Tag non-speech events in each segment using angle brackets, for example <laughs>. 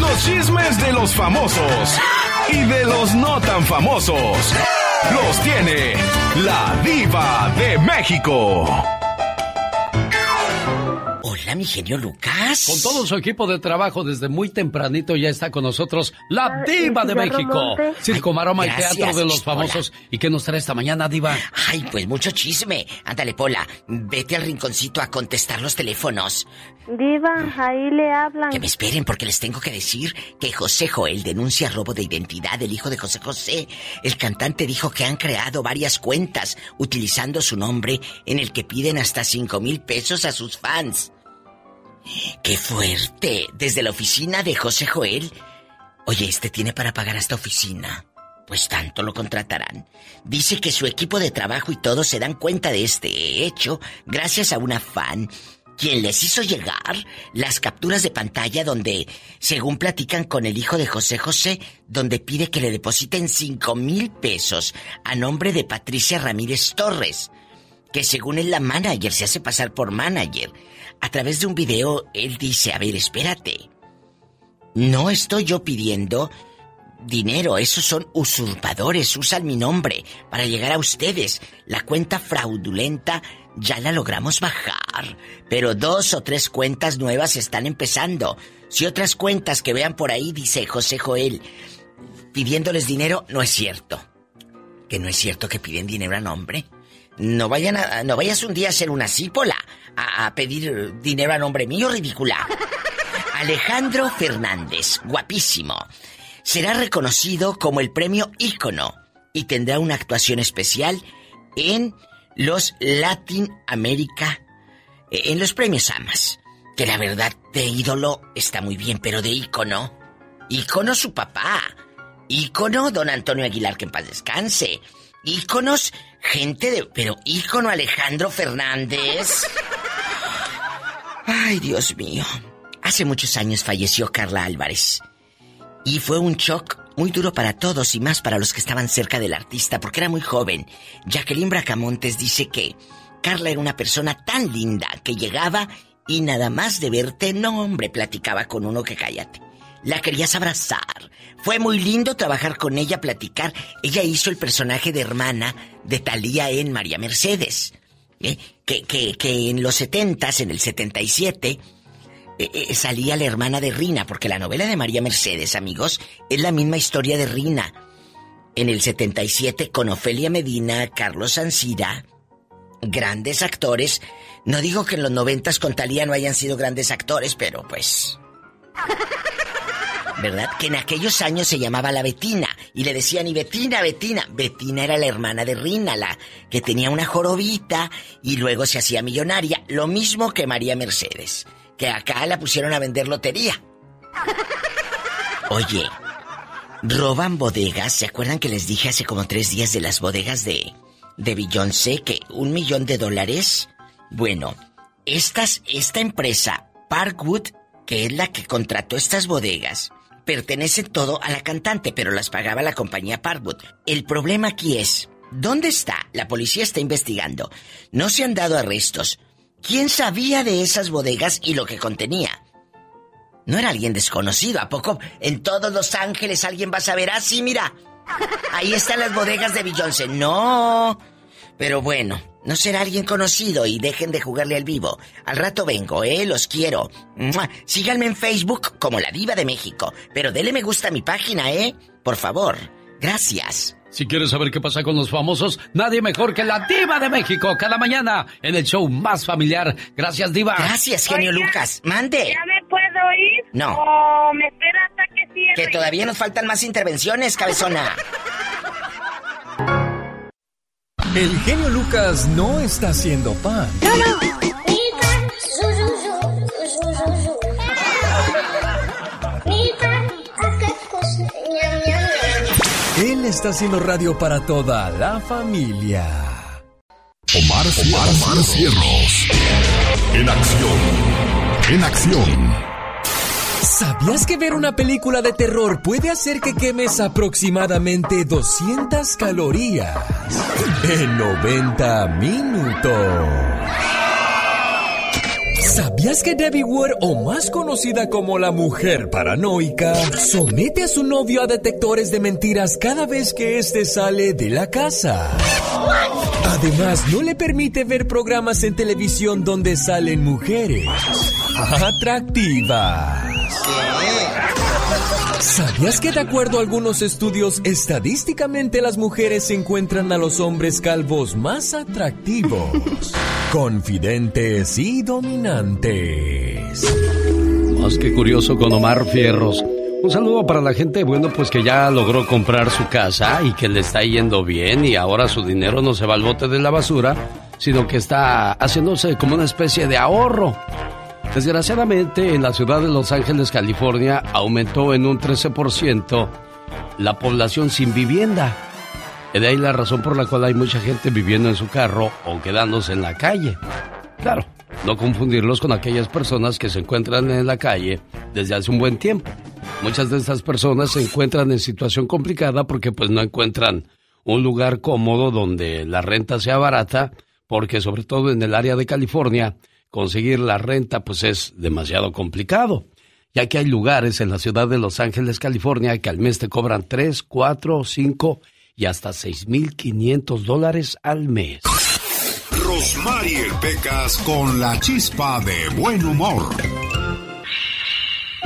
los chismes de los famosos y de los no tan famosos. Los tiene la diva de México. Mi genio Lucas. Con todo su equipo de trabajo desde muy tempranito ya está con nosotros la ah, diva de México. Circo, Maroma y Teatro de los Famosos. ¿Y qué nos trae esta mañana, diva? Ay, pues mucho chisme. Ándale, Pola, vete al rinconcito a contestar los teléfonos. Diva, ahí le hablan. Que me esperen porque les tengo que decir que José Joel denuncia robo de identidad del hijo de José José. El cantante dijo que han creado varias cuentas utilizando su nombre en el que piden hasta cinco mil pesos a sus fans. ¡Qué fuerte! Desde la oficina de José Joel. Oye, este tiene para pagar a esta oficina. Pues tanto lo contratarán. Dice que su equipo de trabajo y todos se dan cuenta de este hecho gracias a una fan quien les hizo llegar las capturas de pantalla donde, según platican con el hijo de José José, donde pide que le depositen cinco mil pesos a nombre de Patricia Ramírez Torres, que según es la manager se hace pasar por manager a través de un video, él dice, a ver, espérate. No estoy yo pidiendo dinero, esos son usurpadores, usan mi nombre para llegar a ustedes. La cuenta fraudulenta ya la logramos bajar, pero dos o tres cuentas nuevas están empezando. Si otras cuentas que vean por ahí, dice José Joel, pidiéndoles dinero, no es cierto. Que no es cierto que piden dinero a nombre. No vayan a, no vayas un día a ser una cípola a, pedir dinero a nombre mío, ridícula. <laughs> Alejandro Fernández, guapísimo, será reconocido como el premio ícono y tendrá una actuación especial en los Latin America, eh, en los premios AMAS. Que la verdad de ídolo está muy bien, pero de ícono, ícono su papá, ícono don Antonio Aguilar que en paz descanse, íconos gente de, pero ícono Alejandro Fernández. <laughs> Ay, Dios mío. Hace muchos años falleció Carla Álvarez. Y fue un shock muy duro para todos y más para los que estaban cerca del artista porque era muy joven. Jacqueline Bracamontes dice que Carla era una persona tan linda que llegaba y nada más de verte, no hombre, platicaba con uno que cállate. La querías abrazar. Fue muy lindo trabajar con ella, platicar. Ella hizo el personaje de hermana de Talía en María Mercedes. ¿Eh? que, que, que, en los setentas, en el 77, eh, eh, salía la hermana de Rina, porque la novela de María Mercedes, amigos, es la misma historia de Rina. En el 77, con Ofelia Medina, Carlos Ansira, grandes actores. No digo que en los noventas con Talía no hayan sido grandes actores, pero pues... <laughs> ¿verdad? Que en aquellos años se llamaba la Betina y le decían y Betina, Betina. Betina era la hermana de Rina, la que tenía una jorobita y luego se hacía millonaria, lo mismo que María Mercedes, que acá la pusieron a vender lotería. Oye, roban bodegas, ¿se acuerdan que les dije hace como tres días de las bodegas de de Beyoncé que un millón de dólares? Bueno, estas, esta empresa Parkwood, que es la que contrató estas bodegas, pertenece todo a la cantante, pero las pagaba la compañía Parkwood. El problema aquí es, ¿dónde está? La policía está investigando. No se han dado arrestos. ¿Quién sabía de esas bodegas y lo que contenía? No era alguien desconocido, ¿a poco en todos Los Ángeles alguien va a saber? Ah, sí, mira. Ahí están las bodegas de Beyoncé. No. Pero bueno, no será alguien conocido y dejen de jugarle al vivo. Al rato vengo, ¿eh? Los quiero. Síganme en Facebook como La Diva de México. Pero dele me gusta a mi página, ¿eh? Por favor. Gracias. Si quieres saber qué pasa con los famosos, nadie mejor que la Diva de México cada mañana en el show más familiar. Gracias, Diva. Gracias, genio Lucas. Mande. ¿Ya me puedo ir? No. ¿O me espera hasta que cierre? Que todavía nos faltan más intervenciones, cabezona. <laughs> El genio Lucas no está haciendo pan. Él está haciendo radio para toda la familia. Omar, Omar, Omar Cierros. En acción. En acción. ¿Sabías que ver una película de terror puede hacer que quemes aproximadamente 200 calorías en 90 minutos? ¿Sabías que Debbie Wood, o más conocida como la mujer paranoica, somete a su novio a detectores de mentiras cada vez que éste sale de la casa? Además, no le permite ver programas en televisión donde salen mujeres atractivas. ¿Sabías que de acuerdo a algunos estudios, estadísticamente las mujeres encuentran a los hombres calvos más atractivos, <laughs> confidentes y dominantes? Más que curioso con Omar Fierros. Un saludo para la gente, bueno, pues que ya logró comprar su casa y que le está yendo bien y ahora su dinero no se va al bote de la basura, sino que está haciéndose como una especie de ahorro. Desgraciadamente, en la ciudad de Los Ángeles, California, aumentó en un 13% la población sin vivienda. De ahí la razón por la cual hay mucha gente viviendo en su carro o quedándose en la calle. Claro, no confundirlos con aquellas personas que se encuentran en la calle desde hace un buen tiempo. Muchas de estas personas se encuentran en situación complicada porque pues no encuentran un lugar cómodo donde la renta sea barata, porque sobre todo en el área de California, conseguir la renta pues es demasiado complicado, ya que hay lugares en la ciudad de Los Ángeles, California, que al mes te cobran 3, 4, 5 y hasta 6.500 dólares al mes. Rosmarie Pecas con la chispa de buen humor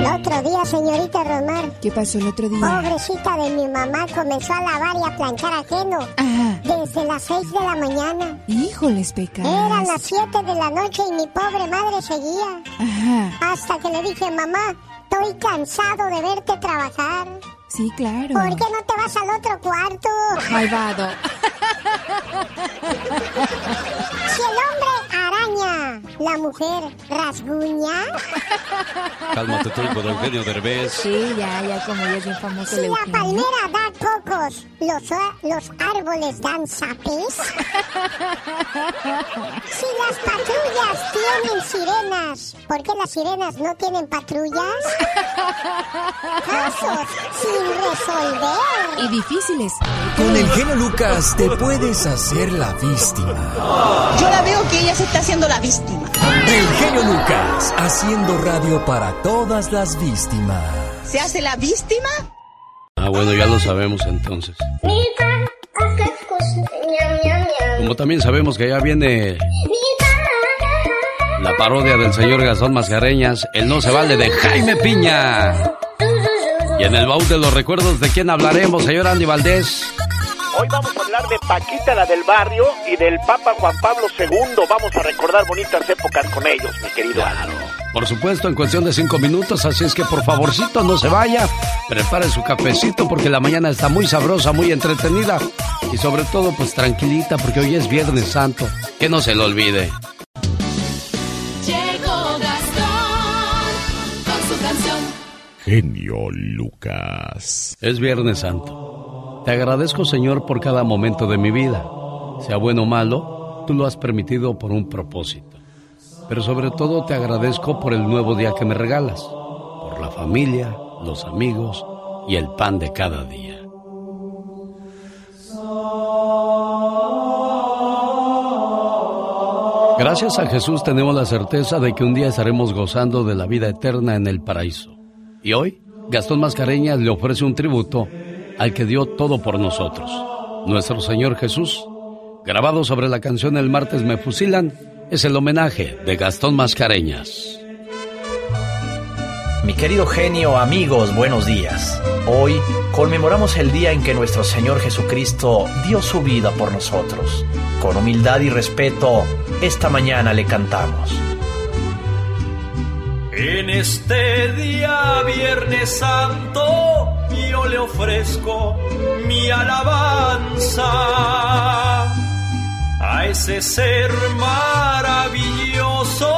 el otro día, señorita Romar. ¿Qué pasó el otro día? Pobrecita de mi mamá comenzó a lavar y a planchar ajeno. Ajá. Desde las 6 de la mañana. Híjoles, pecas. Eran las 7 de la noche y mi pobre madre seguía. Ajá. Hasta que le dije, mamá, estoy cansado de verte trabajar. Sí, claro. ¿Por qué no te vas al otro cuarto? Malvado. Si el hombre araña, la mujer rasguña. Cálmate tú, con Eugenio Derbez. Sí, ya, ya, como ya es bien famoso. Si la palmera da cocos, ¿los, los árboles dan sapes. si las patrullas tienen sirenas, ¿por qué las sirenas no tienen patrullas? Casos sin resolver. Y difíciles. Con el genio Lucas te puedes hacer la víctima. Yo la veo que ella se está haciendo la víctima. El genio Lucas, haciendo radio para todas las víctimas. ¿Se hace la víctima? Ah, bueno, ya lo sabemos entonces. Como también sabemos que ya viene la parodia del señor Gastón Mascareñas, el no se vale de Jaime Piña. Y en el baúl de los recuerdos, ¿de quién hablaremos, señor Andy Valdés? Hoy vamos a hablar de Paquita, la del barrio, y del Papa Juan Pablo II. Vamos a recordar bonitas épocas con ellos, mi querido. Claro. Por supuesto, en cuestión de cinco minutos, así es que por favorcito no se vaya. Prepare su cafecito porque la mañana está muy sabrosa, muy entretenida. Y sobre todo, pues tranquilita porque hoy es Viernes Santo. Que no se lo olvide. Genio Lucas. Es Viernes Santo. Te agradezco, Señor, por cada momento de mi vida. Sea bueno o malo, tú lo has permitido por un propósito. Pero sobre todo te agradezco por el nuevo día que me regalas, por la familia, los amigos y el pan de cada día. Gracias a Jesús tenemos la certeza de que un día estaremos gozando de la vida eterna en el paraíso. Y hoy, Gastón Mascareñas le ofrece un tributo al que dio todo por nosotros, nuestro Señor Jesús. Grabado sobre la canción El martes me fusilan, es el homenaje de Gastón Mascareñas. Mi querido genio, amigos, buenos días. Hoy conmemoramos el día en que nuestro Señor Jesucristo dio su vida por nosotros. Con humildad y respeto, esta mañana le cantamos. En este día, Viernes Santo, yo le ofrezco mi alabanza a ese ser maravilloso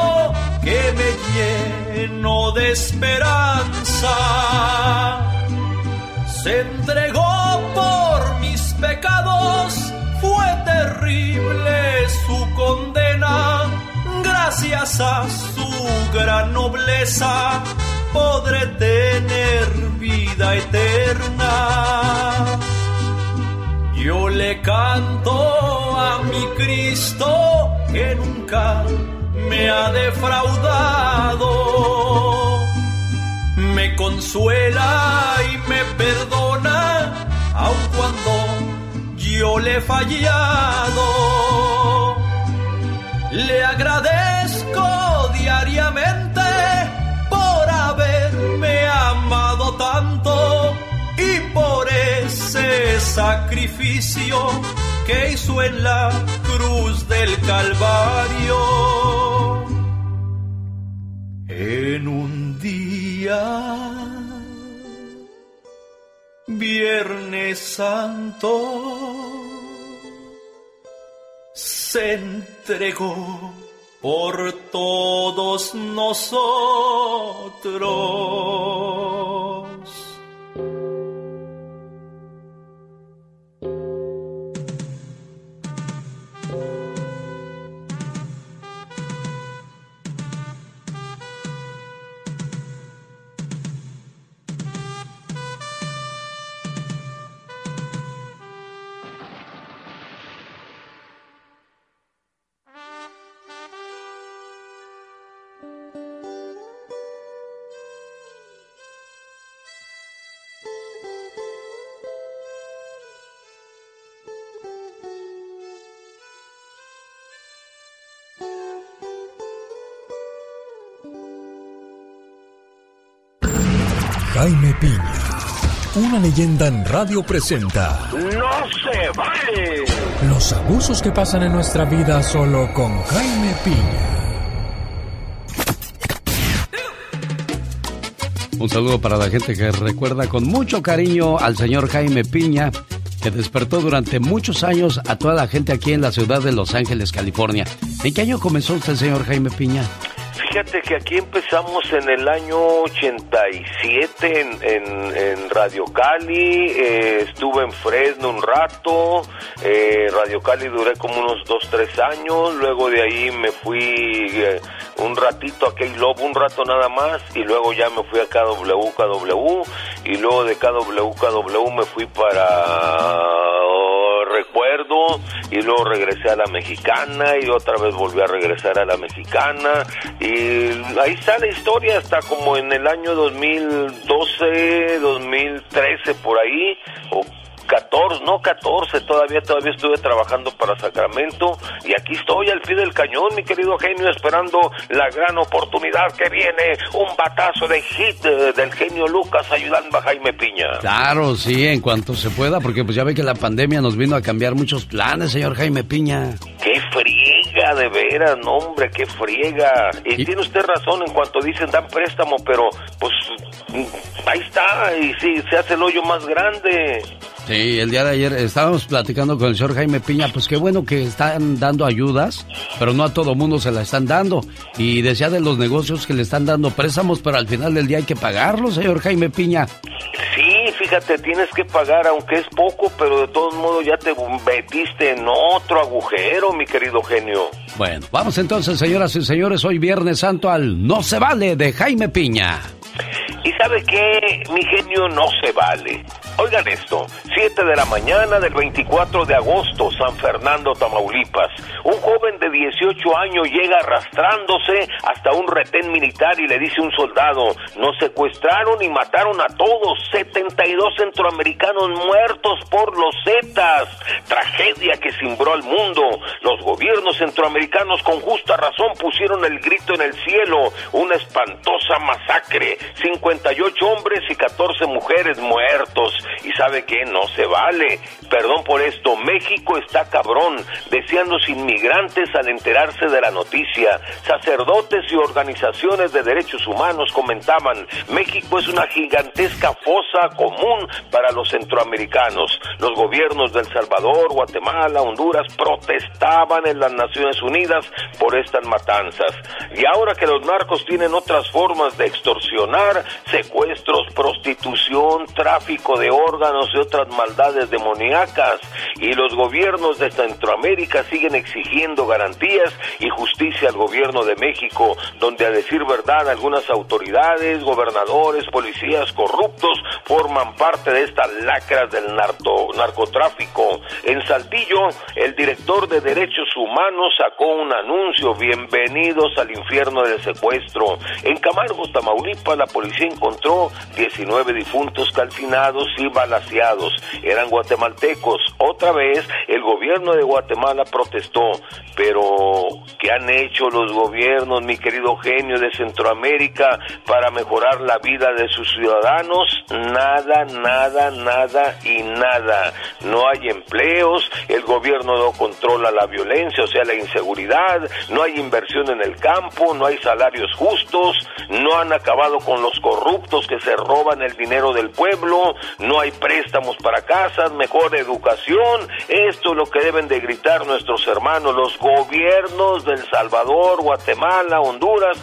que me llenó de esperanza. Se entregó por mis pecados, fue terrible su condena gracias a su gran nobleza podré tener vida eterna. Yo le canto a mi Cristo que nunca me ha defraudado. Me consuela y me perdona, aun cuando yo le he fallado. Le agradezco diariamente por haberme amado tanto y por ese sacrificio que hizo en la cruz del Calvario. En un día, Viernes Santo, se entregó por todos nosotros. Piña, una leyenda en radio presenta ¡No se vale! los abusos que pasan en nuestra vida solo con Jaime Piña. Un saludo para la gente que recuerda con mucho cariño al señor Jaime Piña, que despertó durante muchos años a toda la gente aquí en la ciudad de Los Ángeles, California. ¿En qué año comenzó usted, señor Jaime Piña? Fíjate que aquí empezamos en el año 87 en, en, en Radio Cali, eh, estuve en Fresno un rato, eh, Radio Cali duré como unos 2, 3 años, luego de ahí me fui eh, un ratito a K-Love, un rato nada más, y luego ya me fui a KWKW, y luego de KWKW me fui para y luego regresé a la mexicana y otra vez volví a regresar a la mexicana y ahí está la historia hasta como en el año 2012, 2013 por ahí o 14, no 14, todavía todavía estuve trabajando para Sacramento y aquí estoy al pie del cañón, mi querido genio, esperando la gran oportunidad que viene, un batazo de hit eh, del genio Lucas ayudando a Jaime Piña. Claro, sí, en cuanto se pueda, porque pues ya ve que la pandemia nos vino a cambiar muchos planes, señor Jaime Piña. ¡Qué friega, de veras, no, hombre, qué friega! Y, tiene usted razón en cuanto dicen dan préstamo, pero pues ahí está, y sí, se hace el hoyo más grande. Sí, el día de ayer estábamos platicando con el señor Jaime Piña, pues qué bueno que están dando ayudas, pero no a todo mundo se la están dando. Y decía de los negocios que le están dando préstamos, pero al final del día hay que pagarlos, señor Jaime Piña. Sí, fíjate, tienes que pagar, aunque es poco, pero de todos modos ya te metiste en otro agujero, mi querido genio. Bueno, vamos entonces, señoras y señores, hoy Viernes Santo al No se vale de Jaime Piña. ¿Y sabe qué? Mi genio no se vale. Oigan esto, 7 de la mañana del 24 de agosto, San Fernando, Tamaulipas. Un joven de 18 años llega arrastrándose hasta un retén militar y le dice un soldado, nos secuestraron y mataron a todos, 72 centroamericanos muertos por los Zetas. Tragedia que cimbró al mundo. Los gobiernos centroamericanos con justa razón pusieron el grito en el cielo, una espantosa masacre, 58 hombres y 14 mujeres muertos. Y sabe que no se vale. Perdón por esto, México está cabrón, deseándose inmigrantes al enterarse de la noticia. Sacerdotes y organizaciones de derechos humanos comentaban, México es una gigantesca fosa común para los centroamericanos. Los gobiernos de El Salvador, Guatemala, Honduras protestaban en las Naciones Unidas por estas matanzas. Y ahora que los narcos tienen otras formas de extorsionar, secuestros, prostitución, tráfico de órganos y otras maldades demoníacas. Y los gobiernos de Centroamérica siguen exigiendo garantías y justicia al gobierno de México, donde a decir verdad algunas autoridades, gobernadores, policías corruptos forman parte de estas lacras del narcotráfico. En Saltillo, el director de Derechos Humanos sacó un anuncio, bienvenidos al infierno del secuestro. En Camargo, Tamaulipas, la policía encontró 19 difuntos calcinados y balaseados. Eran guatemaltecos. Otra vez, el gobierno de Guatemala protestó. Pero, ¿qué han hecho los gobiernos, mi querido genio de Centroamérica, para mejorar la vida de sus ciudadanos? Nada, nada, nada y nada. No hay empleos, el gobierno no controla la violencia, o sea, la inseguridad, no hay inversión en el campo, no hay salarios justos, no han acabado con los corruptos que se roban el dinero del pueblo, no hay préstamos para casas, mejor educación. Esto es lo que deben de gritar nuestros hermanos, los gobiernos de El Salvador, Guatemala, Honduras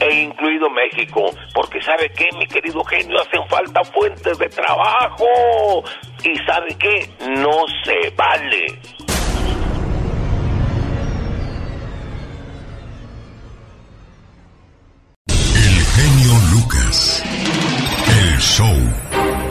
e incluido México. Porque sabe que, mi querido genio, hacen falta fuentes de trabajo. Y sabe que no se vale. El genio Lucas. El show.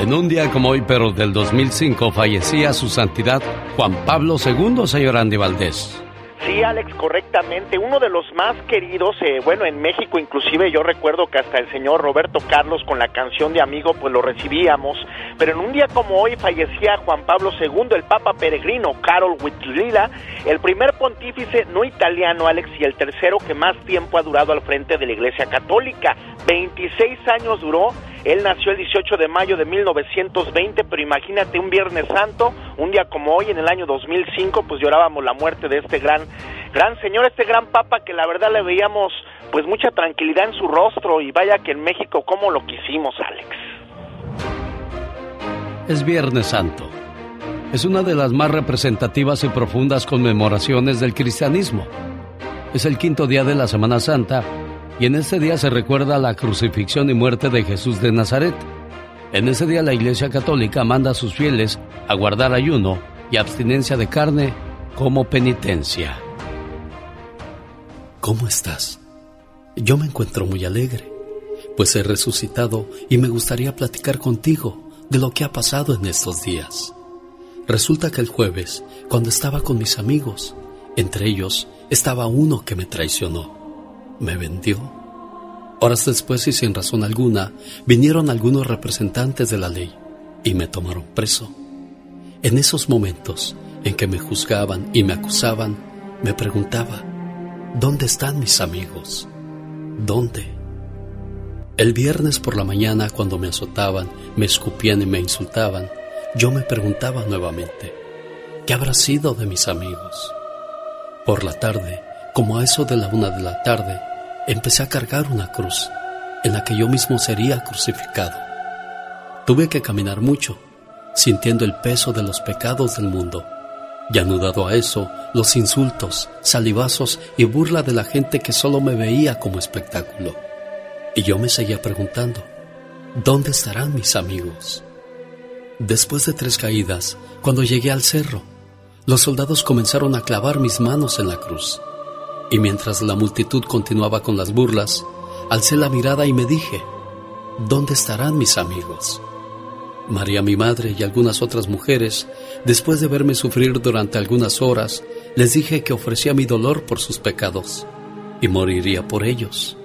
En un día como hoy, pero del 2005, fallecía su santidad Juan Pablo II, señor Andy Valdés. Sí, Alex, correctamente. Uno de los más queridos, eh, bueno, en México inclusive yo recuerdo que hasta el señor Roberto Carlos con la canción de Amigo pues lo recibíamos. Pero en un día como hoy fallecía Juan Pablo II, el Papa Peregrino, Carol Wojtyla, el primer pontífice no italiano, Alex, y el tercero que más tiempo ha durado al frente de la Iglesia Católica. 26 años duró él nació el 18 de mayo de 1920, pero imagínate un Viernes Santo, un día como hoy, en el año 2005, pues llorábamos la muerte de este gran, gran señor, este gran papa que la verdad le veíamos pues mucha tranquilidad en su rostro y vaya que en México cómo lo quisimos, Alex. Es Viernes Santo. Es una de las más representativas y profundas conmemoraciones del cristianismo. Es el quinto día de la Semana Santa y en este día se recuerda la crucifixión y muerte de Jesús de Nazaret. En ese día la Iglesia Católica manda a sus fieles a guardar ayuno y abstinencia de carne como penitencia. ¿Cómo estás? Yo me encuentro muy alegre, pues he resucitado y me gustaría platicar contigo de lo que ha pasado en estos días. Resulta que el jueves, cuando estaba con mis amigos, entre ellos estaba uno que me traicionó me vendió. Horas después y sin razón alguna, vinieron algunos representantes de la ley y me tomaron preso. En esos momentos en que me juzgaban y me acusaban, me preguntaba, ¿dónde están mis amigos? ¿Dónde? El viernes por la mañana, cuando me azotaban, me escupían y me insultaban, yo me preguntaba nuevamente, ¿qué habrá sido de mis amigos? Por la tarde, como a eso de la una de la tarde, empecé a cargar una cruz en la que yo mismo sería crucificado. Tuve que caminar mucho, sintiendo el peso de los pecados del mundo, y anudado a eso, los insultos, salivazos y burla de la gente que solo me veía como espectáculo. Y yo me seguía preguntando, ¿dónde estarán mis amigos? Después de tres caídas, cuando llegué al cerro, los soldados comenzaron a clavar mis manos en la cruz. Y mientras la multitud continuaba con las burlas, alcé la mirada y me dije, ¿dónde estarán mis amigos? María mi madre y algunas otras mujeres, después de verme sufrir durante algunas horas, les dije que ofrecía mi dolor por sus pecados y moriría por ellos.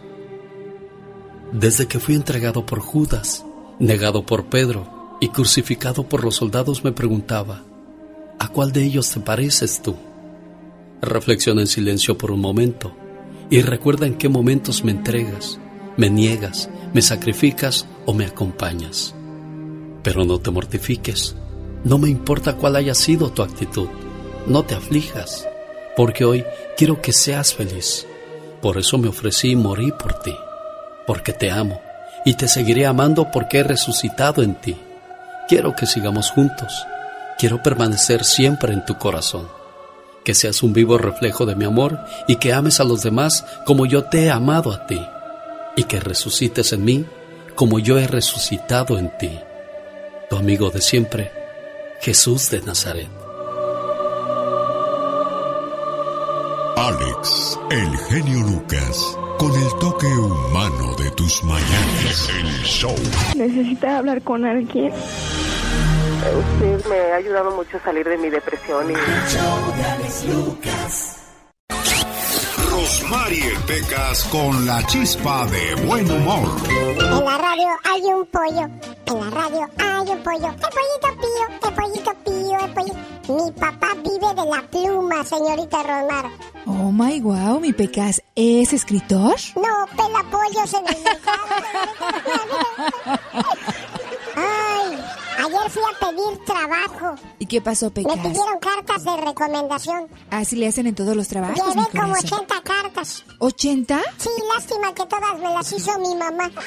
Desde que fui entregado por Judas, negado por Pedro y crucificado por los soldados me preguntaba, ¿a cuál de ellos te pareces tú? Reflexiona en silencio por un momento y recuerda en qué momentos me entregas, me niegas, me sacrificas o me acompañas. Pero no te mortifiques, no me importa cuál haya sido tu actitud, no te aflijas, porque hoy quiero que seas feliz. Por eso me ofrecí y morí por ti, porque te amo y te seguiré amando porque he resucitado en ti. Quiero que sigamos juntos, quiero permanecer siempre en tu corazón que seas un vivo reflejo de mi amor y que ames a los demás como yo te he amado a ti, y que resucites en mí como yo he resucitado en ti. Tu amigo de siempre, Jesús de Nazaret. Alex, el genio Lucas, con el toque humano de tus mañanas. El show. Necesita hablar con alguien. Usted me ha ayudado mucho a salir de mi depresión y... Rosmarie Pecas con la chispa de buen humor. En la radio hay un pollo. En la radio hay un pollo. El pollito pío, el pollito pío, el pollito. Mi papá vive de la pluma, señorita Rosmar. Oh my wow, mi Pecas, ¿es escritor? No, pela pollos en el fui a pedir trabajo. ¿Y qué pasó, Me Pecas? pidieron cartas de recomendación. Así le hacen en todos los trabajos, Llevé mi como corazón. 80 cartas. ¿80? Sí, lástima que todas me las hizo mi mamá. <laughs>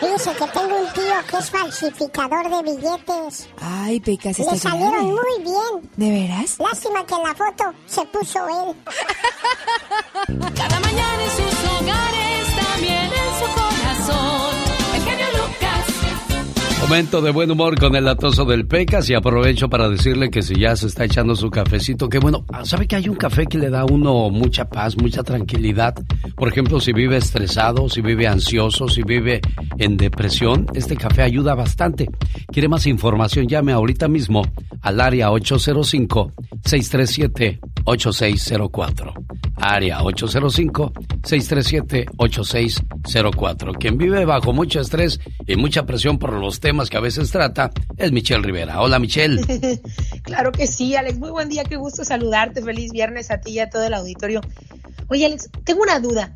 Dice que tengo un tío que es falsificador de billetes. Ay, Pecas, Le está salieron grave. muy bien. ¿De veras? Lástima que en la foto se puso él. Cada mañana en sus hogares, Momento de buen humor con el latoso del Pecas y aprovecho para decirle que si ya se está echando su cafecito, que bueno, ah, ¿sabe que hay un café que le da a uno mucha paz, mucha tranquilidad? Por ejemplo, si vive estresado, si vive ansioso, si vive en depresión, este café ayuda bastante. ¿Quiere más información? Llame ahorita mismo al área 805-637-8604. Área 805-637-8604. Quien vive bajo mucho estrés y mucha presión por los temas que a veces trata es Michelle Rivera. Hola Michelle. <laughs> Claro que sí, Alex. Muy buen día, qué gusto saludarte. Feliz viernes a ti y a todo el auditorio. Oye, Alex, tengo una duda.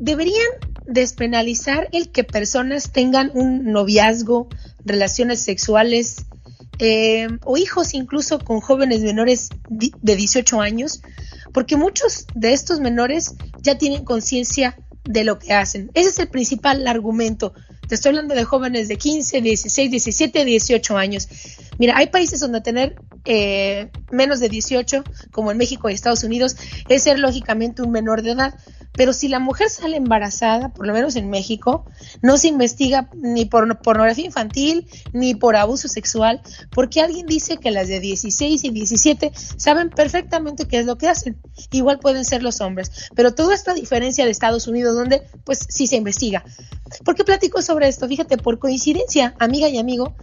¿Deberían despenalizar el que personas tengan un noviazgo, relaciones sexuales eh, o hijos incluso con jóvenes menores de 18 años? Porque muchos de estos menores ya tienen conciencia de lo que hacen. Ese es el principal argumento. Te estoy hablando de jóvenes de 15, 16, 17, 18 años. Mira, hay países donde tener eh, menos de 18, como en México y Estados Unidos, es ser lógicamente un menor de edad. Pero si la mujer sale embarazada, por lo menos en México, no se investiga ni por pornografía infantil ni por abuso sexual, porque alguien dice que las de 16 y 17 saben perfectamente qué es lo que hacen. Igual pueden ser los hombres. Pero todo esto a diferencia de Estados Unidos, donde pues sí se investiga. ¿Por qué platico sobre esto? Fíjate, por coincidencia, amiga y amigo,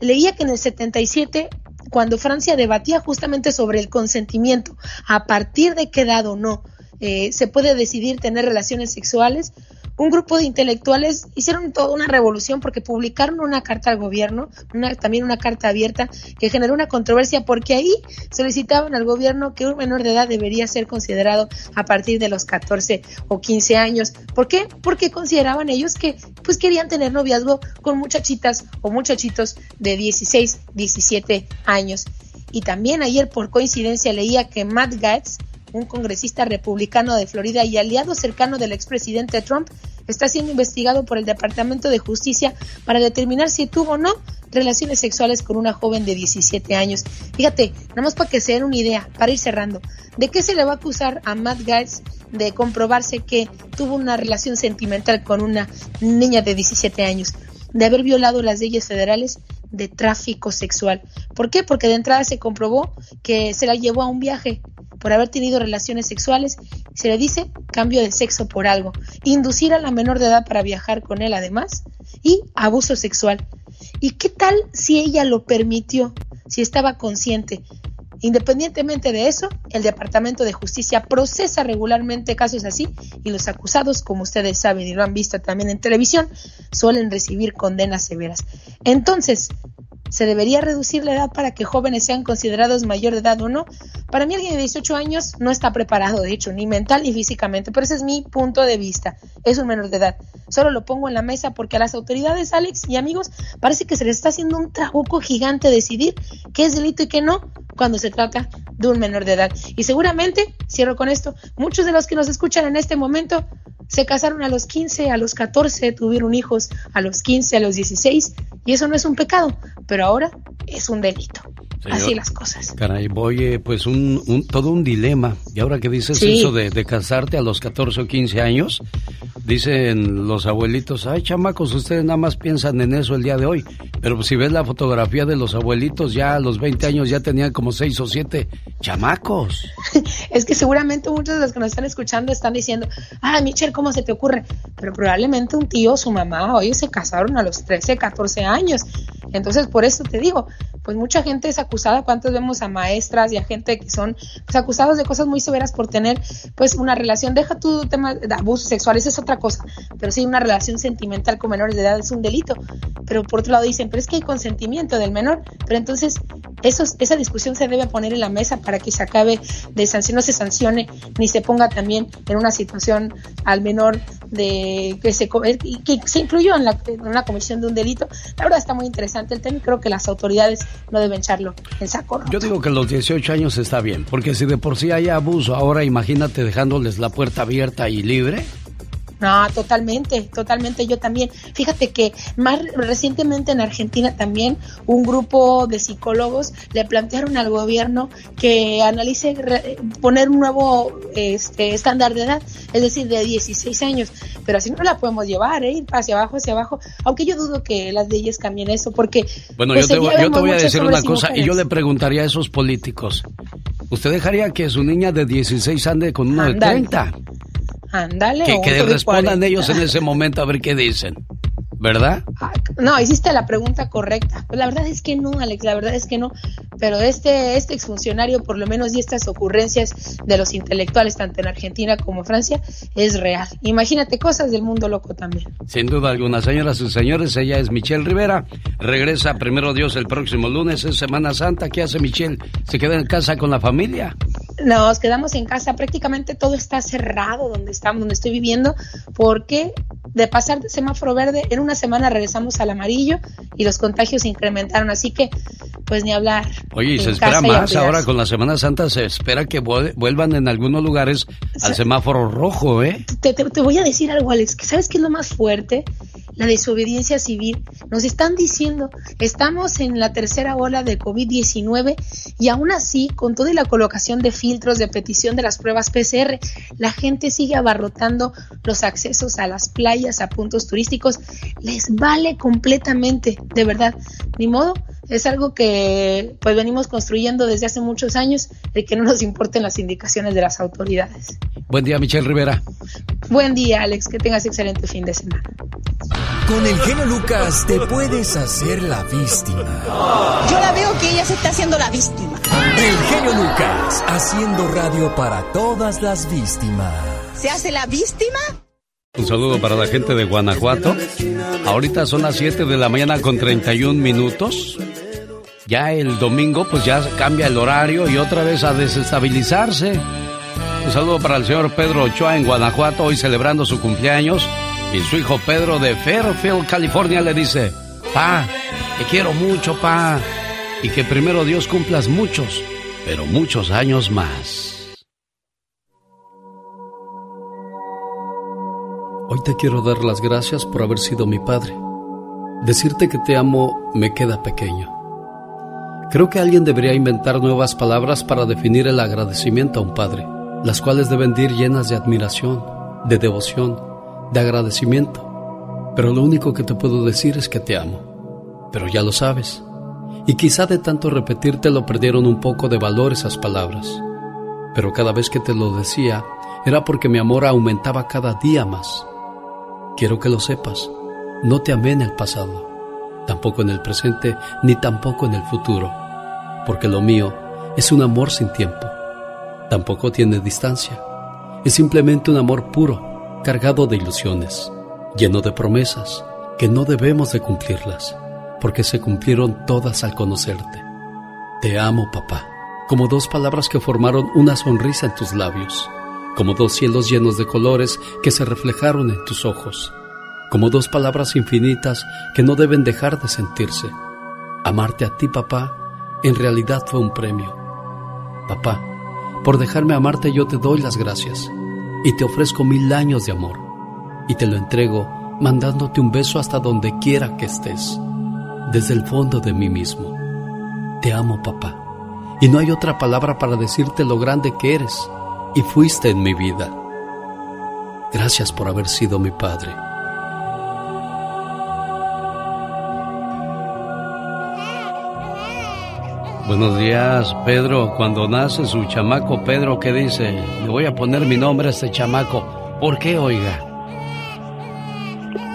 leía que en el 77 cuando Francia debatía justamente sobre el consentimiento, a partir de qué edad o no eh, se puede decidir tener relaciones sexuales, un grupo de intelectuales hicieron toda una revolución porque publicaron una carta al gobierno, una, también una carta abierta que generó una controversia porque ahí solicitaban al gobierno que un menor de edad debería ser considerado a partir de los 14 o 15 años. ¿Por qué? Porque consideraban ellos que pues querían tener noviazgo con muchachitas o muchachitos de 16, 17 años. Y también ayer por coincidencia leía que Matt Gaetz, un congresista republicano de Florida y aliado cercano del expresidente Trump, está siendo investigado por el Departamento de Justicia para determinar si tuvo o no relaciones sexuales con una joven de 17 años. Fíjate, nada más para que se den una idea, para ir cerrando, ¿de qué se le va a acusar a Matt Gaetz de comprobarse que tuvo una relación sentimental con una niña de 17 años? De haber violado las leyes federales de tráfico sexual. ¿Por qué? Porque de entrada se comprobó que se la llevó a un viaje por haber tenido relaciones sexuales. Se le dice cambio de sexo por algo. Inducir a la menor de edad para viajar con él además. Y abuso sexual. ¿Y qué tal si ella lo permitió? Si estaba consciente. Independientemente de eso, el Departamento de Justicia procesa regularmente casos así y los acusados, como ustedes saben y lo han visto también en televisión, suelen recibir condenas severas. Entonces, ¿se debería reducir la edad para que jóvenes sean considerados mayor de edad o no? Para mí alguien de 18 años no está preparado, de hecho, ni mental ni físicamente, pero ese es mi punto de vista. Es un menor de edad. Solo lo pongo en la mesa porque a las autoridades, Alex y amigos, parece que se les está haciendo un trabuco gigante decidir qué es delito y qué no cuando se trata de un menor de edad. Y seguramente, cierro con esto, muchos de los que nos escuchan en este momento se casaron a los 15, a los 14, tuvieron hijos a los 15, a los 16, y eso no es un pecado, pero ahora es un delito. Señor, Así las cosas. Caray, voy, eh, pues un, un- todo un dilema. Y ahora que dices Sí. eso de, de casarte a los 14 o 15 años, Dicen los abuelitos, ay chamacos, ustedes nada más piensan en eso el día de hoy. Pero si ves la fotografía de los abuelitos, ya a los 20 años ya tenían como 6 o 7 chamacos. <laughs> es que seguramente muchos de los que nos están escuchando están diciendo, ah, Michelle, ¿cómo se te ocurre? Pero probablemente un tío, su mamá, hoy se casaron a los 13, 14 años. Entonces, por eso te digo, pues mucha gente es acusada, ¿cuántos vemos a maestras y a gente que son pues, acusados de cosas muy severas por tener pues una relación, deja tu tema de abusos sexuales, es otra cosa, pero sí una relación sentimental con menores de edad es un delito, pero por otro lado dicen, pero es que hay consentimiento del menor, pero entonces eso, esa discusión se debe poner en la mesa para que se acabe de sanción, no se sancione ni se ponga también en una situación al menor de que se, que se incluyó en, la, en una comisión de un delito. La verdad está muy interesante el tema y creo que las autoridades no deben echarlo en saco. Yo digo que los 18 años está bien, porque si de por sí hay abuso, ahora imagínate dejándoles la puerta abierta y libre. No, totalmente, totalmente. Yo también. Fíjate que más recientemente en Argentina también un grupo de psicólogos le plantearon al gobierno que analice poner un nuevo este, estándar de edad, es decir, de 16 años. Pero así no la podemos llevar, ¿eh? ir hacia abajo, hacia abajo. Aunque yo dudo que las leyes cambien eso, porque. Bueno, yo, pues, te, yo te voy a decir una cosa y, yo le preguntaría a esos políticos: ¿Usted dejaría que su niña de 16 ande con uno de 30? Ándale. Que, que respondan ellos en ese momento a ver qué dicen. ¿Verdad? Ah, no, hiciste la pregunta correcta. Pues la verdad es que no, Alex, la verdad es que no. Pero este, este exfuncionario, por lo menos, y estas ocurrencias de los intelectuales, tanto en Argentina como Francia, es real. Imagínate cosas del mundo loco también. Sin duda alguna, señoras y señores, ella es Michelle Rivera. Regresa primero Dios el próximo lunes, es Semana Santa. ¿Qué hace Michelle? ¿Se queda en casa con la familia? Nos quedamos en casa, prácticamente todo está cerrado donde estamos, donde estoy viviendo, porque de pasar de semáforo verde en un una semana regresamos al amarillo y los contagios se incrementaron, así que pues ni hablar. Oye, y se espera más ahora con la Semana Santa, se espera que vuelvan en algunos lugares al semáforo rojo, ¿eh? Te, te voy a decir algo, Alex, que sabes qué es lo más fuerte, la desobediencia civil. Nos están diciendo, estamos en la tercera ola de COVID-19 y aún así, con toda la colocación de filtros de petición de las pruebas PCR, la gente sigue abarrotando los accesos a las playas, a puntos turísticos. Les vale completamente, de verdad. Ni modo, es algo que pues venimos construyendo desde hace muchos años, el que no nos importen las indicaciones de las autoridades. Buen día, Michelle Rivera. Buen día, Alex, que tengas excelente fin de semana. Con el genio Lucas te puedes hacer la víctima. Yo la veo que ella se está haciendo la víctima. El genio Lucas, haciendo radio para todas las víctimas. ¿Se hace la víctima? Un saludo para la gente de Guanajuato. Ahorita son las 7 de la mañana con 31 minutos. Ya el domingo pues ya cambia el horario y otra vez a desestabilizarse. Un saludo para el señor Pedro Ochoa en Guanajuato, hoy celebrando su cumpleaños. Y su hijo Pedro de Fairfield, California, le dice, Pa, te quiero mucho, pa. Y que primero Dios cumplas muchos, pero muchos años más. Hoy te quiero dar las gracias por haber sido mi padre. Decirte que te amo me queda pequeño. Creo que alguien debería inventar nuevas palabras para definir el agradecimiento a un padre, las cuales deben ir llenas de admiración, de devoción, de agradecimiento. Pero lo único que te puedo decir es que te amo. Pero ya lo sabes. Y quizá de tanto repetirte lo perdieron un poco de valor esas palabras. Pero cada vez que te lo decía era porque mi amor aumentaba cada día más. Quiero que lo sepas, no te amé en el pasado, tampoco en el presente, ni tampoco en el futuro, porque lo mío es un amor sin tiempo. Tampoco tiene distancia. Es simplemente un amor puro, cargado de ilusiones, lleno de promesas que no debemos de cumplirlas, porque se cumplieron todas al conocerte. Te amo, papá, como dos palabras que formaron una sonrisa en tus labios como dos cielos llenos de colores que se reflejaron en tus ojos, como dos palabras infinitas que no deben dejar de sentirse. Amarte a ti, papá, en realidad fue un premio. Papá, por dejarme amarte yo te doy las gracias y te ofrezco mil años de amor y te lo entrego mandándote un beso hasta donde quiera que estés, desde el fondo de mí mismo. Te amo, papá, y no hay otra palabra para decirte lo grande que eres y fuiste en mi vida. Gracias por haber sido mi padre. Buenos días, Pedro. Cuando nace su chamaco, Pedro, ¿qué dice? Le voy a poner mi nombre a este chamaco. ¿Por qué, oiga?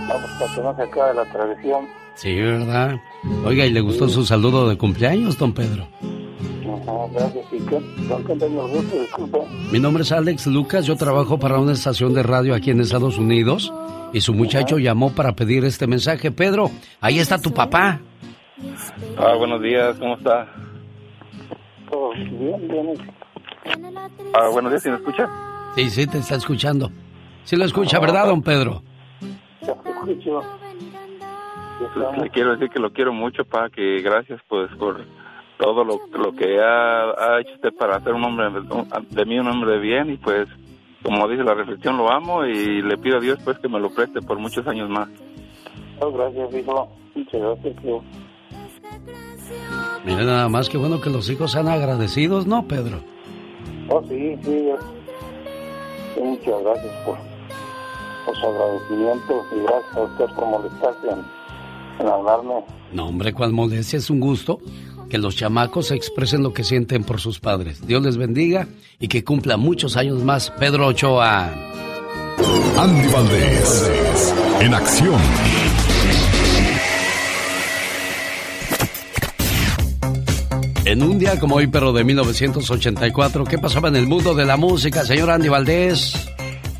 Vamos para que no se acabe la tradición. Sí, ¿verdad? Oiga, ¿y le gustó su saludo de cumpleaños, don Pedro? Ajá, gracias. ¿Y qué? ¿Con qué tengo el gusto? Disculpe. Mi nombre es Alex Lucas, yo trabajo para una estación de radio aquí en Estados Unidos y su muchacho llamó para pedir este mensaje. Pedro, ahí está tu papá. Ah, buenos días, ¿cómo está? Bien, bien. Ah, buenos días, ¿sí me escucha? Sí, sí, te está escuchando. Sí lo escucha, ¿verdad, don Pedro? Ya te escucho. Pues, le quiero decir que lo quiero mucho, pa, que gracias pues por todo lo, lo que ha, ha hecho usted para hacer un hombre de mí un hombre de bien y pues como dice la reflexión lo amo y le pido a Dios pues que me lo preste por muchos años más. Oh, gracias, hijo. Muchas gracias, hijo. Mira nada más que bueno que los hijos sean agradecidos, ¿no, Pedro? Oh, sí, sí. sí, muchas gracias por, por su agradecimiento y gracias a usted por molestarse en, en hablarme. No, hombre, cuál molestia, es un gusto que los chamacos expresen lo que sienten por sus padres. Dios les bendiga y que cumpla muchos años más Pedro Ochoa. Andy Valdés, en acción. En un día como hoy, pero de 1984, ¿qué pasaba en el mundo de la música, señor Andy Valdés?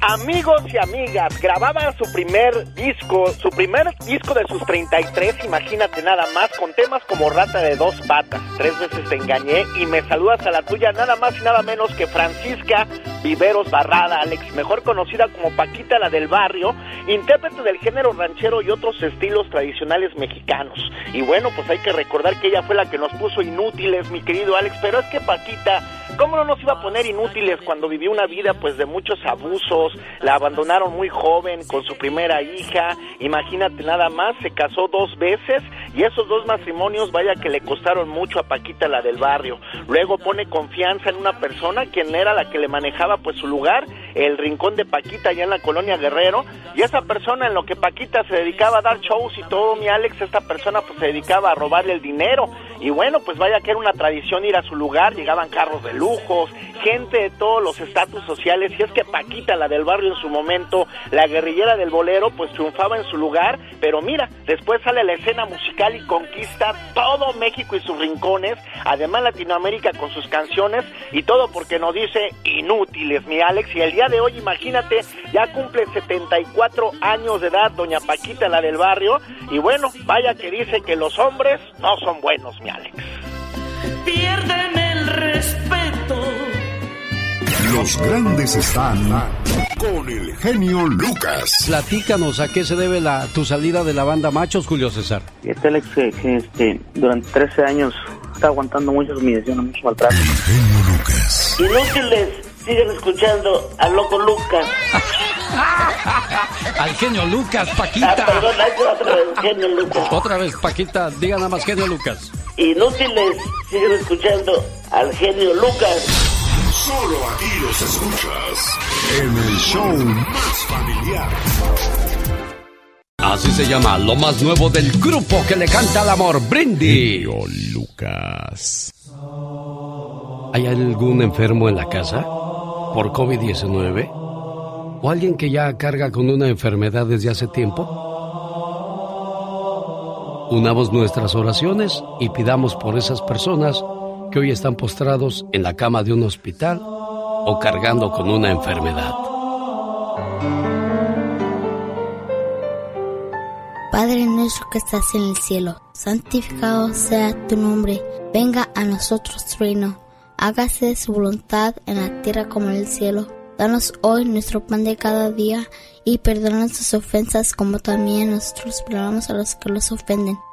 Amigos y amigas, grababa su primer disco, su primer disco de sus 33, imagínate nada más, con temas como Rata de dos patas, Tres veces te engañé y Me saludas a la tuya, nada más y nada menos que Francisca Viveros Barrada, Alex, mejor conocida como Paquita la del barrio, intérprete del género ranchero y otros estilos tradicionales mexicanos. Y bueno, pues hay que recordar que ella fue la que nos puso inútiles, mi querido Alex, pero es que Paquita, ¿cómo no nos iba a poner inútiles cuando vivió una vida pues de muchos abusos? La abandonaron muy joven con su primera hija, imagínate nada más, se casó dos veces y esos dos matrimonios vaya que le costaron mucho a Paquita la del barrio. Luego pone confianza en una persona quien era la que le manejaba pues su lugar, el rincón de Paquita allá en la colonia Guerrero, y esa persona en lo que Paquita se dedicaba a dar shows y todo, mi Alex, esta persona pues se dedicaba a robarle el dinero. Y bueno, pues vaya que era una tradición ir a su lugar, llegaban carros de lujos, gente de todos los estatus sociales, y es que Paquita, la del barrio en su momento, la guerrillera del bolero, pues triunfaba en su lugar, pero mira, después sale la escena musical y conquista todo México y sus rincones, además Latinoamérica con sus canciones, y todo porque nos dice inútiles, mi Alex, y el día de hoy, imagínate, ya cumple 74 años de edad doña Paquita, la del barrio, y bueno, vaya que dice que los hombres no son buenos, mi Alex. Pierden el respeto. Los grandes están con el genio Lucas. Platícanos a qué se debe la, tu salida de la banda Machos, Julio César. Este Alex, que, que, este, durante 13 años está aguantando muchas humillaciones, mucho maltrato. Genio Lucas. Inútiles, siguen escuchando al loco Lucas. <laughs> Al genio Lucas, Paquita. Ah, perdón, ahí va otra vez, genio Lucas. Otra vez, Paquita, diga nada más genio Lucas. Inútiles, siguen escuchando al genio Lucas. Solo aquí los escuchas en el show más familiar. Así se llama lo más nuevo del grupo que le canta al amor, Brindy. Genio Lucas. ¿Hay algún enfermo en la casa por COVID-19? ¿O alguien que ya carga con una enfermedad desde hace tiempo? Unamos nuestras oraciones y pidamos por esas personas que hoy están postrados en la cama de un hospital o cargando con una enfermedad. Padre nuestro que estás en el cielo, santificado sea tu nombre, venga a nosotros tu reino, hágase su voluntad en la tierra como en el cielo. Danos hoy nuestro pan de cada día y perdona nuestras ofensas como también nosotros perdonamos a los que los ofenden.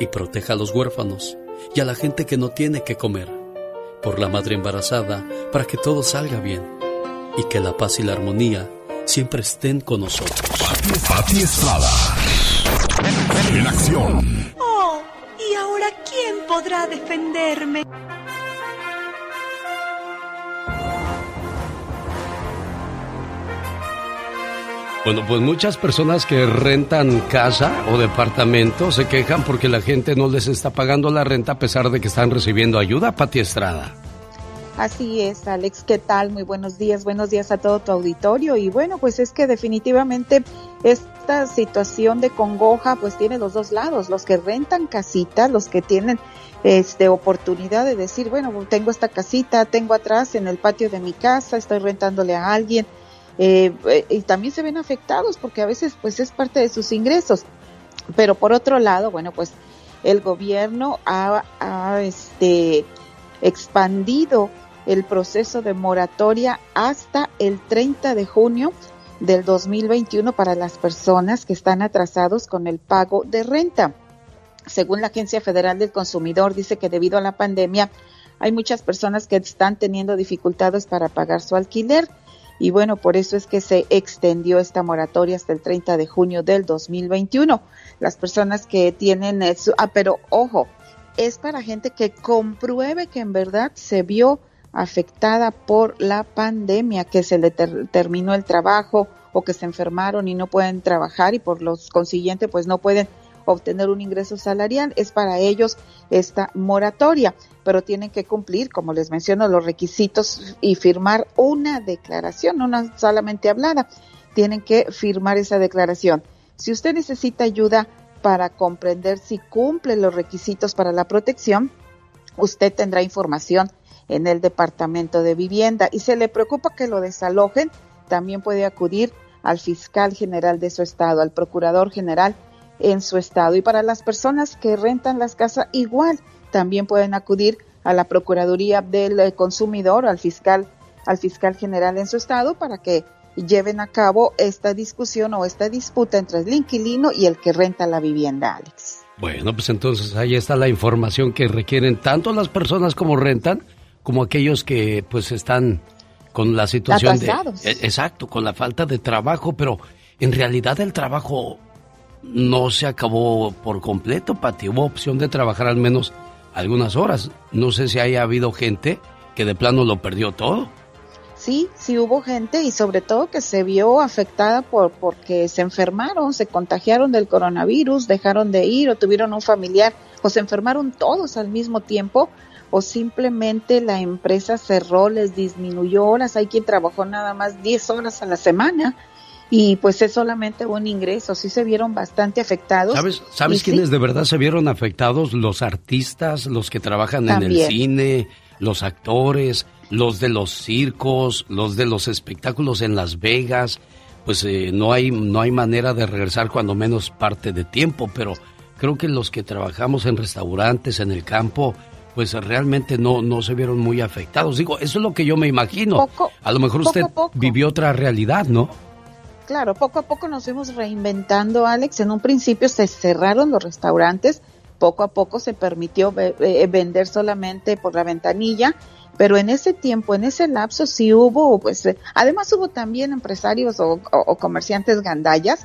y proteja a los huérfanos y a la gente que no tiene que comer, por la madre embarazada, para que todo salga bien y que la paz y la armonía siempre estén con nosotros. Pati Estrada. En acción. Oh, ¿y ahora quién podrá defenderme? Bueno, pues muchas personas que rentan casa o departamento se quejan porque la gente no les está pagando la renta a pesar de que están recibiendo ayuda, Pati Estrada. Así es, Alex, ¿qué tal? Muy buenos días, buenos días a todo tu auditorio. Y bueno, pues es que definitivamente esta situación de congoja pues tiene los dos lados, los que rentan casitas, los que tienen este oportunidad de decir, bueno, tengo esta casita, tengo atrás en el patio de mi casa, estoy rentándole a alguien, eh, eh, y también se ven afectados porque a veces pues es parte de sus ingresos. Pero por otro lado, bueno, pues el gobierno ha, ha este, expandido el proceso de moratoria hasta el 30 de junio del 2021 para las personas que están atrasados con el pago de renta. Según la Agencia Federal del Consumidor, dice que debido a la pandemia hay muchas personas que están teniendo dificultades para pagar su alquiler y bueno, por eso es que se extendió esta moratoria hasta el 30 de junio del 2021. Las personas que tienen eso, ah, pero ojo, es para gente que compruebe que en verdad se vio afectada por la pandemia, que se le terminó el trabajo o que se enfermaron y no pueden trabajar y por lo consiguiente pues no pueden obtener un ingreso salarial. Es para ellos esta moratoria, pero tienen que cumplir, como les menciono, los requisitos y firmar una declaración, una solamente hablada. Tienen que firmar esa declaración. Si usted necesita ayuda para comprender si cumple los requisitos para la protección, usted tendrá información en el Departamento de Vivienda y se le preocupa que lo desalojen, también puede acudir al fiscal general de su estado, al procurador general en su estado. Y para las personas que rentan las casas, igual también pueden acudir a la Procuraduría del eh, Consumidor, al fiscal, al fiscal general en su estado, para que lleven a cabo esta discusión o esta disputa entre el inquilino y el que renta la vivienda, Alex. Bueno, pues entonces ahí está la información que requieren tanto las personas como rentan, como aquellos que pues están con la situación de... E, exacto, con la falta de trabajo, pero en realidad el trabajo no se acabó por completo, Pati. Hubo opción de trabajar al menos algunas horas. No sé si haya habido gente que de plano lo perdió todo. Sí, sí hubo gente y sobre todo que se vio afectada por porque se enfermaron, se contagiaron del coronavirus, dejaron de ir o tuvieron un familiar o se enfermaron todos al mismo tiempo o simplemente la empresa cerró, les disminuyó horas. Hay quien trabajó nada más 10 horas a la semana y pues es solamente un ingreso, sí se vieron bastante afectados. ¿Sabes, ¿sabes quiénes de verdad se vieron afectados? Los artistas, los que trabajan en el cine, los actores, los de los circos, los de los espectáculos en Las Vegas. Pues eh, no, hay, no hay manera de regresar cuando menos parte de tiempo, pero creo que los que trabajamos en restaurantes, en el campo, pues realmente no, no se vieron muy afectados. Digo, eso es lo que yo me imagino. a lo mejor usted vivió otra realidad, ¿no? Claro, poco a poco nos fuimos reinventando, Alex. En un principio se cerraron los restaurantes, poco a poco se permitió eh, vender solamente por la ventanilla, pero en ese tiempo, en ese lapso sí hubo, pues, eh, además hubo también empresarios o, comerciantes gandallas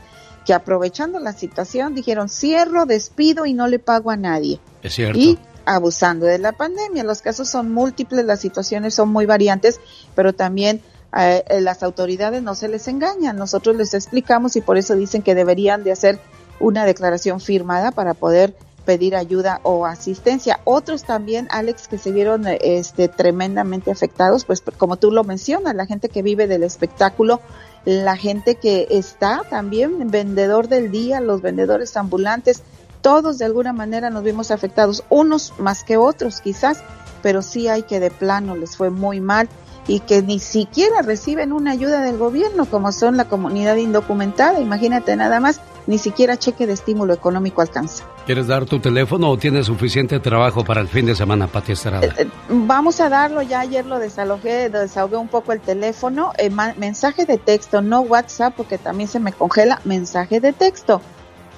que aprovechando la situación dijeron cierro, despido y no le pago a nadie. Es cierto. Y abusando de la pandemia. Los casos son múltiples, las situaciones son muy variantes, pero también eh, las autoridades no se les engañan. Nosotros les explicamos y por eso dicen que deberían de hacer una declaración firmada para poder pedir ayuda o asistencia. Otros también, Alex, que se vieron este, tremendamente afectados, pues como tú lo mencionas, la gente que vive del espectáculo la gente que está también, vendedor del día, los vendedores ambulantes, todos de alguna manera nos vimos afectados, unos más que otros quizás, pero sí hay que de plano les fue muy mal y que ni siquiera reciben una ayuda del gobierno como son la comunidad indocumentada, imagínate nada más, ni siquiera cheque de estímulo económico alcanza. ¿Quieres dar tu teléfono o tienes suficiente trabajo para el fin de semana, Pati Estrada? Eh, eh, vamos a darlo, ya ayer lo desalojé, desahogué un poco el teléfono, eh, mensaje de texto, no WhatsApp porque también se me congela, mensaje de texto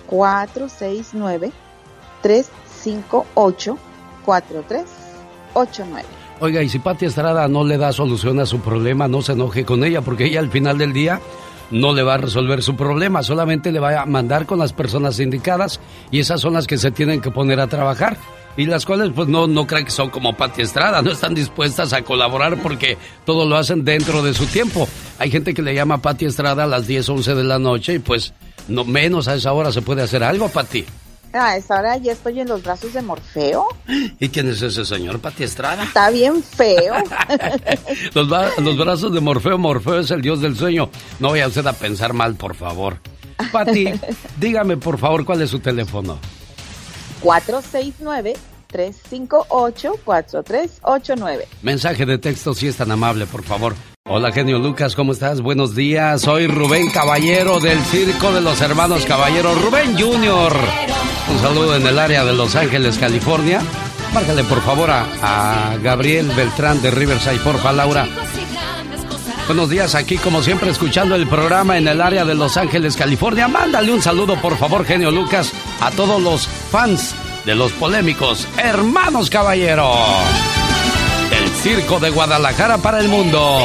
469 358 4389. Oiga, y si Pati Estrada no le da solución a su problema, no se enoje con ella, porque ella al final del día no le va a resolver su problema, solamente le va a mandar con las personas indicadas y esas son las que se tienen que poner a trabajar y las cuales pues no, no creen que son como Pati Estrada, no están dispuestas a colaborar porque todo lo hacen dentro de su tiempo. Hay gente que le llama a Pati Estrada a las 10, 11 de la noche y pues no menos a esa hora se puede hacer algo, Pati. A esa hora ya estoy en los brazos de Morfeo. ¿Y quién es ese señor, Pati Estrada? Está bien feo. <laughs> los, los, brazos de Morfeo, Morfeo es el dios del sueño. No vaya usted a pensar mal, por favor. Pati, <laughs> dígame por favor cuál es su teléfono. 469-358-4389. Mensaje de texto si es tan amable, por favor. Hola, genio Lucas, ¿cómo estás? Buenos días. Soy Rubén Caballero del Circo de los Hermanos Caballero. Rubén Jr. Un saludo en el área de Los Ángeles, California. Márcale por favor a, Gabriel Beltrán de Riverside, porfa, Laura. Buenos días, aquí como siempre escuchando el programa en el área de Los Ángeles, California. Mándale un saludo, por favor, genio Lucas, a todos los fans de los polémicos Hermanos Caballero. El Circo de Guadalajara para el mundo.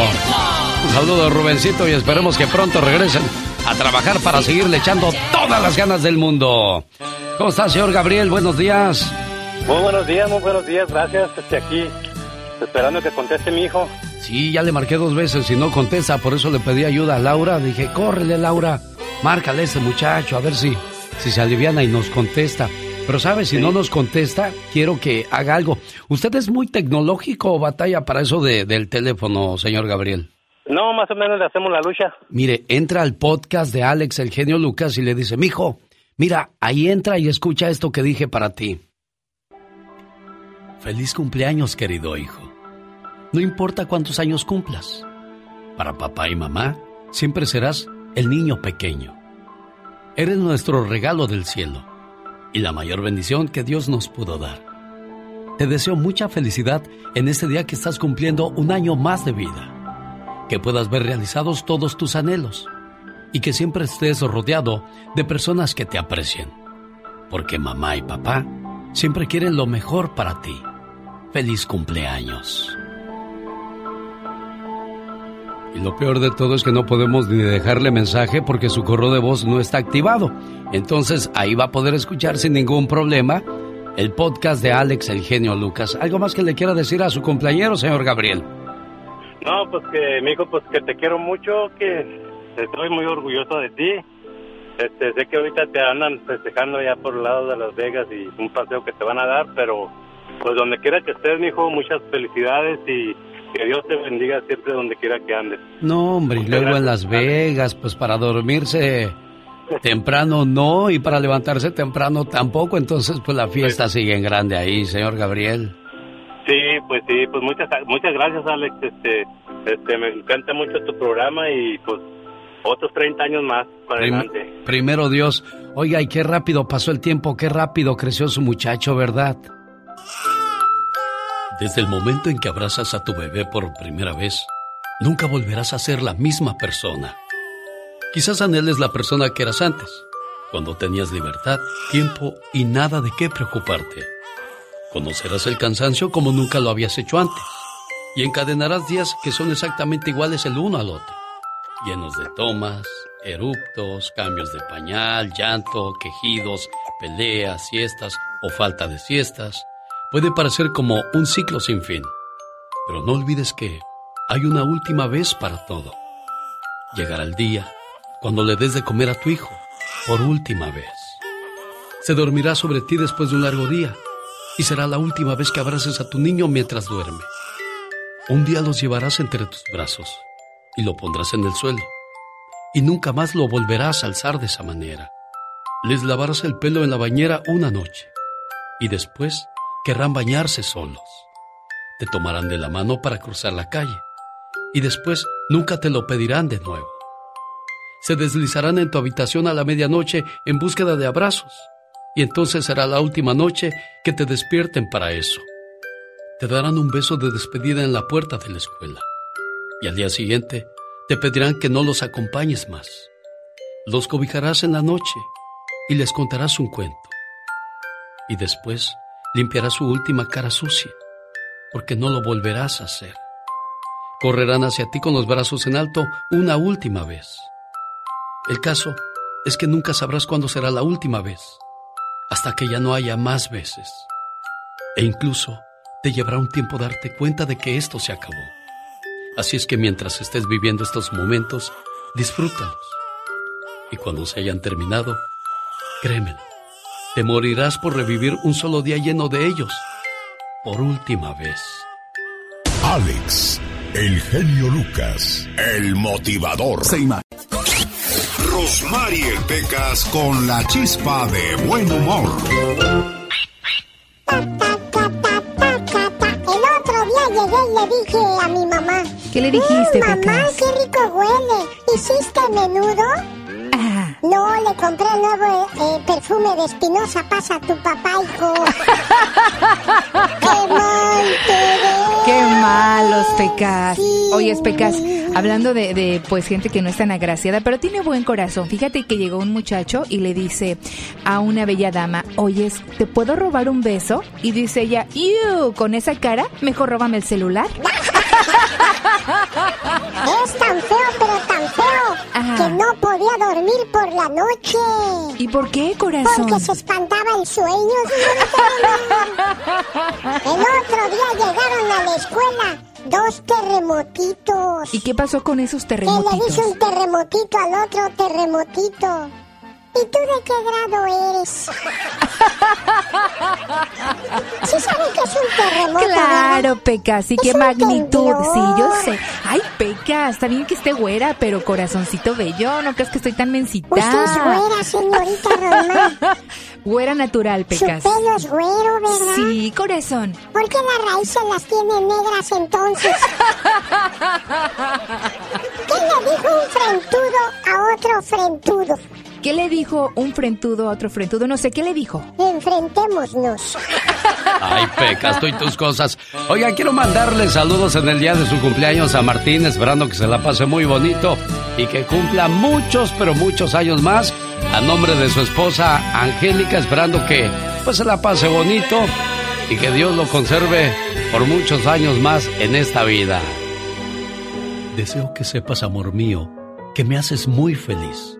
Un saludo, Rubencito, y esperemos que pronto regresen a trabajar para seguirle echando todas las ganas del mundo. ¿Cómo está, señor Gabriel? Buenos días. Muy buenos días, muy buenos días. Gracias. Estoy aquí esperando que conteste mi hijo. Sí, ya le marqué dos veces y no contesta, por eso le pedí ayuda a Laura. Dije, córrele, Laura, márcale a ese muchacho, a ver si, si se aliviana y nos contesta. Pero sabe, si no nos contesta, quiero que haga algo. ¿Usted es muy tecnológico o batalla para eso de, del teléfono, señor Gabriel? No, más o menos le hacemos la lucha. Mire, entra al podcast de Alex, el genio Lucas, y le dice, mijo, mira, ahí entra y escucha esto que dije para ti. Feliz cumpleaños, querido hijo. No importa cuántos años cumplas. Para papá y mamá, siempre serás el niño pequeño. Eres nuestro regalo del cielo y la mayor bendición que Dios nos pudo dar. Te deseo mucha felicidad en este día que estás cumpliendo un año más de vida, que puedas ver realizados todos tus anhelos y que siempre estés rodeado de personas que te aprecien, porque mamá y papá siempre quieren lo mejor para ti. Feliz cumpleaños. Y lo peor de todo es que no podemos ni dejarle mensaje porque su correo de voz no está activado. Entonces ahí va a poder escuchar sin ningún problema el podcast de Alex el genio Lucas. ¿Algo más que le quiera decir a su compañero, señor Gabriel? No, pues que, mi hijo, pues que te quiero mucho, que estoy muy orgulloso de ti. Este, sé que ahorita te andan festejando ya por el lado de Las Vegas y un paseo que te van a dar, pero pues donde quiera que estés, mi hijo, muchas felicidades y que Dios te bendiga siempre donde quiera que andes. No, hombre, y luego en Las Vegas, pues para dormirse temprano no y para levantarse temprano tampoco, entonces pues la fiesta sigue en grande ahí, señor Gabriel. Sí, pues sí, pues muchas muchas gracias Alex, este este me encanta mucho tu programa y pues otros 30 años más para adelante. Primero Dios, oiga, y qué rápido pasó el tiempo, qué rápido creció su muchacho, ¿verdad? Desde el momento en que abrazas a tu bebé por primera vez, nunca volverás a ser la misma persona. Quizás anheles la persona que eras antes, cuando tenías libertad, tiempo y nada de qué preocuparte. Conocerás el cansancio como nunca lo habías hecho antes, y encadenarás días que son exactamente iguales el uno al otro, llenos de tomas, eruptos, cambios de pañal, llanto, quejidos, peleas, siestas o falta de siestas, puede parecer como un ciclo sin fin. Pero no olvides que hay una última vez para todo. Llegará el día cuando le des de comer a tu hijo por última vez. Se dormirá sobre ti después de un largo día y será la última vez que abraces a tu niño mientras duerme. Un día los llevarás entre tus brazos y lo pondrás en el suelo y nunca más lo volverás a alzar de esa manera. Les lavarás el pelo en la bañera una noche y después querrán bañarse solos. Te tomarán de la mano para cruzar la calle y después nunca te lo pedirán de nuevo. Se deslizarán en tu habitación a la medianoche en búsqueda de abrazos y entonces será la última noche que te despierten para eso. Te darán un beso de despedida en la puerta de la escuela y al día siguiente te pedirán que no los acompañes más. Los cobijarás en la noche y les contarás un cuento. Y después limpiarás su última cara sucia, porque no lo volverás a hacer. Correrán hacia ti con los brazos en alto una última vez. El caso es que nunca sabrás cuándo será la última vez, hasta que ya no haya más veces. E incluso te llevará un tiempo darte cuenta de que esto se acabó. Así es que mientras estés viviendo estos momentos, disfrútalos. Y cuando se hayan terminado, créemelo, te morirás por revivir un solo día lleno de ellos, por última vez. Alex, el genio Lucas, el motivador. Se Rosmarie Pecas con la chispa de buen humor llegué y le dije a mi mamá. ¿Qué le dijiste, mm, Mamá, qué rico huele. ¿Hiciste menudo? No, le compré el nuevo eh, perfume de Espinosa Pasa a tu papá, hijo. <laughs> ¡Qué mal ¡Qué malos, Pecas! Oye, Pecas, hablando de, de, pues gente que no es tan agraciada, pero tiene buen corazón. Fíjate que llegó un muchacho y le dice a una bella dama, oye, ¿te puedo robar un beso? Y dice ella, ¡Ew! Con esa cara, mejor róbame el celular. <laughs> Es tan feo, pero tan feo, que no podía dormir por la noche. ¿Y por qué, corazón? Porque se espantaba el sueño, El otro día llegaron a la escuela dos terremotitos. ¿Y qué pasó con esos terremotitos? Que le dice un terremotito al otro terremotito. ¿Y tú de qué grado eres? <laughs> ¿Sí sabes que es un terremoto? Claro, Peca, sí, qué magnitud. Sí, yo sé. Ay, Peca, está bien que esté güera, pero corazoncito bello, no crees que estoy tan mensita. Usted es güera, señorita Román. <laughs> güera natural, Pecas. Su pelo es güero, ¿verdad? Sí, corazón. ¿Por qué las raíces las tiene negras entonces? <laughs> ¿Qué le dijo un frentudo a otro frentudo? ¿Qué le dijo un frentudo a otro frentudo? No sé, ¿qué le dijo? Enfrentémonos. Ay, pecas, tú y tus cosas. Oiga, quiero mandarle saludos en el día de su cumpleaños a Martín, esperando que se la pase muy bonito y que cumpla muchos, pero muchos años más. A nombre de su esposa Angélica, esperando que pues se la pase bonito y que Dios lo conserve por muchos años más en esta vida. Deseo que sepas, amor mío, que me haces muy feliz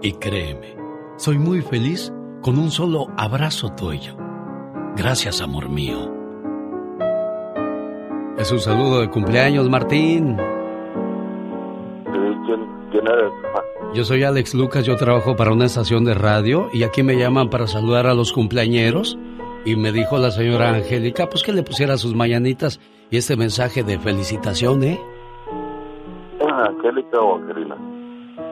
Y créeme, soy muy feliz con un solo abrazo tuyo. Gracias, amor mío. Es un saludo de cumpleaños, Martín. ¿Quién, eres? Yo soy Alex Lucas, yo trabajo para una estación de radio y aquí me llaman para saludar a los cumpleañeros. Y me dijo la señora Angélica, pues que le pusiera sus mañanitas y este mensaje de felicitación, ¿eh? Ah, Angélica o Angelina.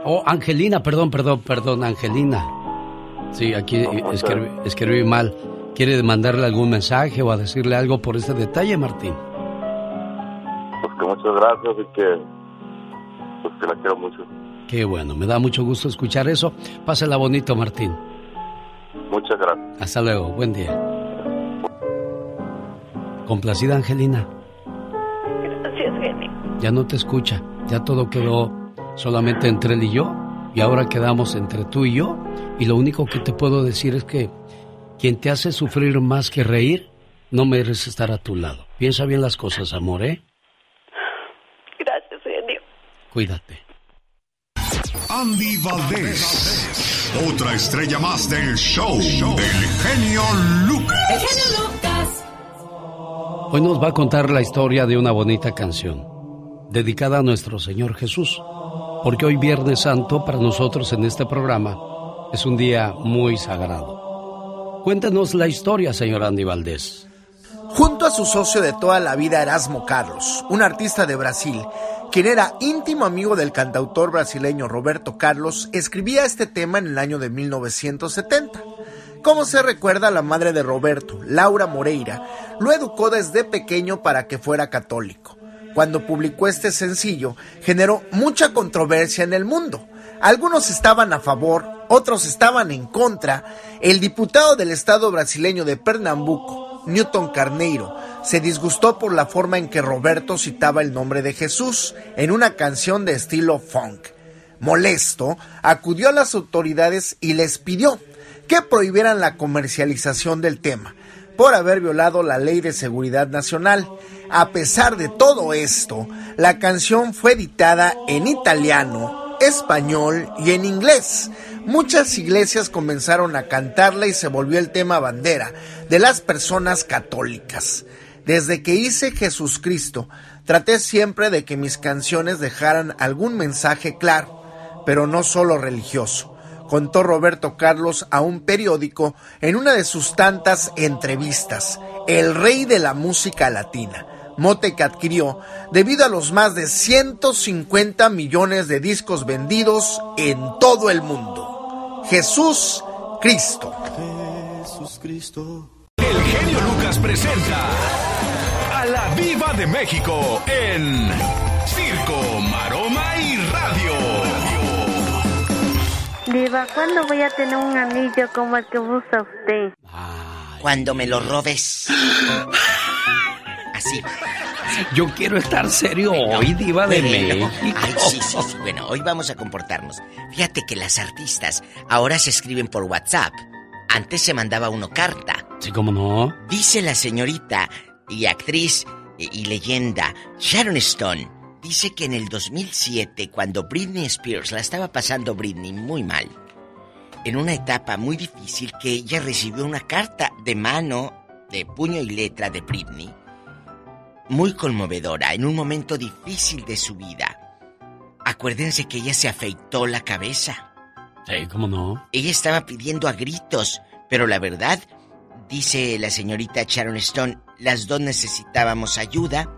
Oh, Angelina, perdón, perdón, perdón, Angelina. Sí, aquí escribí, mal. ¿Quiere mandarle algún mensaje o a decirle algo por este detalle, Martín? Pues que muchas gracias y que, pues que la quiero mucho. Qué bueno, me da mucho gusto escuchar eso. Pásela bonito, Martín. Muchas gracias. Hasta luego, buen día. Complacida, Angelina. Gracias, Jenny. Ya no te escucha, ya todo quedó solamente entre él y yo, y ahora quedamos entre tú y yo, y lo único que te puedo decir es que quien te hace sufrir más que reír, no merece estar a tu lado. Piensa bien las cosas, amor, ¿eh? Gracias, genio. Cuídate. Andy Valdés. Otra estrella más del show del genio Lucas. El genio Lucas. Hoy nos va a contar la historia de una bonita canción, dedicada a nuestro Señor Jesús, porque hoy Viernes Santo para nosotros en este programa es un día muy sagrado. Cuéntenos la historia, señor Andy Valdés. Junto a su socio de toda la vida Erasmo Carlos, un artista de Brasil, quien era íntimo amigo del cantautor brasileño Roberto Carlos, escribía este tema en el año de 1970. Como se recuerda, la madre de Roberto, Laura Moreira, lo educó desde pequeño para que fuera católico. Cuando publicó este sencillo, generó mucha controversia en el mundo. Algunos estaban a favor, otros estaban en contra. El diputado del estado brasileño de Pernambuco, Newton Carneiro se disgustó por la forma en que Roberto citaba el nombre de Jesús en una canción de estilo funk. Molesto, acudió a las autoridades y les pidió que prohibieran la comercialización del tema por haber violado la ley de seguridad nacional. A pesar de todo esto, la canción fue editada en italiano, español y en inglés, muchas iglesias comenzaron a cantarla y se volvió el tema bandera de las personas católicas. Desde que hice Jesús Cristo, traté siempre de que mis canciones dejaran algún mensaje claro, pero no solo religioso, contó Roberto Carlos a un periódico en una de sus tantas entrevistas, el rey de la música latina mote que adquirió debido a los más de 150 millones de discos vendidos en todo el mundo. Jesús Cristo. Jesús Cristo. El genio Lucas presenta a la Viva de México en Circo, Diva, ¿cuándo voy a tener un anillo como el que usa usted? Cuando me lo robes. Así. Yo quiero estar serio hoy, diva de Bueno, México. Ay, sí, sí, sí. Bueno, hoy vamos a comportarnos. Fíjate que las artistas ahora se escriben por WhatsApp. Antes se mandaba uno carta. Sí, cómo no. Dice la señorita y actriz y, y leyenda Sharon Stone. Dice que en el 2007, cuando Britney Spears la estaba pasando Britney muy mal, en una etapa muy difícil, que ella recibió una carta de mano, de puño y letra de Britney, muy conmovedora, en un momento difícil de su vida. Acuérdense que ella se afeitó la cabeza. Sí, cómo no. Ella estaba pidiendo a gritos, pero la verdad, dice la señorita Sharon Stone, las dos necesitábamos ayuda.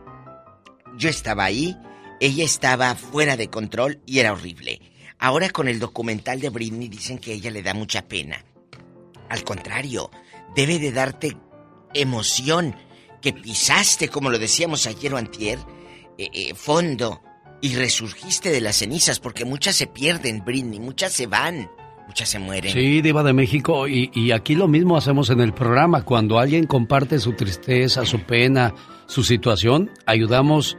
Yo estaba ahí, ella estaba fuera de control y era horrible. Ahora con el documental de Britney dicen que ella le da mucha pena. Al contrario, debe de darte emoción que pisaste, como lo decíamos ayer o antier, eh, eh, fondo y resurgiste de las cenizas, porque muchas se pierden, Britney, muchas se van, muchas se mueren. Sí, Diva de México, y aquí lo mismo hacemos en el programa. Cuando alguien comparte su tristeza, su pena, su situación, ayudamos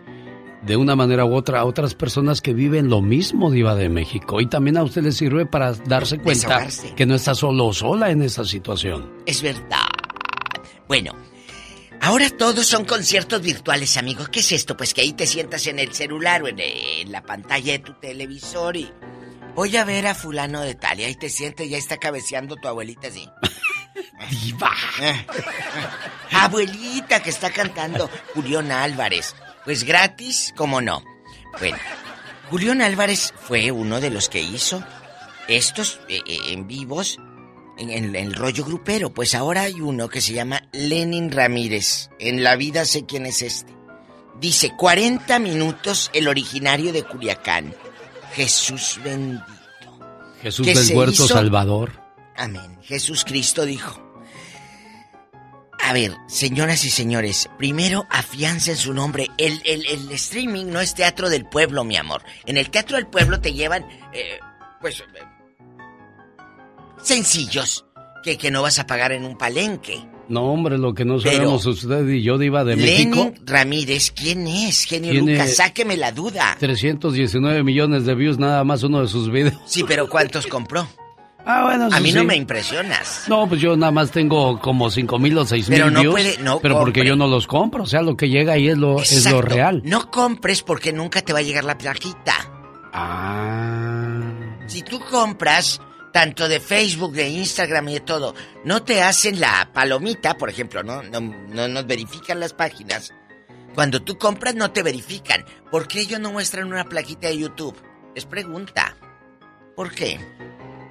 de una manera u otra a otras personas que viven lo mismo, Diva de México. Y también a usted le sirve para darse cuenta Desahogarse. que no está solo o sola en esa situación. Es verdad. Bueno, ahora todos son conciertos virtuales, amigos. ¿Qué es esto? Pues que ahí te sientas en el celular o en, en la pantalla de tu televisor y voy a ver a fulano de tal y ahí te sientes y ya está cabeceando tu abuelita así. <laughs> Diva. <laughs> Abuelita que está cantando Julián Álvarez. Pues gratis, ¿cómo no? Bueno, Julián Álvarez fue uno de los que hizo estos eh, eh, en vivos en, en el rollo grupero. Pues ahora hay uno que se llama Lenin Ramírez. En la vida sé quién es este. Dice 40 minutos el originario de Culiacán. Jesús bendito. Jesús ¿Qué del Huerto hizo? Salvador. Amén. Jesús Cristo dijo. A ver, señoras y señores, primero afiancen su nombre. El, el- el streaming no es teatro del pueblo, mi amor. En el teatro del pueblo te llevan, eh, pues, eh, sencillos, que, que no vas a pagar en un palenque. No, hombre, lo que no Pero- sabemos usted y yo, Diva de Lenin México. Ramírez, ¿quién es? Genio Lucas, sáqueme la duda. 319 millones de views nada más uno de sus videos. Sí, pero ¿cuántos compró? Ah, bueno, A mí no me impresionas. No, pues yo nada más tengo como cinco mil o seis mil Pero no views, puede- no pero porque yo no los compro, o sea, lo que llega ahí es lo, es lo Exacto. real. No compres porque nunca te va a llegar la plaquita. Ah, Si tú compras tanto de Facebook, de Instagram y de todo, no te hacen la palomita, por ejemplo, no, no, no nos verifican las páginas. Cuando tú compras no te verifican. ¿Por qué ellos no muestran una plaquita de YouTube? Es pregunta. ¿Por qué?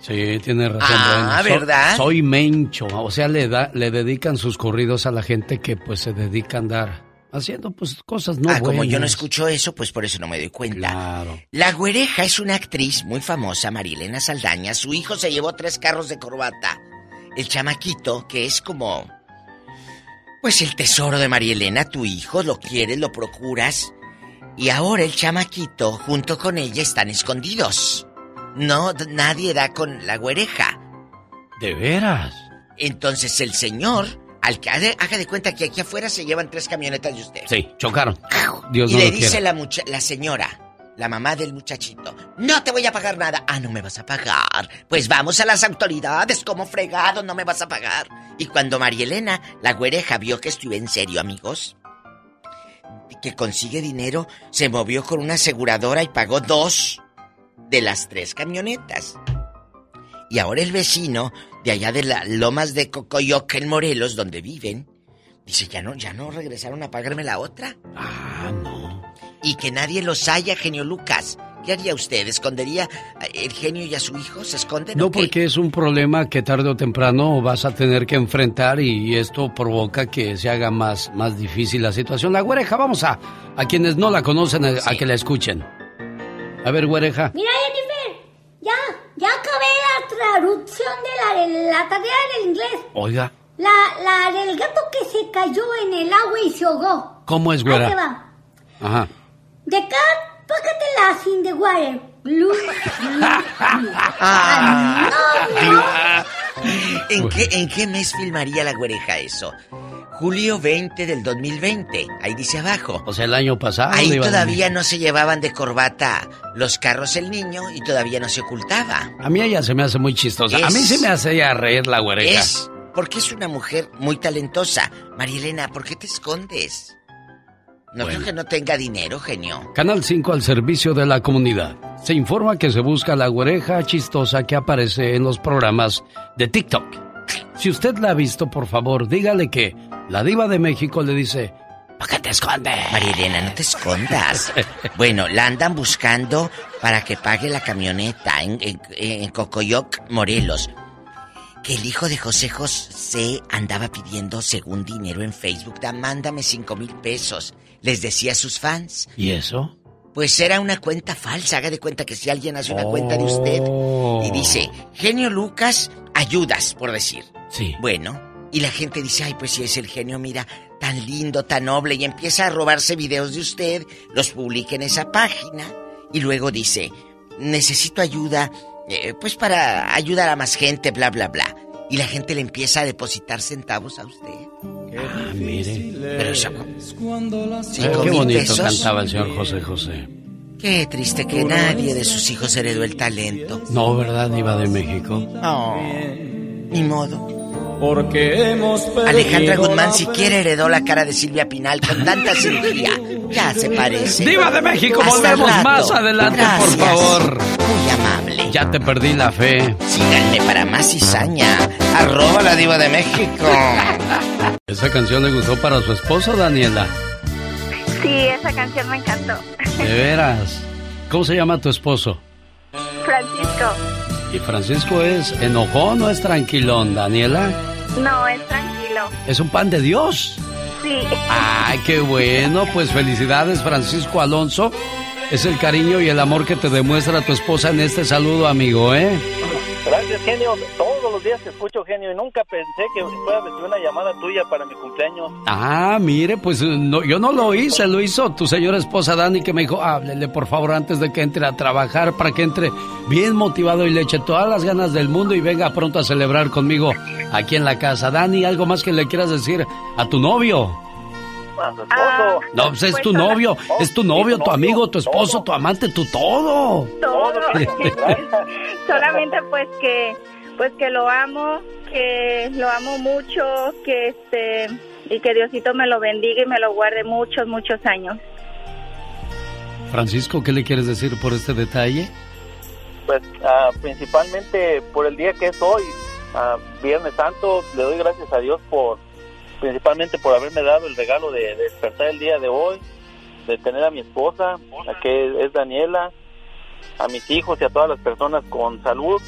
Sí, tiene razón. Ah, Bueno, so- ¿verdad? Soy mencho, o sea, le da, le dedican sus corridos a la gente que pues se dedica a andar haciendo pues cosas no ah, como yo no escucho eso, pues por eso no me doy cuenta. Claro. La güereja es una actriz muy famosa, Marilena Saldaña. Su hijo se llevó tres carros de corbata. El chamaquito, que es como... Pues el tesoro de Marielena, tu hijo, lo quieres, lo procuras. Y ahora el chamaquito, junto con ella, están escondidos. No, nadie da con la güereja. De veras. Entonces el señor, al que haga de cuenta que aquí afuera se llevan tres camionetas de usted. Sí, chocaron. Dios y no le dice la, mucha- la señora, la mamá del muchachito, no te voy a pagar nada. Ah, no me vas a pagar. Pues vamos a las autoridades, como fregado, no me vas a pagar. Y cuando Marielena, la güereja, vio que estuve en serio, amigos, que consigue dinero, se movió con una aseguradora y pagó dos de las tres camionetas. Y ahora el vecino de allá de las lomas de Cocoyoc en Morelos, donde viven, dice, ya no, ya no regresaron a pagarme la otra. Ah, no. Y que nadie los haya, genio Lucas. ¿Qué haría usted? ¿Escondería el genio y a su hijo? ¿Se esconden No, porque es un problema que tarde o temprano vas a tener que enfrentar y esto provoca que se haga más, más difícil la situación. La güereja, vamos a, a quienes no la conocen a, a que la escuchen. A ver, güereja. Mira, Jennifer, ya, ya acabé la traducción de la, de la tarea del inglés. Oiga, La, la del gato que se cayó en el agua y se ahogó. ¿cómo es Ahí te güera? va. Ajá. The cat, pácatela sin the water. Blue. No, no. ¿En qué, ¿En qué mes filmaría la güereja eso? Julio 20 del 2020. Ahí dice abajo. O sea, el año pasado. Ahí a- todavía no se llevaban de corbata los carros el niño y todavía no se ocultaba. A mí ella se me hace muy chistosa. A mí sí me hace ya reír la güereja. Es porque es una mujer muy talentosa. Marielena, ¿por qué te escondes? No creo que no tenga dinero, genio. Canal 5 al servicio de la comunidad. Se informa que se busca la güereja chistosa que aparece en los programas de TikTok. Si usted la ha visto, por favor, dígale que la diva de México le dice, ¿para qué te escondes? Marielena, no te escondas. <laughs> Bueno, la andan buscando para que pague la camioneta en, en- en Cocoyoc, Morelos. Que el hijo de José José andaba pidiendo, según dinero en Facebook, da, mándame cinco mil pesos. Les decía a sus fans. ¿Y eso? Pues era una cuenta falsa. Haga de cuenta que si alguien hace una cuenta de usted y dice, genio Lucas, ayudas, por decir. Sí. Bueno, y la gente dice, ay, pues si es el genio, mira, tan lindo, tan noble, y empieza a robarse videos de usted, los publica en esa página, y luego dice, necesito ayuda, eh, pues para ayudar a más gente, bla, bla, bla. Y la gente le empieza a depositar centavos a usted. Ah, mire. Pero eso, cinco qué mil bonito pesos. cantaba el señor José José. Qué triste que nadie de sus hijos heredó el talento. No, ¿verdad, diva de México? No, ni modo. Porque hemos Alejandra Guzmán siquiera heredó la cara de Silvia Pinal con tanta cirugía. Ya se parece. Diva de México, Hasta volvemos rato. más adelante, por favor. Muy amable. Ya te perdí la fe. Síganme para más cizaña. Arroba la diva de México. <laughs> Esa canción le gustó para su esposo, Daniela. Sí, esa canción me encantó. De veras. ¿Cómo se llama tu esposo? Francisco. Y Francisco es enojón o es tranquilón, Daniela. No, es tranquilo. Es un pan de Dios. Sí. Ay, qué bueno. Pues felicidades, Francisco Alonso. Es el cariño y el amor que te demuestra tu esposa en este saludo, amigo, ¿eh? Genio. Todos los días te escucho, genio, y nunca pensé que fuera recibir una llamada tuya para mi cumpleaños. Ah, mire, pues no, yo no lo hice, lo hizo tu señora esposa Dani que me dijo, háblele por favor antes de que entre a trabajar para que entre bien motivado y le eche todas las ganas del mundo y venga pronto a celebrar conmigo aquí en la casa. Dani, ¿algo más que le quieras decir a tu novio? A su esposo. No, pues es tu novio, es tu novio, tu amigo, tu esposo, tu amante, tu todo. Todo. <laughs> Solamente pues que pues que lo amo, que lo amo mucho, que este y que Diosito me lo bendiga y me lo guarde muchos muchos años. Francisco, ¿qué le quieres decir por este detalle? pues ah, principalmente por el día que es hoy, ah, Viernes Santo, le doy gracias a Dios por principalmente por haberme dado el regalo de, de despertar el día de hoy, de tener a mi esposa, a que es Daniela, a mis hijos y a todas las personas con salud.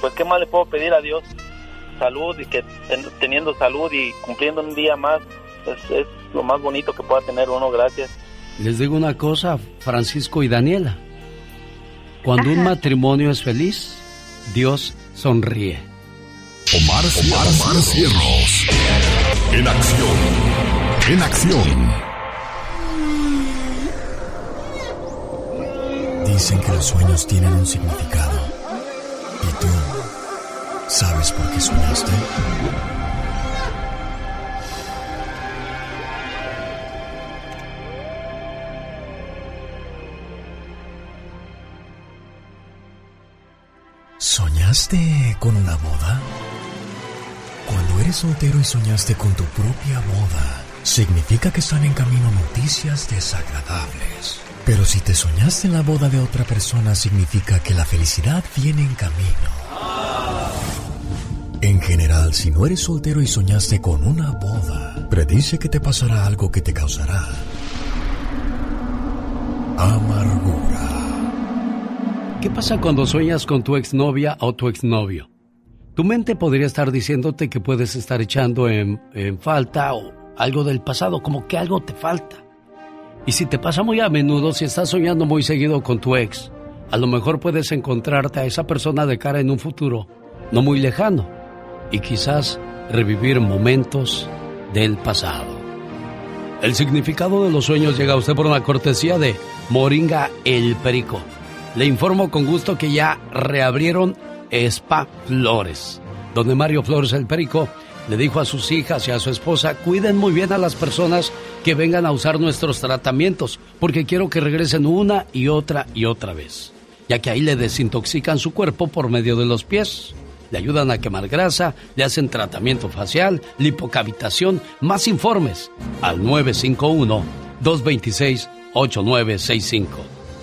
Pues qué más le puedo pedir a Dios, salud y que ten- teniendo salud y cumpliendo un día más es, es lo más bonito que pueda tener uno, gracias. Les digo una cosa, Francisco y Daniela. Cuando un matrimonio es feliz, Dios sonríe. Omar, Omar, Omar Cierros. En acción. En acción. Dicen que los sueños tienen un significado. ¿Y tú sabes por qué soñaste? ¿Soñaste con una boda? Cuando eres soltero y soñaste con tu propia boda, significa que están en camino noticias desagradables. Pero si te soñaste en la boda de otra persona, significa que la felicidad viene en camino. En general, si no eres soltero y soñaste con una boda, predice que te pasará algo que te causará amargura. ¿Qué pasa cuando sueñas con tu exnovia o tu exnovio? Tu mente podría estar diciéndote que puedes estar echando en, en falta o algo del pasado, como que algo te falta. Y si te pasa muy a menudo, si estás soñando muy seguido con tu ex, a lo mejor puedes encontrarte a esa persona de cara en un futuro no muy lejano y quizás revivir momentos del pasado. El significado de los sueños llega a usted por una cortesía de Moringa El Perico. Le informo con gusto que ya reabrieron Spa Flores, donde Mario Flores El Perico le dijo a sus hijas y a su esposa, cuiden muy bien a las personas que vengan a usar nuestros tratamientos, porque quiero que regresen una y otra y otra vez, ya que ahí le desintoxican su cuerpo por medio de los pies. Le ayudan a quemar grasa, le hacen tratamiento facial, lipocavitación, más informes al 951-226-8965.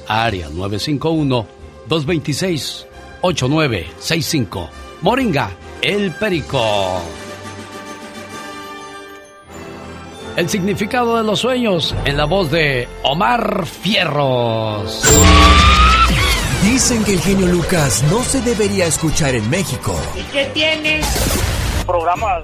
Área 951-226-8965. Moringa, el Perico. El significado de los sueños en la voz de Omar Fierros. Dicen que el genio Lucas no se debería escuchar en México. ¿Y qué tienes? Programas,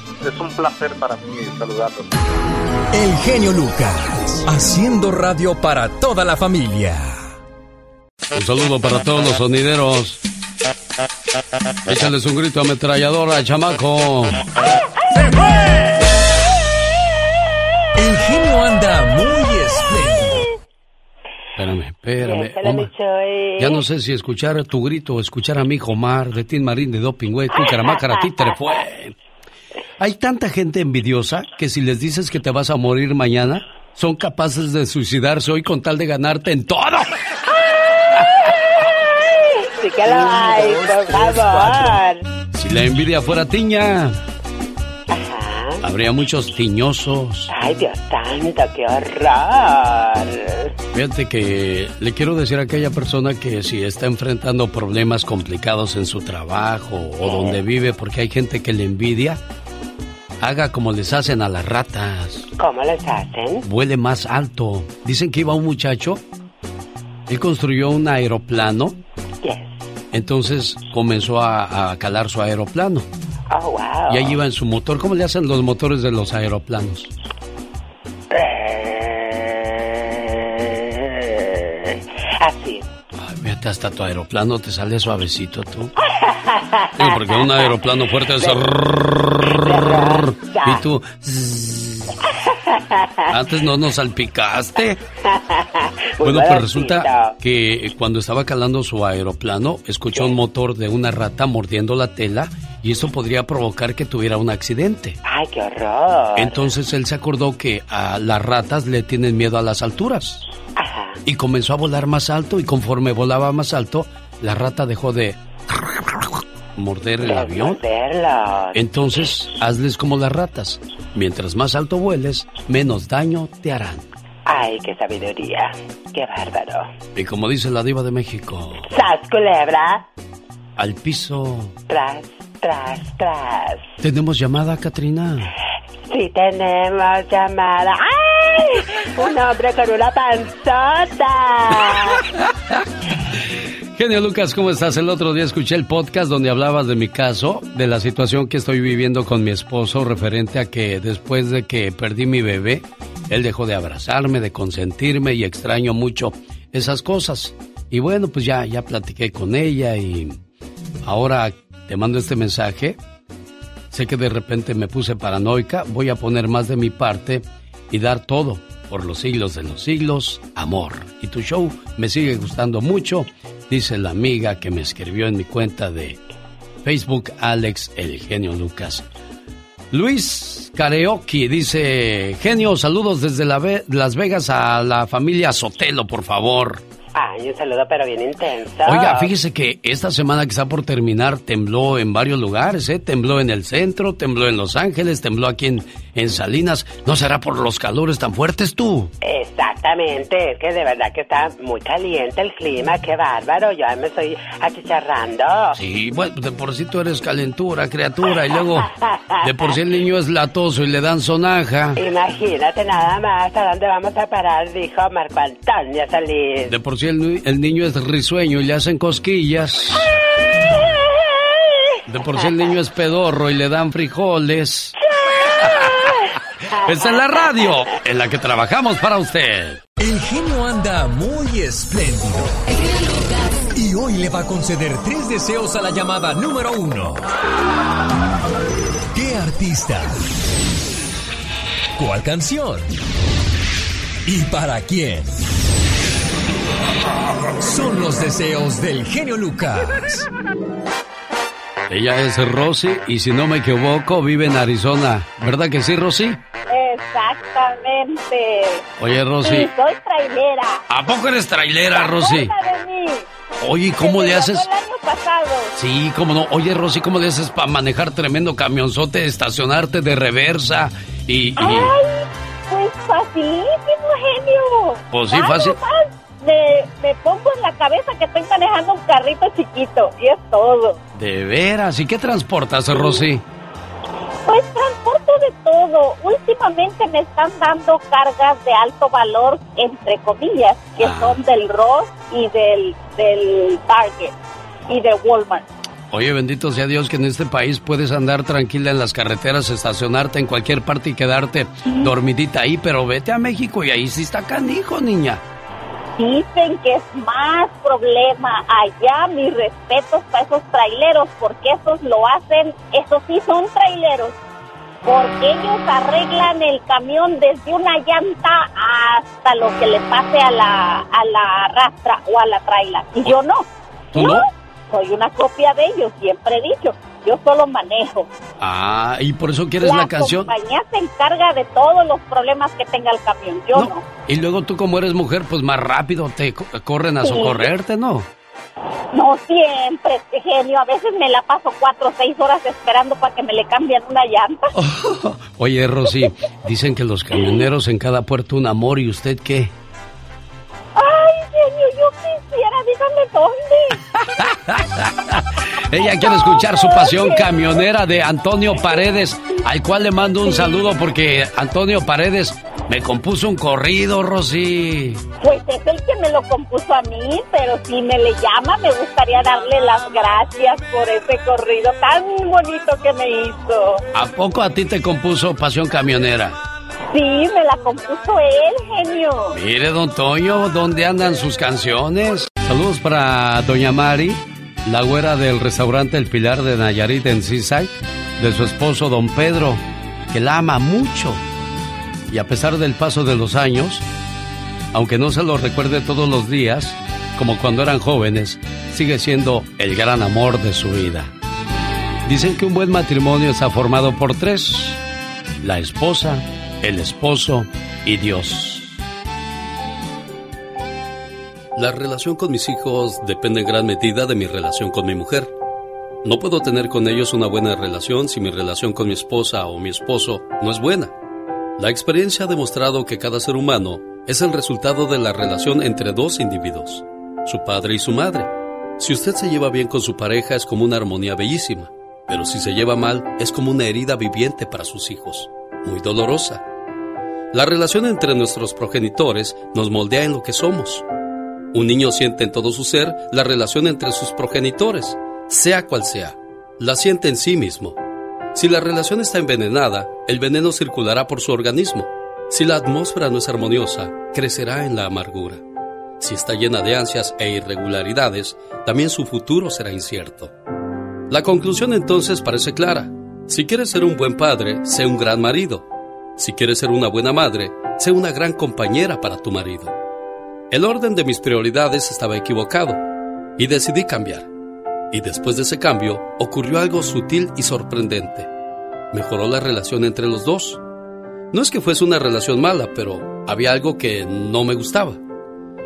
es un placer para mí saludarlos. El genio Lucas, haciendo radio para toda la familia. Un saludo para todos los sonideros. Échales un grito ametralladora, chamaco. El genio anda muy espléndido. Espérame, espérame. Se Omar. eh. Ya no sé si escuchar tu grito o escuchar a mi hijo Omar de Tin Marín de Doping, güey. Tu caramácara, títere fue. Hay tanta gente envidiosa que si les dices que te vas a morir mañana, son capaces de suicidarse hoy con tal de ganarte en todo. Sí que lo hay, por favor. Si la envidia fuera tiña, habría muchos tiñosos. Ay, Dios santo, qué horror. Fíjate que le quiero decir a aquella persona que si está enfrentando problemas complicados en su trabajo o donde vive porque hay gente que le envidia, haga como les hacen a las ratas. ¿Cómo les hacen? Vuele más alto. Dicen que iba un muchacho, él construyó un aeroplano, Yes. entonces comenzó a, a calar su aeroplano. Oh, wow. Y ahí iba en su motor. ¿Cómo le hacen los motores de los aeroplanos? Eh, Así. Ay, hasta tu aeroplano te sale suavecito tú. Digo, porque un aeroplano fuerte es... <laughs> Y tú... Antes no nos salpicaste. <laughs> Bueno, pues resulta que cuando estaba calando su aeroplano, escuchó un motor de una rata mordiendo la tela y eso podría provocar que tuviera un accidente. ¡Ay, qué horror! Entonces él se acordó que a las ratas le tienen miedo a las alturas. Ajá. Y comenzó a volar más alto y conforme volaba más alto, la rata dejó de morder el avión. morderlos. Entonces, hazles como las ratas. Mientras más alto vueles, menos daño te harán. ¡Ay, qué sabiduría! ¡Qué bárbaro! Y como dice la diva de México, ¡Sas, culebra! al piso. Tras, tras, tras. ¿Tenemos llamada, Katrina? Sí tenemos llamada. ¡Ay! Un hombre con una panzota. <laughs> Genio Lucas, ¿cómo estás? El otro día escuché el podcast donde hablabas de mi caso, de la situación que estoy viviendo con mi esposo referente a que después de que perdí mi bebé, él dejó de abrazarme, de consentirme y extraño mucho esas cosas. Y bueno, pues ya, ya platiqué con ella y ahora te mando este mensaje. Sé que de repente me puse paranoica, voy a poner más de mi parte y dar todo por los siglos de los siglos, amor. Y tu show me sigue gustando mucho, dice la amiga que me escribió en mi cuenta de Facebook, Alex el genio Lucas. Luis Karaoke dice, genio, saludos desde la Ve- Las Vegas a la familia Sotelo, por favor. Ay, un saludo pero bien intenso. Oiga, fíjese que esta semana que está por terminar tembló en varios lugares, ¿eh? Tembló en el centro, tembló en Los Ángeles, tembló aquí en, en Salinas. ¿No será por los calores tan fuertes tú? Exactamente, es que de verdad que está muy caliente el clima, qué bárbaro, yo me estoy achicharrando. Sí, bueno, de por sí tú eres calentura, criatura, y luego de por sí el niño es latoso y le dan sonaja. Imagínate nada más a dónde vamos a parar, dijo Marco Antonio Solís. De por sí el, el niño es risueño y le hacen cosquillas. De por sí el niño es pedorro y le dan frijoles. Es la radio en la que trabajamos para usted. El genio anda muy espléndido. Y hoy le va a conceder tres deseos a la llamada número uno. ¿Qué artista? ¿Cuál canción? ¿Y para quién? Son los deseos del genio Lucas. Ella es Rosy y si no me equivoco vive en Arizona. ¿Verdad que sí, Rosy? Exactamente. Oye, Rosy. Sí, soy trailera. ¿A poco eres trailera, Rosy? Acuerda de mí. Oye, ¿y ¿cómo le haces? El año pasado. Sí, cómo no. Oye, Rosy, ¿cómo le haces para manejar tremendo camionzote, estacionarte de reversa y... y- Ay, pues facilísimo, genio. Pues sí, fácil. más Me, me pongo en la cabeza que estoy manejando un carrito chiquito y es todo. De veras, ¿y qué transportas, Rosy? Pues transporto de todo. Últimamente me están dando cargas de alto valor, entre comillas, que Ah. son del Ross y del, del Target y de Walmart. Oye, bendito sea Dios que en este país puedes andar tranquila en las carreteras, estacionarte en cualquier parte y quedarte dormidita ahí, pero vete a México y ahí sí está canijo, niña. Dicen que es más problema allá, mis respetos para esos traileros, porque esos lo hacen, esos sí son traileros, porque ellos arreglan el camión desde una llanta hasta lo que le pase a la, a la rastra o a la traila. Y yo no. ¿Tú no? Soy una copia de ellos, siempre he dicho. Yo solo manejo. Ah, y por eso quieres la, canción. compañía se encarga de todos los problemas que tenga el camión. Yo no. Y luego tú como eres mujer, pues más rápido te co- corren a Sí. socorrerte, ¿no? No siempre, genio. A veces me la paso cuatro o seis horas esperando para que me le cambien una llanta. <laughs> Oye, Rosy, dicen que los camioneros en cada puerto un amor y usted qué? Ay, genio, yo quisiera, dígame dónde. <laughs> Ella quiere escuchar su pasión camionera de Antonio Paredes, al cual le mando un saludo porque Antonio Paredes me compuso un corrido, Rosy. Pues es el que me lo compuso a mí, pero si me le llama, me gustaría darle las gracias por ese corrido tan bonito que me hizo. ¿A poco a ti te compuso pasión camionera? Sí, me la compuso él, genio. Mire, don Toño, ¿dónde andan sus canciones? Saludos para doña Mari, la güera del restaurante El Pilar de Nayarit en Seaside, de su esposo don Pedro, que la ama mucho. Y a pesar del paso de los años, aunque no se lo recuerde todos los días, como cuando eran jóvenes, sigue siendo el gran amor de su vida. Dicen que un buen matrimonio está formado por tres. La esposa, el esposo y Dios. La relación con mis hijos depende en gran medida de mi relación con mi mujer. No puedo tener con ellos una buena relación si mi relación con mi esposa o mi esposo no es buena. La experiencia ha demostrado que cada ser humano es el resultado de la relación entre dos individuos, su padre y su madre. Si usted se lleva bien con su pareja es como una armonía bellísima, pero si se lleva mal es como una herida viviente para sus hijos, muy dolorosa. La relación entre nuestros progenitores nos moldea en lo que somos. Un niño siente en todo su ser la relación entre sus progenitores, sea cual sea. La siente en sí mismo. Si la relación está envenenada, el veneno circulará por su organismo. Si la atmósfera no es armoniosa, crecerá en la amargura. Si está llena de ansias e irregularidades, también su futuro será incierto. La conclusión entonces parece clara. Si quieres ser un buen padre, sé un gran marido. Si quieres ser una buena madre, sé una gran compañera para tu marido. El orden de mis prioridades estaba equivocado y decidí cambiar. Y después de ese cambio ocurrió algo sutil y sorprendente. Mejoró la relación entre los dos. No es que fuese una relación mala, pero había algo que no me gustaba.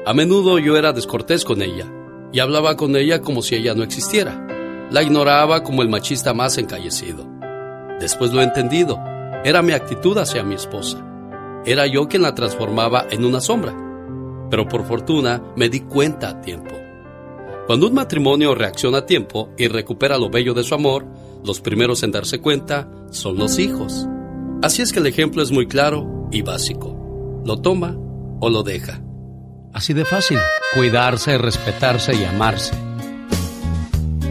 A menudo yo era descortés con ella y hablaba con ella como si ella no existiera. La ignoraba como el machista más encallecido. Después lo he entendido. Era mi actitud hacia mi esposa. Era yo quien la transformaba en una sombra. Pero por fortuna me di cuenta a tiempo. Cuando un matrimonio reacciona a tiempo y recupera lo bello de su amor, los primeros en darse cuenta son los hijos. Así es que el ejemplo es muy claro y básico. Lo toma o lo deja. Así de fácil, cuidarse, respetarse y amarse.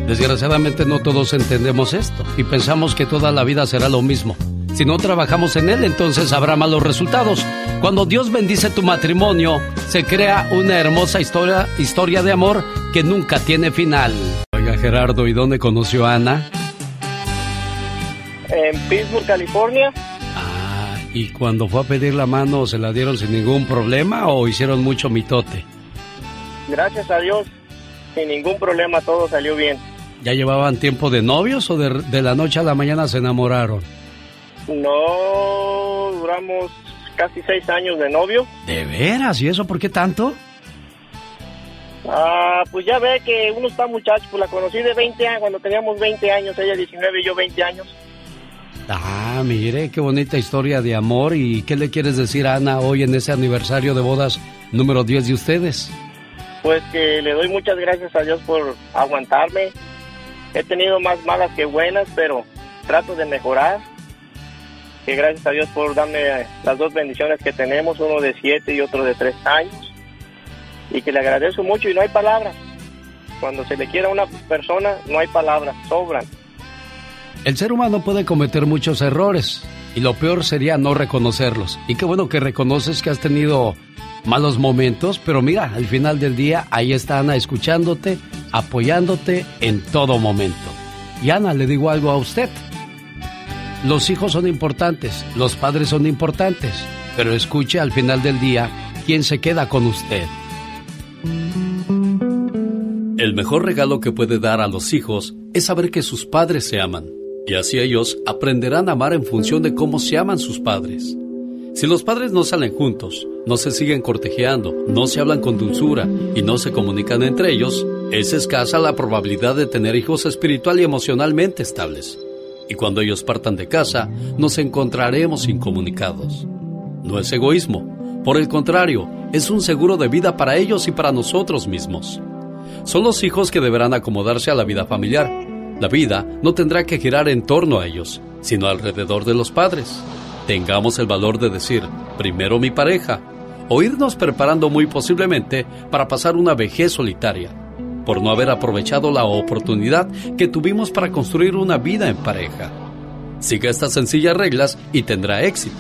Desgraciadamente no todos entendemos esto y pensamos que toda la vida será lo mismo. Si no trabajamos en él, entonces habrá malos resultados. Cuando Dios bendice tu matrimonio, se crea una hermosa historia, historia de amor que nunca tiene final. Oiga, Gerardo, ¿y dónde conoció a Ana? En Pittsburgh, California. Ah, ¿y cuando fue a pedir la mano, se la dieron sin ningún problema o hicieron mucho mitote? Gracias a Dios, sin ningún problema, todo salió bien. ¿Ya llevaban tiempo de novios o de, de la noche a la mañana se enamoraron? No duramos casi seis años de novio. ¿De veras? ¿Y eso por qué tanto? Ah, pues ya ve que uno está muchacho, pues la conocí de 20 años, cuando teníamos 20 años, ella 19 y yo 20 años. Ah, mire, qué bonita historia de amor. ¿Y qué le quieres decir a Ana hoy en ese aniversario de bodas número 10 de ustedes? Pues que le doy muchas gracias a Dios por aguantarme. He tenido más malas que buenas, pero trato de mejorar que gracias a Dios por darme las dos bendiciones que tenemos, uno de siete y otro de tres años, y que le agradezco mucho y no hay palabras. Cuando se le quiera a una persona, no hay palabras, sobran. El ser humano puede cometer muchos errores y lo peor sería no reconocerlos. Y qué bueno que reconoces que has tenido malos momentos, pero mira, al final del día ahí está Ana escuchándote, apoyándote en todo momento. Y Ana, le digo algo a usted. Los hijos son importantes, los padres son importantes, pero escuche al final del día quién se queda con usted. El mejor regalo que puede dar a los hijos es saber que sus padres se aman, y así ellos aprenderán a amar en función de cómo se aman sus padres. Si los padres no salen juntos, no se siguen cortejeando, no se hablan con dulzura y no se comunican entre ellos, es escasa la probabilidad de tener hijos espiritual y emocionalmente estables y cuando ellos partan de casa nos encontraremos incomunicados. No es egoísmo, por el contrario, es un seguro de vida para ellos y para nosotros mismos. Son los hijos que deberán acomodarse a la vida familiar. La vida no tendrá que girar en torno a ellos, sino alrededor de los padres. Tengamos el valor de decir, primero mi pareja, o irnos preparando muy posiblemente para pasar una vejez solitaria por no haber aprovechado la oportunidad que tuvimos para construir una vida en pareja. Siga estas sencillas reglas y tendrá éxito.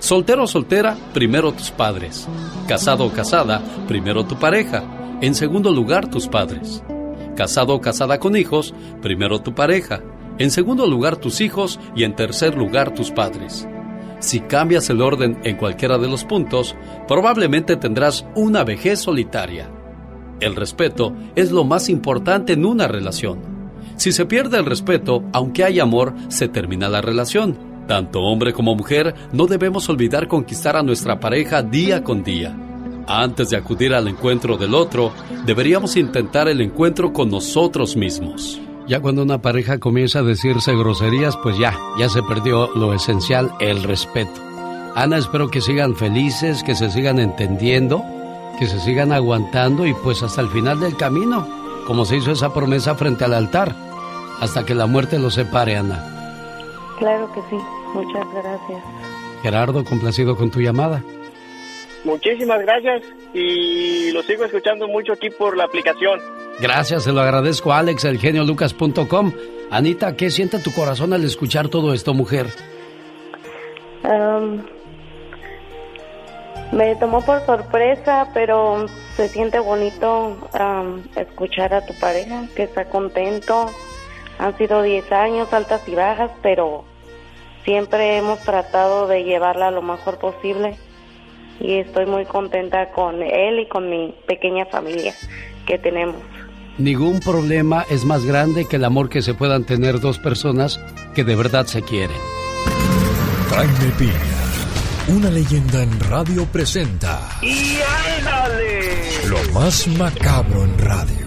Soltero o soltera, primero tus padres. Casado o casada, primero tu pareja. En segundo lugar, tus padres. Casado o casada con hijos, primero tu pareja. En segundo lugar, tus hijos y en tercer lugar, tus padres. Si cambias el orden en cualquiera de los puntos, probablemente tendrás una vejez solitaria. El respeto es lo más importante en una relación. Si se pierde el respeto, aunque hay amor, se termina la relación. Tanto hombre como mujer, no debemos olvidar conquistar a nuestra pareja día con día. Antes de acudir al encuentro del otro, deberíamos intentar el encuentro con nosotros mismos. Ya cuando una pareja comienza a decirse groserías, pues ya, ya se perdió lo esencial, el respeto. Ana, espero que sigan felices, que se sigan entendiendo, que se sigan aguantando y pues hasta el final del camino, como se hizo esa promesa frente al altar, hasta que la muerte los separe, Ana. Claro que sí, muchas gracias. Gerardo, complacido con tu llamada. Muchísimas gracias y lo sigo escuchando mucho aquí por la aplicación. Gracias, se lo agradezco a Alex, elgeniolucas.com. Anita, ¿qué siente tu corazón al escuchar todo esto, mujer? Um, me tomó por sorpresa, pero se siente bonito um, escuchar a tu pareja, que está contento. Han sido 10 años, altas y bajas, pero siempre hemos tratado de llevarla lo mejor posible y estoy muy contenta con él y con mi pequeña familia que tenemos. Ningún problema es más grande que el amor que se puedan tener dos personas que de verdad se quieren. Jaime Piña, una leyenda en radio presenta. ¡Y ándale! Lo más macabro en radio.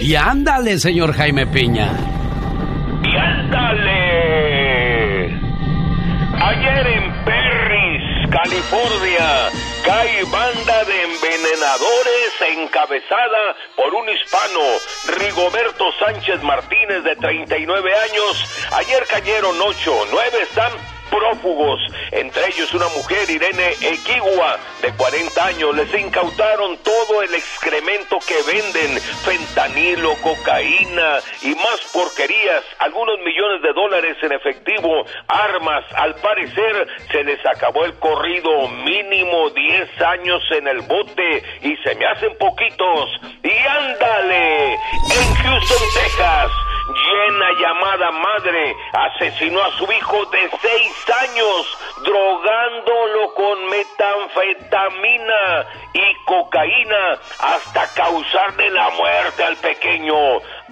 Y ándale, señor Jaime Piña. ¡Y ándale! Ayer en Perris, California, cae banda de envenenadores encabezada por un hispano, Rigoberto Sánchez Martínez, de 39 años. Ayer cayeron ocho, nueve están prófugos, entre ellos una mujer, Irene Equigua, de 40 años. Les incautaron todo el excremento que venden, fentanilo, cocaína y más porquerías, algunos millones de dólares en efectivo, armas. Al parecer se les acabó el corrido, mínimo 10 años en el bote y se me hacen poquitos. Y ándale, en Houston, Texas llena llamada madre asesinó a su hijo de seis años drogándolo con metanfetamina y cocaína hasta causarle la muerte al pequeño.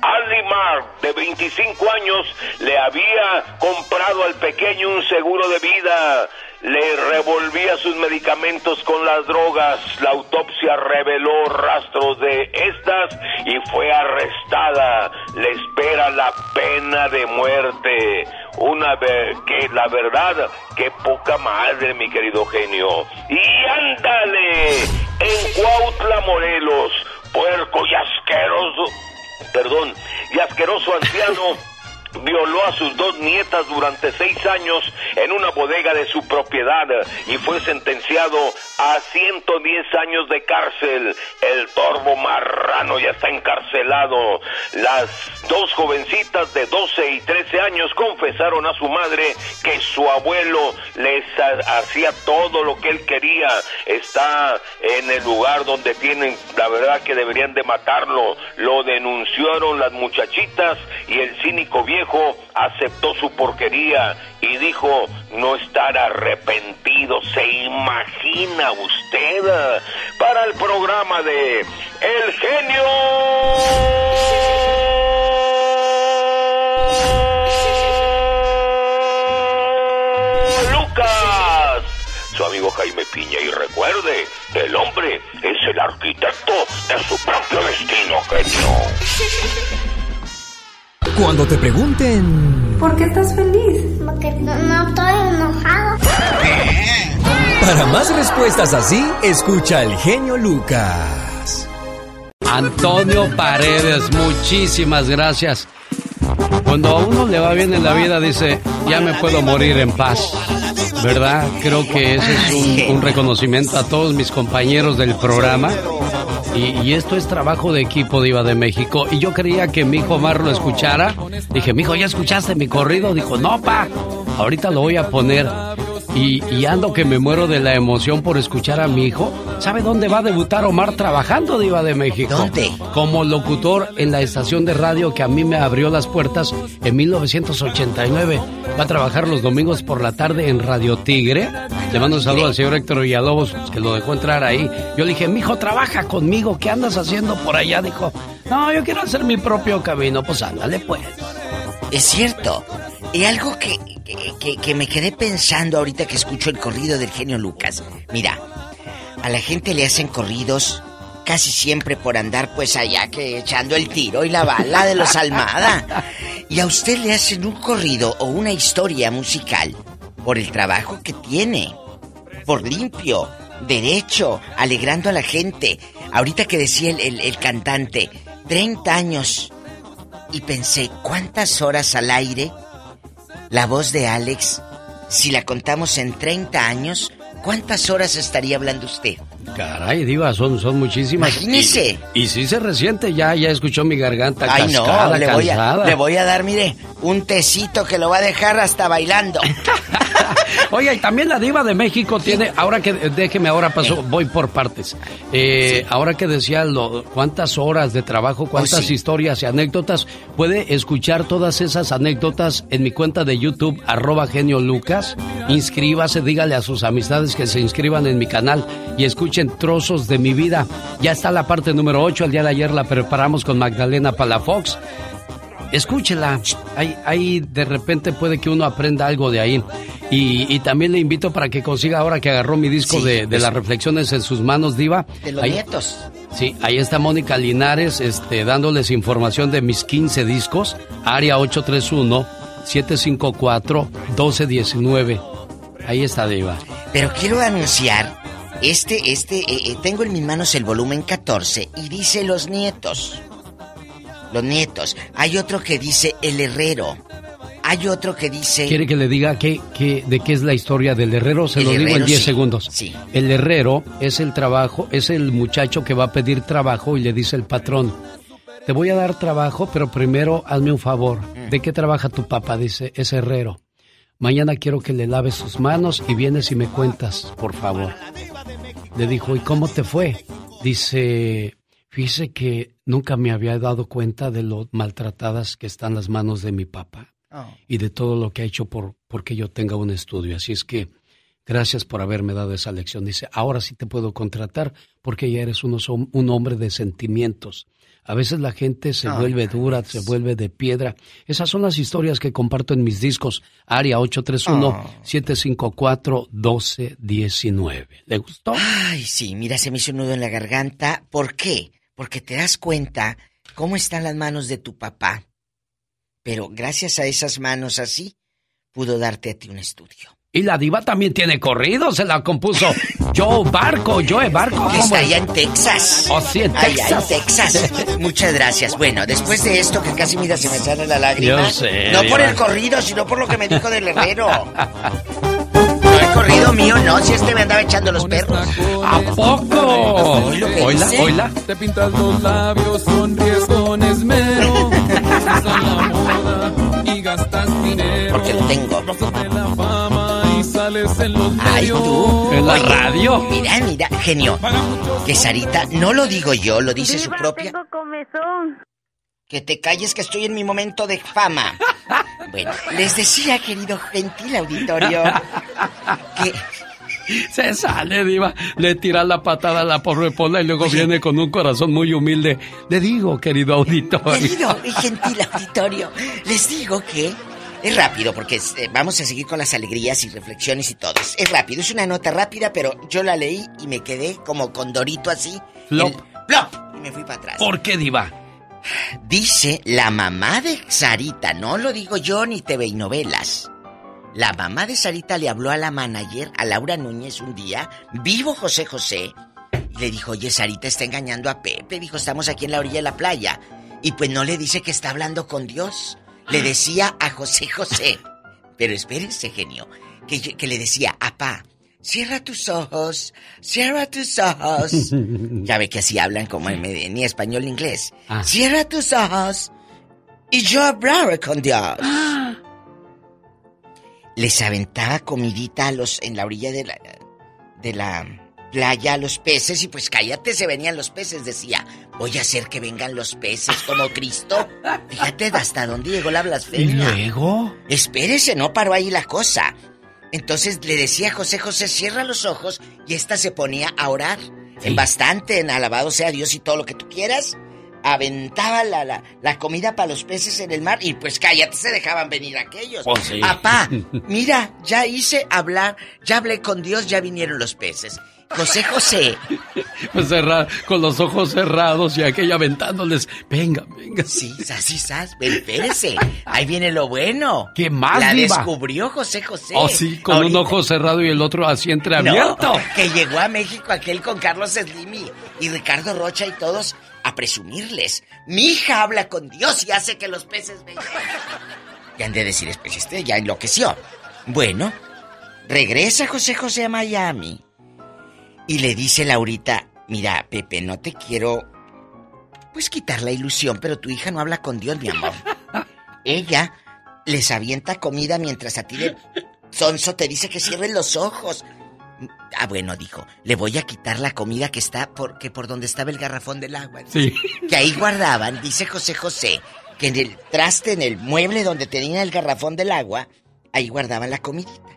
Alimar, de 25 años, le había comprado al pequeño un seguro de vida le revolvía sus medicamentos con las drogas. La autopsia reveló rastros de estas y fue arrestada. Le espera la pena de muerte. Una vez que la verdad, qué poca madre, mi querido genio. Y ándale, en Cuautla, Morelos, puerco y asqueroso, perdón, y asqueroso anciano <laughs> violó a sus dos nietas durante seis años en una bodega de su propiedad y fue sentenciado a 110 años de cárcel. El torbo marrano ya está encarcelado. Las dos jovencitas de 12 y 13 años confesaron a su madre que su abuelo les hacía todo lo que él quería. Está en el lugar donde tienen, la verdad que deberían de matarlo. Lo denunciaron las muchachitas y el cínico viejo aceptó su porquería y dijo no estar arrepentido. ¿Se imagina usted? Para el programa de El Genio. Lucas, su amigo Jaime Piña. Y recuerde, el hombre es el arquitecto de su propio destino, genio. <laughs> Cuando te pregunten... ¿Por qué estás feliz? Porque no, no estoy enojado. Para más respuestas así, escucha al genio Lucas. Antonio Paredes, muchísimas gracias. Cuando a uno le va bien en la vida, dice, ya me puedo morir en paz. ¿Verdad? Creo que ese es un, un reconocimiento a todos mis compañeros del programa y, esto es trabajo de equipo Diva de México. Y yo creía que mi hijo Omar lo escuchara. Dije, mi hijo, ¿ya escuchaste mi corrido? Dijo, no, pa, ahorita lo voy a poner. Y, y ando que me muero de la emoción por escuchar a mi hijo. ¿Sabe dónde va a debutar Omar trabajando, Diva de México? ¿Dónde? Como locutor en la estación de radio que a mí me abrió las puertas en 1989. Va a trabajar los domingos por la tarde en Radio Tigre. Le mando un saludo al señor Héctor Villalobos, que lo dejó entrar ahí. Yo le dije, mi hijo, trabaja conmigo. ¿Qué andas haciendo por allá? Dijo, no, yo quiero hacer mi propio camino. Pues ándale, pues. Es cierto. Y algo que, que- que- me quedé pensando ahorita que escucho el corrido del genio Lucas. Mira, a la gente le hacen corridos casi siempre por andar pues allá que echando el tiro y la bala de los Almada. Y a usted le hacen un corrido o una historia musical por el trabajo que tiene. Por limpio, derecho, alegrando a la gente. Ahorita que decía el, el- el cantante, 30 años. Y pensé, ¿cuántas horas al aire la voz de Alex, si la contamos en 30 años, ¿cuántas horas estaría hablando usted? Caray, Diva, son, son muchísimas. Imagínese. Y, y sí se resiente, ya, ya escuchó mi garganta Ay, no, cascada, le voy, a, le voy a dar, mire, un tecito que lo va a dejar hasta bailando. <laughs> Oye, y también la diva de México tiene, ahora que, déjeme, ahora paso, voy por partes. Eh, Ahora que decía lo, cuántas horas de trabajo, cuántas Oh, sí. historias y anécdotas, puede escuchar todas esas anécdotas en mi cuenta de YouTube, arroba genio Lucas. Inscríbase, dígale a sus amistades que se inscriban en mi canal y escuchen trozos de mi vida. Ya está la parte número 8, el día de ayer la preparamos con Magdalena Palafox. Escúchela. Ahí, ahí de repente puede que uno aprenda algo de ahí. Y, y también le invito para que consiga ahora que agarró mi disco Sí, de, de las reflexiones en sus manos, Diva. De los Ahí- nietos. Sí, ahí está Mónica Linares este, dándoles información de mis 15 discos. Área 831-754-1219. Ahí está, Diva. Pero quiero anunciar, este, este, eh, eh, tengo en mis manos el volumen 14 y dice los nietos. Los nietos. Hay otro que dice el herrero. Hay otro que dice... ¿Quiere que le diga qué, qué- de qué es la historia del herrero? Se El lo digo en herrero, 10 sí. segundos. Sí. El herrero es el trabajo, es el muchacho que va a pedir trabajo y le dice el patrón, te voy a dar trabajo, pero primero hazme un favor. Mm. ¿De qué trabaja tu papá? Dice, es herrero. Mañana quiero que le laves sus manos y vienes y me cuentas, por favor. Le dijo, ¿y cómo te fue? Dice, fíjese que nunca me había dado cuenta de lo maltratadas que están las manos de mi papá y de todo lo que ha hecho por porque yo tenga un estudio. Así es que gracias por haberme dado esa lección. Dice, ahora sí te puedo contratar porque ya eres uno- un hombre de sentimientos. A veces la gente se vuelve dura, se vuelve de piedra. Esas son las historias que comparto en mis discos. Área 831-754-1219. ¿Le gustó? Ay, sí, mira, se me hizo un nudo en la garganta. ¿Por qué? Porque te das cuenta cómo están las manos de tu papá. Pero gracias a esas manos así, pudo darte a ti un estudio. Y la diva también tiene corrido, se la compuso Joe Barco, Joe Barco. ¿cómo está es? allá en Texas. Oh, sí, en Allá en Texas. Texas. <laughs> Muchas gracias. Bueno, después de esto, que casi mira se me sale la lágrima. Yo sé, no por el corrido, sino por lo que me dijo del herrero. No, el corrido mío no, si este me andaba echando los perros. ¿A poco? Oila, oila. Te pintas los labios, sonríes con esmero. Estás a la moda y gastas dinero. Porque lo tengo. En los Ay, tú. ¿En la Oye, radio? Mira, mira, genio. Que Sarita, no lo digo yo, lo dice su propia. tengo comezón. Que te calles que estoy en mi momento de fama. Bueno, les decía, querido gentil auditorio, que Se sale, diva. Le tira la patada a la pobre Pola y luego viene con un corazón muy humilde. Le digo, querido auditorio. Querido y gentil auditorio, les digo que es rápido porque eh, vamos a seguir con las alegrías y reflexiones y todo. Es rápido, es una nota rápida, pero yo la leí y me quedé como con Dorito así. Flop. El- ¡Plop! Y me fui para atrás. ¿Por qué, diva? Dice la mamá de Sarita, no lo digo yo ni TV y novelas. La mamá de Sarita le habló a la manager, a Laura Núñez, un día, vivo José José, y le dijo, oye, Sarita está engañando a Pepe. Dijo, estamos aquí en la orilla de la playa. Y pues no le dice que está hablando con Dios. Le decía a José José. Pero espérense, genio, que, yo- que le decía, apá, cierra tus ojos, cierra tus ojos. <laughs> Ya ve que así hablan como en, ni español ni inglés. Ah. Cierra tus ojos y yo hablaré con Dios. les aventaba comidita a los, en la orilla de la, de la playa los peces y pues cállate, se venían los peces, decía, voy a hacer que vengan los peces como Cristo. <laughs> Fíjate hasta dónde llegó la blasfemia. ¿Y luego? Espérese, no paró ahí la cosa. Entonces le decía a José José, cierra los ojos y esta se ponía a orar. En bastante, en alabado sea Dios y todo lo que tú quieras. Aventaba la, la, la comida para los peces en el mar y pues cállate, se dejaban venir aquellos. Oh, sí. <laughs> Mira, ya hice hablar, ya hablé con Dios, ya vinieron los peces. José José. Pues cerra- con los ojos cerrados y aquella aventándoles. Venga, venga. Sí, así, sas. Espérese. Ahí viene lo bueno. ¿Qué más, La diva? descubrió José José. Oh, sí, con un ojo cerrado y el otro así entreabierto. No, que llegó a México aquel con Carlos Slim y, Ricardo Rocha y todos a presumirles. Mi hija habla con Dios y hace que los peces vengan. Y han de decir, este ya enloqueció. Bueno, regresa José José a Miami. Y le dice Laurita, mira, Pepe, no te quiero pues quitar la ilusión, pero tu hija no habla con Dios, mi amor. Ella les avienta comida mientras a ti de sonso te dice que cierren los ojos. Ah, bueno, dijo, le voy a quitar la comida que está por, que por donde estaba el garrafón del agua. Sí. Que ahí guardaban, dice José José, que en el traste, en el mueble donde tenía el garrafón del agua, ahí guardaban la comidita.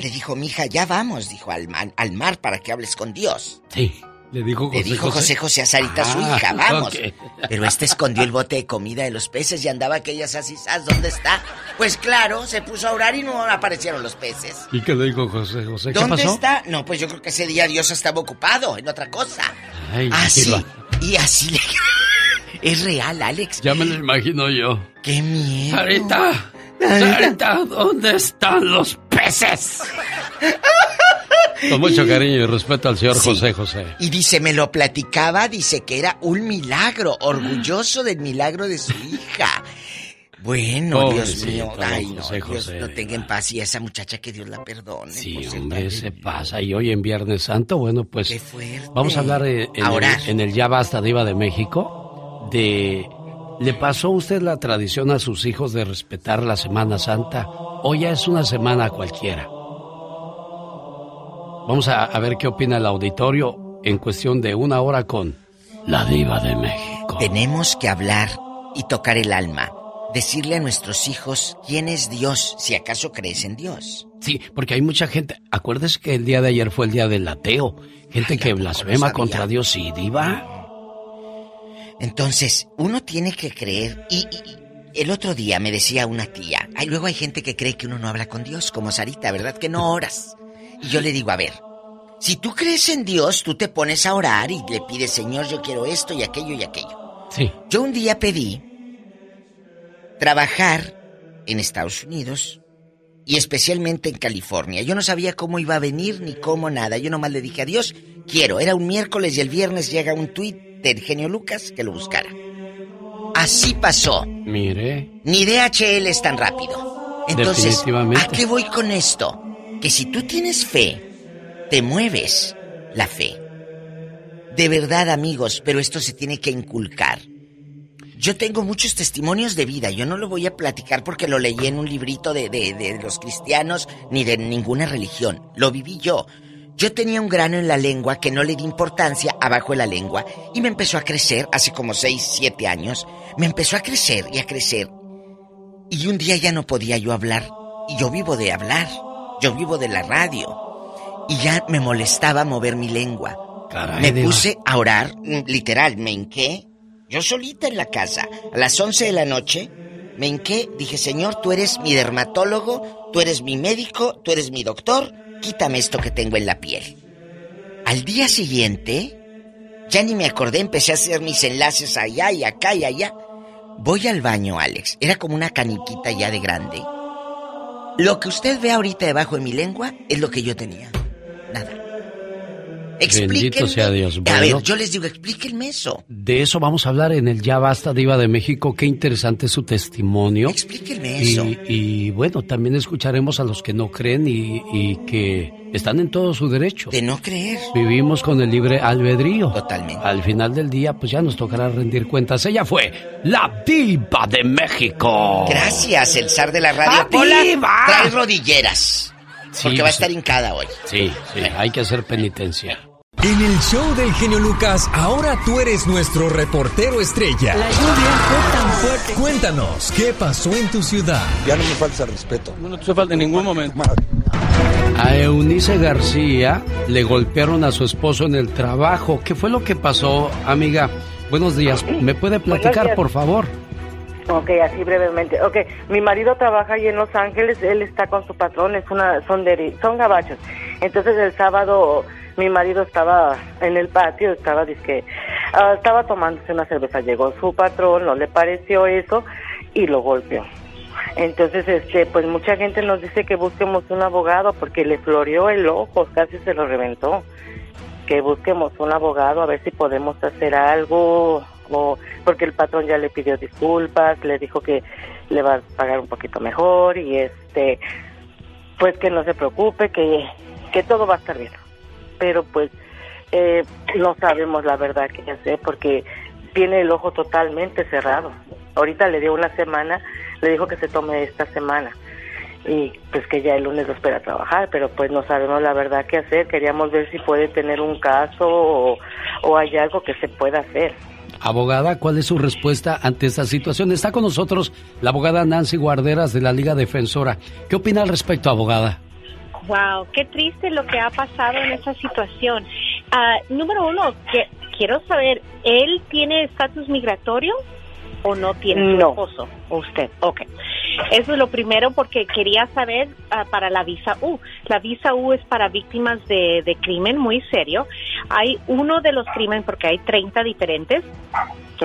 Le dijo, mija, ya vamos, dijo, al, al mar para que hables con Dios. Sí. Le dijo José Le dijo José José a Sarita, su Ah, hija, vamos. ok. Pero este escondió el bote de comida de los peces y andaba aquellas así, ¿sabes dónde está? Pues claro, se puso a orar y no aparecieron los peces. ¿Y qué le dijo José José? ¿Qué ¿Dónde pasó? está? No, pues yo creo que ese día Dios estaba ocupado en otra cosa. Ay, Así. diva. Y así le... <laughs> Es real, Alex. Ya me lo imagino yo. ¡Qué miedo! Sarita, Sarita, ¿dónde están los peces? Con mucho cariño y respeto al señor Sí. José José. Y dice, me lo platicaba, dice que era un milagro, orgulloso del milagro de su hija. Bueno, Dios mío, ay no, José Dios José, no tenga en paz y a esa muchacha que Dios la perdone. Sí, hombre, se pasa. Y hoy en Viernes Santo, bueno, pues Qué fuerte. vamos a hablar eh, en, A el, en el Ya Basta Diva de México de... ¿Le pasó a usted la tradición a sus hijos de respetar la Semana Santa o ya es una semana cualquiera? Vamos a, a ver qué opina el auditorio en cuestión de una hora con la Diva de México. Tenemos que hablar y tocar el alma. Decirle a nuestros hijos quién es Dios, si acaso crees en Dios. Sí, porque hay mucha gente. Acuérdese que el día de ayer fue el día del ateo. Gente que blasfema contra Dios y diva. Entonces, uno tiene que creer y, el otro día me decía una tía, ay, luego hay gente que cree que uno no habla con Dios, como Sarita, ¿verdad? Que no oras. Y yo le digo, a ver, si tú crees en Dios, tú te pones a orar y le pides, Señor, yo quiero esto y aquello y aquello. Sí. Yo un día pedí trabajar en Estados Unidos y especialmente en California. Yo no sabía cómo iba a venir ni cómo nada. Yo nomás le dije a Dios, quiero. Era un miércoles y el viernes llega un tuit del genio Lucas que lo buscara. Así pasó. Mire. Ni DHL es tan rápido. Entonces. ¿a qué voy con esto? Que si tú tienes fe, te mueves la fe. De verdad, amigos, pero esto se tiene que inculcar. Yo tengo muchos testimonios de vida. Yo no lo voy a platicar porque lo leí en un librito de, de- de los cristianos ni de ninguna religión. Lo viví yo. Yo tenía un grano en la lengua que no le di importancia abajo de la lengua y me empezó a crecer hace como 6, 7 años. Me empezó a crecer y a crecer. Y un día ya no podía yo hablar. Y yo vivo de hablar. Yo vivo de la radio. Y ya me molestaba mover mi lengua. Caray, me puse a orar, literal, me hinqué. Yo solita en la casa, a las 11 de la noche, me hinqué, dije, Señor, tú eres mi dermatólogo, tú eres mi médico, tú eres mi doctor, quítame esto que tengo en la piel. Al día siguiente, ya ni me acordé, empecé a hacer mis enlaces allá y acá y allá. Voy al baño, Alex. Era como una caniquita ya de grande. Lo que usted ve ahorita debajo de mi lengua es lo que yo tenía. Nada. Bendito sea Dios. A ver, yo les digo, explíquenme eso. de eso vamos a hablar en el Ya Basta Diva de México. Qué interesante su testimonio. Explíquenme Y, eso. y, bueno, también escucharemos a los que no creen y, y que están en todo su derecho. De no creer. Vivimos con el libre albedrío. Totalmente. Al final del día, pues ya nos tocará rendir cuentas. Ella fue la diva de México. Gracias, el zar de la radio. ¡Ah, Pola, diva! trae rodilleras. Sí, porque va a estar hincada hoy. Sí, sí, hay que hacer penitencia. En el show del genio Lucas, ahora tú eres nuestro reportero estrella. La lluvia fue tan fuerte. Cuéntanos, ¿qué pasó en tu ciudad? Ya no me falta respeto. No te falta en ningún momento. A Eunice García le golpearon a su esposo en el trabajo. ¿Qué fue lo que pasó, amiga? Buenos días. ¿Me puede platicar, por favor? Ok, así brevemente. Ok, mi marido trabaja ahí en Los Ángeles, él está con su patrón, es una, son de, son gabachos. Entonces el sábado mi marido estaba en el patio, estaba dizque, ah, estaba tomándose una cerveza, llegó su patrón, no le pareció eso y lo golpeó. Entonces, este, pues mucha gente nos dice que busquemos un abogado porque le floreó el ojo, casi se lo reventó. Que busquemos un abogado a ver si podemos hacer algo, o porque el patrón ya le pidió disculpas, le dijo que le va a pagar un poquito mejor y este, pues que no se preocupe, que, que todo va a estar bien. Pero pues eh, no sabemos la verdad que hacer porque tiene el ojo totalmente cerrado. Ahorita le dio una semana, le dijo que se tome esta semana y pues que ya el lunes lo espera trabajar, pero pues no sabemos la verdad qué hacer. Queríamos ver si puede tener un caso o hay algo que se pueda hacer. Abogada, ¿cuál es su respuesta ante esta situación? Está con nosotros la abogada Nancy Guarderas de la Liga Defensora. ¿Qué opina al respecto, abogada? Wow, qué triste lo que ha pasado en esa situación. Ah, número uno, que, quiero saber, ¿él tiene estatus migratorio o no tiene su No. esposo? Usted, ok. Eso es lo primero porque quería saber ah, para la visa U. La visa U es para víctimas de, de crimen muy serio. Hay uno de los crímenes, porque hay 30 diferentes,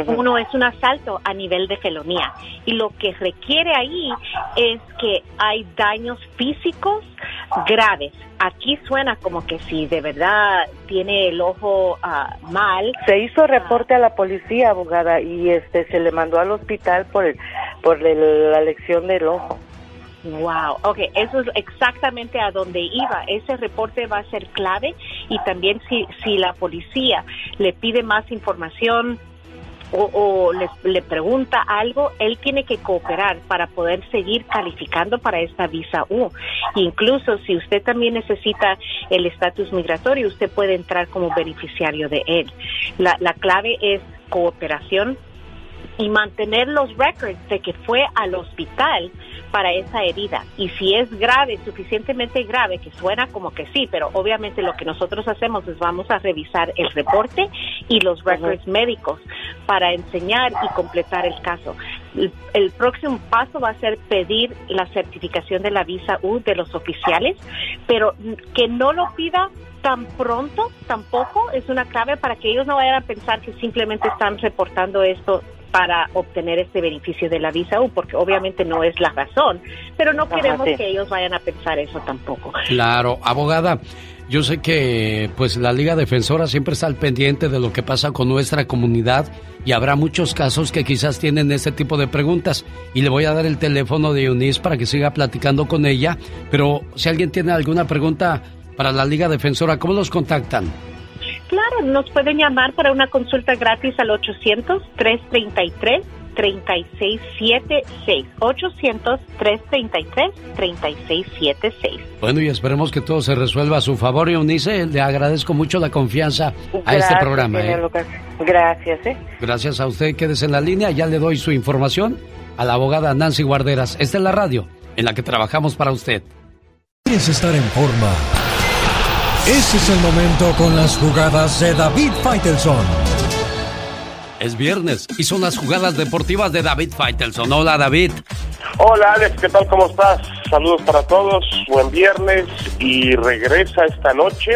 uno es un asalto a nivel de felonía y lo que requiere ahí es que hay daños físicos graves. Aquí suena como que si de verdad tiene el ojo ah, mal. Se hizo reporte a la policía, abogada, y este se le mandó al hospital por el, por el- la lección del ojo. Wow, ok, eso es exactamente a donde iba. Ese reporte va a ser clave y también si, si la policía le pide más información o, o le, le pregunta algo, él tiene que cooperar para poder seguir calificando para esta visa U. Incluso si usted también necesita el estatus migratorio, usted puede entrar como beneficiario de él. La, la clave es cooperación y mantener los records de que fue al hospital para esa herida. Y si es grave, suficientemente grave, que suena como que sí, pero obviamente lo que nosotros hacemos es vamos a revisar el reporte y los records médicos para enseñar y completar el caso. El, el próximo paso va a ser pedir la certificación de la visa U de los oficiales, pero que no lo pida tan pronto tampoco es una clave para que ellos no vayan a pensar que simplemente están reportando esto para obtener este beneficio de la visa U, porque obviamente no es la razón, pero no Ajá, queremos sí. que ellos vayan a pensar eso tampoco. Claro, abogada. Yo sé que pues la Liga Defensora siempre está al pendiente de lo que pasa con nuestra comunidad y habrá muchos casos que quizás tienen este tipo de preguntas y le voy a dar el teléfono de Eunice para que siga platicando con ella, pero si alguien tiene alguna pregunta para la Liga Defensora, ¿cómo los contactan? Claro, nos pueden llamar para una consulta gratis al 800-333-3676. 800-333-3676. Bueno, y esperemos que todo se resuelva a su favor, Eunice. Le agradezco mucho la confianza a este programa. señor ¿eh? Lucas. Gracias, ¿eh? Gracias a usted, quédese en la línea. Ya le doy su información a la abogada Nancy Guarderas. Esta es la radio en la que trabajamos para usted. ¿Quieres estar en forma? Ese es el momento con las jugadas de David Faitelson. Es viernes y son las jugadas deportivas de David Faitelson. Hola, David. Hola Alex, ¿qué tal? ¿Cómo estás? Saludos para todos, buen viernes y regresa esta noche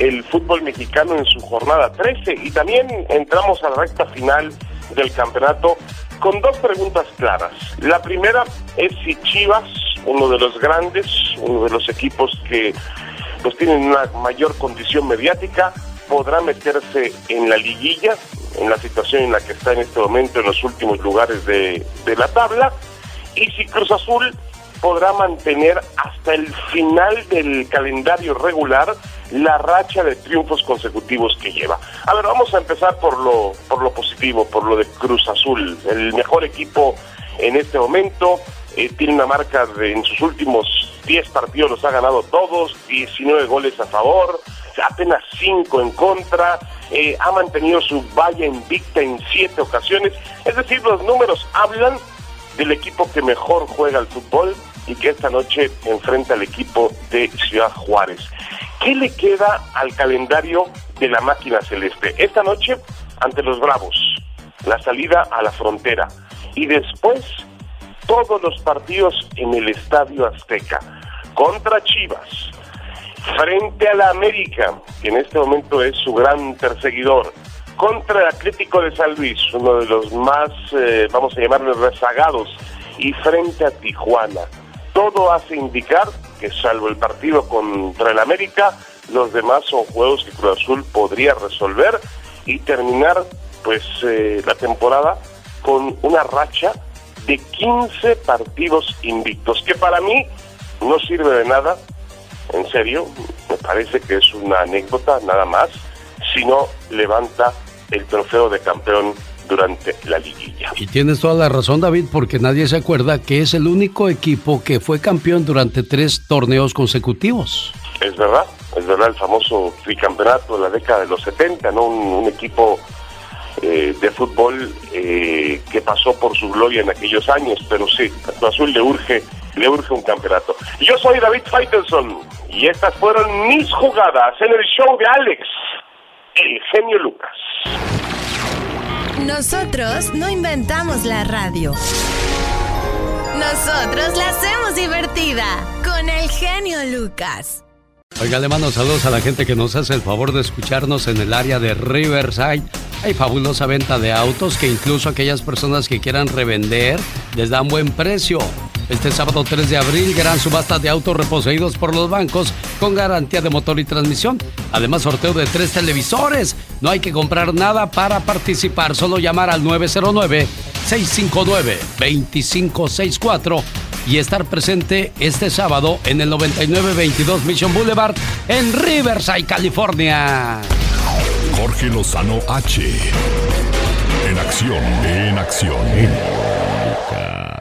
el fútbol mexicano en su jornada 13 y también entramos a la recta final del campeonato con dos preguntas claras. La primera es si Chivas, uno de los grandes, uno de los equipos que pues tienen una mayor condición mediática, podrá meterse en la liguilla, en la situación en la que está en este momento en los últimos lugares de, de la tabla, y si Cruz Azul podrá mantener hasta el final del calendario regular la racha de triunfos consecutivos que lleva. A ver, vamos a empezar por lo, por lo positivo, por lo de Cruz Azul, el mejor equipo en este momento, eh, tiene una marca de, en sus últimos 10 partidos los ha ganado todos, 19 goles a favor, apenas 5 en contra, eh, ha mantenido su valla invicta en 7 ocasiones, es decir, los números hablan del equipo que mejor juega el fútbol y que esta noche enfrenta al equipo de Ciudad Juárez. ¿Qué le queda al calendario de la máquina celeste? Esta noche ante los Bravos, la salida a la frontera y después todos los partidos en el Estadio Azteca contra Chivas, frente a la América, que en este momento es su gran perseguidor, contra el Atlético de San Luis, uno de los más, eh, vamos a llamarle, rezagados, y frente a Tijuana. Todo hace indicar que salvo el partido contra el América, los demás son juegos que Cruz Azul podría resolver y terminar pues eh, la temporada con una racha de 15 partidos invictos, que para mí no sirve de nada, en serio, me parece que es una anécdota nada más, si no levanta el trofeo de campeón durante la liguilla. Y tienes toda la razón, David, porque nadie se acuerda que es el único equipo que fue campeón durante tres torneos consecutivos. Es verdad, es verdad el famoso tricampeonato de la década de los 70, ¿no? Un, equipo eh, de fútbol eh, que pasó por su gloria en aquellos años, pero sí, a Azul le urge, le urge un campeonato. Yo soy David Faitelson y estas fueron mis jugadas en el show de Alex, el genio Lucas. Nosotros no inventamos la radio. Nosotros la hacemos divertida con el genio Lucas. Oiga, le mando saludos a la gente que nos hace el favor de escucharnos en el área de Riverside. Hay fabulosa venta de autos que incluso aquellas personas que quieran revender les dan buen precio. Este sábado 3 de abril, gran subasta de autos reposeídos por los bancos con garantía de motor y transmisión. Además, sorteo de tres televisores. No hay que comprar nada para participar, solo llamar al 909-659-2564 y estar presente este sábado en el 9922 Mission Boulevard en Riverside, California. Jorge Lozano H. En acción, en acción.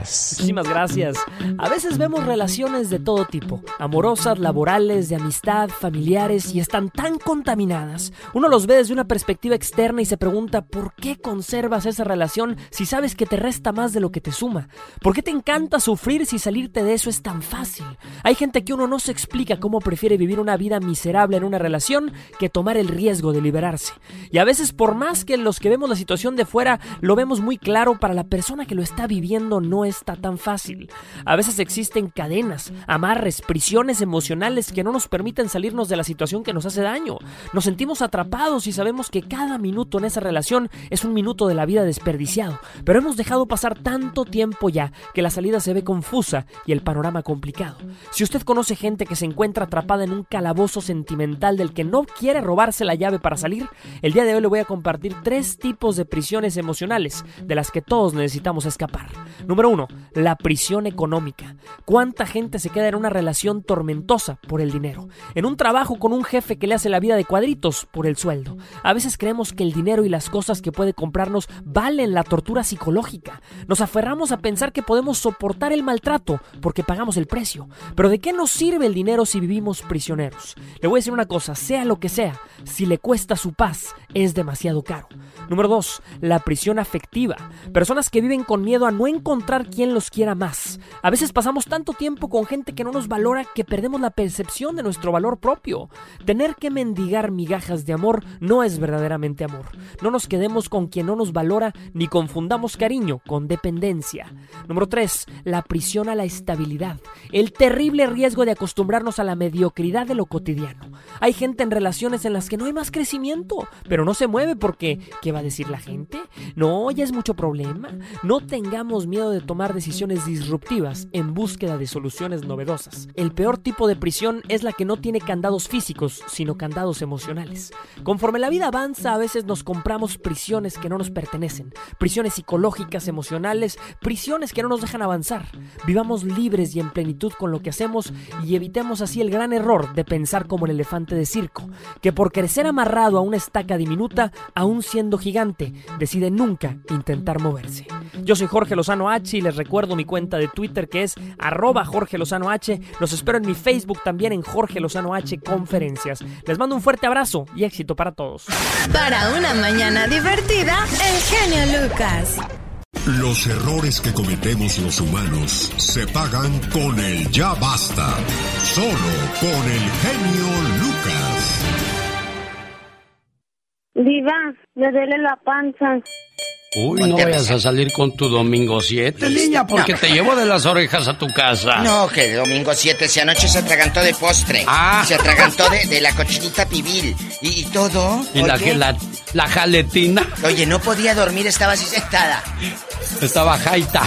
Muchísimas gracias. A veces vemos relaciones de todo tipo, amorosas, laborales, de amistad, familiares, y están tan contaminadas. Uno los ve desde una perspectiva externa y se pregunta, ¿por qué conservas esa relación si sabes que te resta más de lo que te suma? ¿Por qué te encanta sufrir si salirte de eso es tan fácil? Hay gente que uno no se explica cómo prefiere vivir una vida miserable en una relación que tomar el riesgo de liberarse. Y a veces, por más que los que vemos la situación de fuera lo vemos muy claro, para la persona que lo está viviendo no está tan fácil. A veces existen cadenas, amarres, prisiones emocionales que no nos permiten salirnos de la situación que nos hace daño. Nos sentimos atrapados y sabemos que cada minuto en esa relación es un minuto de la vida desperdiciado. Pero hemos dejado pasar tanto tiempo ya que la salida se ve confusa y el panorama complicado. Si usted conoce gente que se encuentra atrapada en un calabozo sentimental del que no quiere robarse la llave para salir, el día de hoy le voy a compartir tres tipos de prisiones emocionales de las que todos necesitamos escapar. Número la prisión económica. ¿Cuánta gente se queda en una relación tormentosa por el dinero? En un trabajo con un jefe que le hace la vida de cuadritos por el sueldo. A veces creemos que el dinero y las cosas que puede comprarnos valen la tortura psicológica. Nos aferramos a pensar que podemos soportar el maltrato porque pagamos el precio. Pero ¿de qué nos sirve el dinero si vivimos prisioneros? Le voy a decir una cosa, sea lo que sea, si le cuesta su paz, es demasiado caro. Número 2. La prisión afectiva. Personas que viven con miedo a no encontrar quien los quiera más. A veces pasamos tanto tiempo con gente que no nos valora que perdemos la percepción de nuestro valor propio. Tener que mendigar migajas de amor no es verdaderamente amor. No nos quedemos con quien no nos valora ni confundamos cariño con dependencia. Número 3. La prisión a la estabilidad. El terrible riesgo de acostumbrarnos a la mediocridad de lo cotidiano. Hay gente en relaciones en las que no hay más crecimiento, pero no se mueve porque ¿qué va a decir la gente? No, ya es mucho problema. No tengamos miedo de tomar decisiones disruptivas en búsqueda de soluciones novedosas. El peor tipo de prisión es la que no tiene candados físicos, sino candados emocionales. Conforme la vida avanza, a veces nos compramos prisiones que no nos pertenecen, prisiones psicológicas, emocionales, prisiones que no nos dejan avanzar. Vivamos libres y en plenitud con lo que hacemos y evitemos así el gran error de pensar como el elefante de circo, que por crecer amarrado a una estaca diminuta, aún siendo gigante, decide nunca intentar moverse. Yo soy Jorge Lozano H y les recuerdo mi cuenta de Twitter que es arroba Jorge Lozano H. Los espero en mi Facebook también en Jorge Lozano H Conferencias. Les mando un fuerte abrazo y éxito para todos. Para una mañana divertida, el genio Lucas. Los errores que cometemos los humanos se pagan con el ya basta. Solo con el genio Lucas. Diva, me duele la panza. Uy, no vayas a salir con tu domingo 7, niña, porque te llevo de las orejas a tu casa. No, que domingo 7, si anoche se atragantó de postre. Ah. Se atragantó de, de la cochinita pibil. Y, y todo. Y la, la, la jaletina Oye, no podía dormir, estaba así sentada. estaba jaita.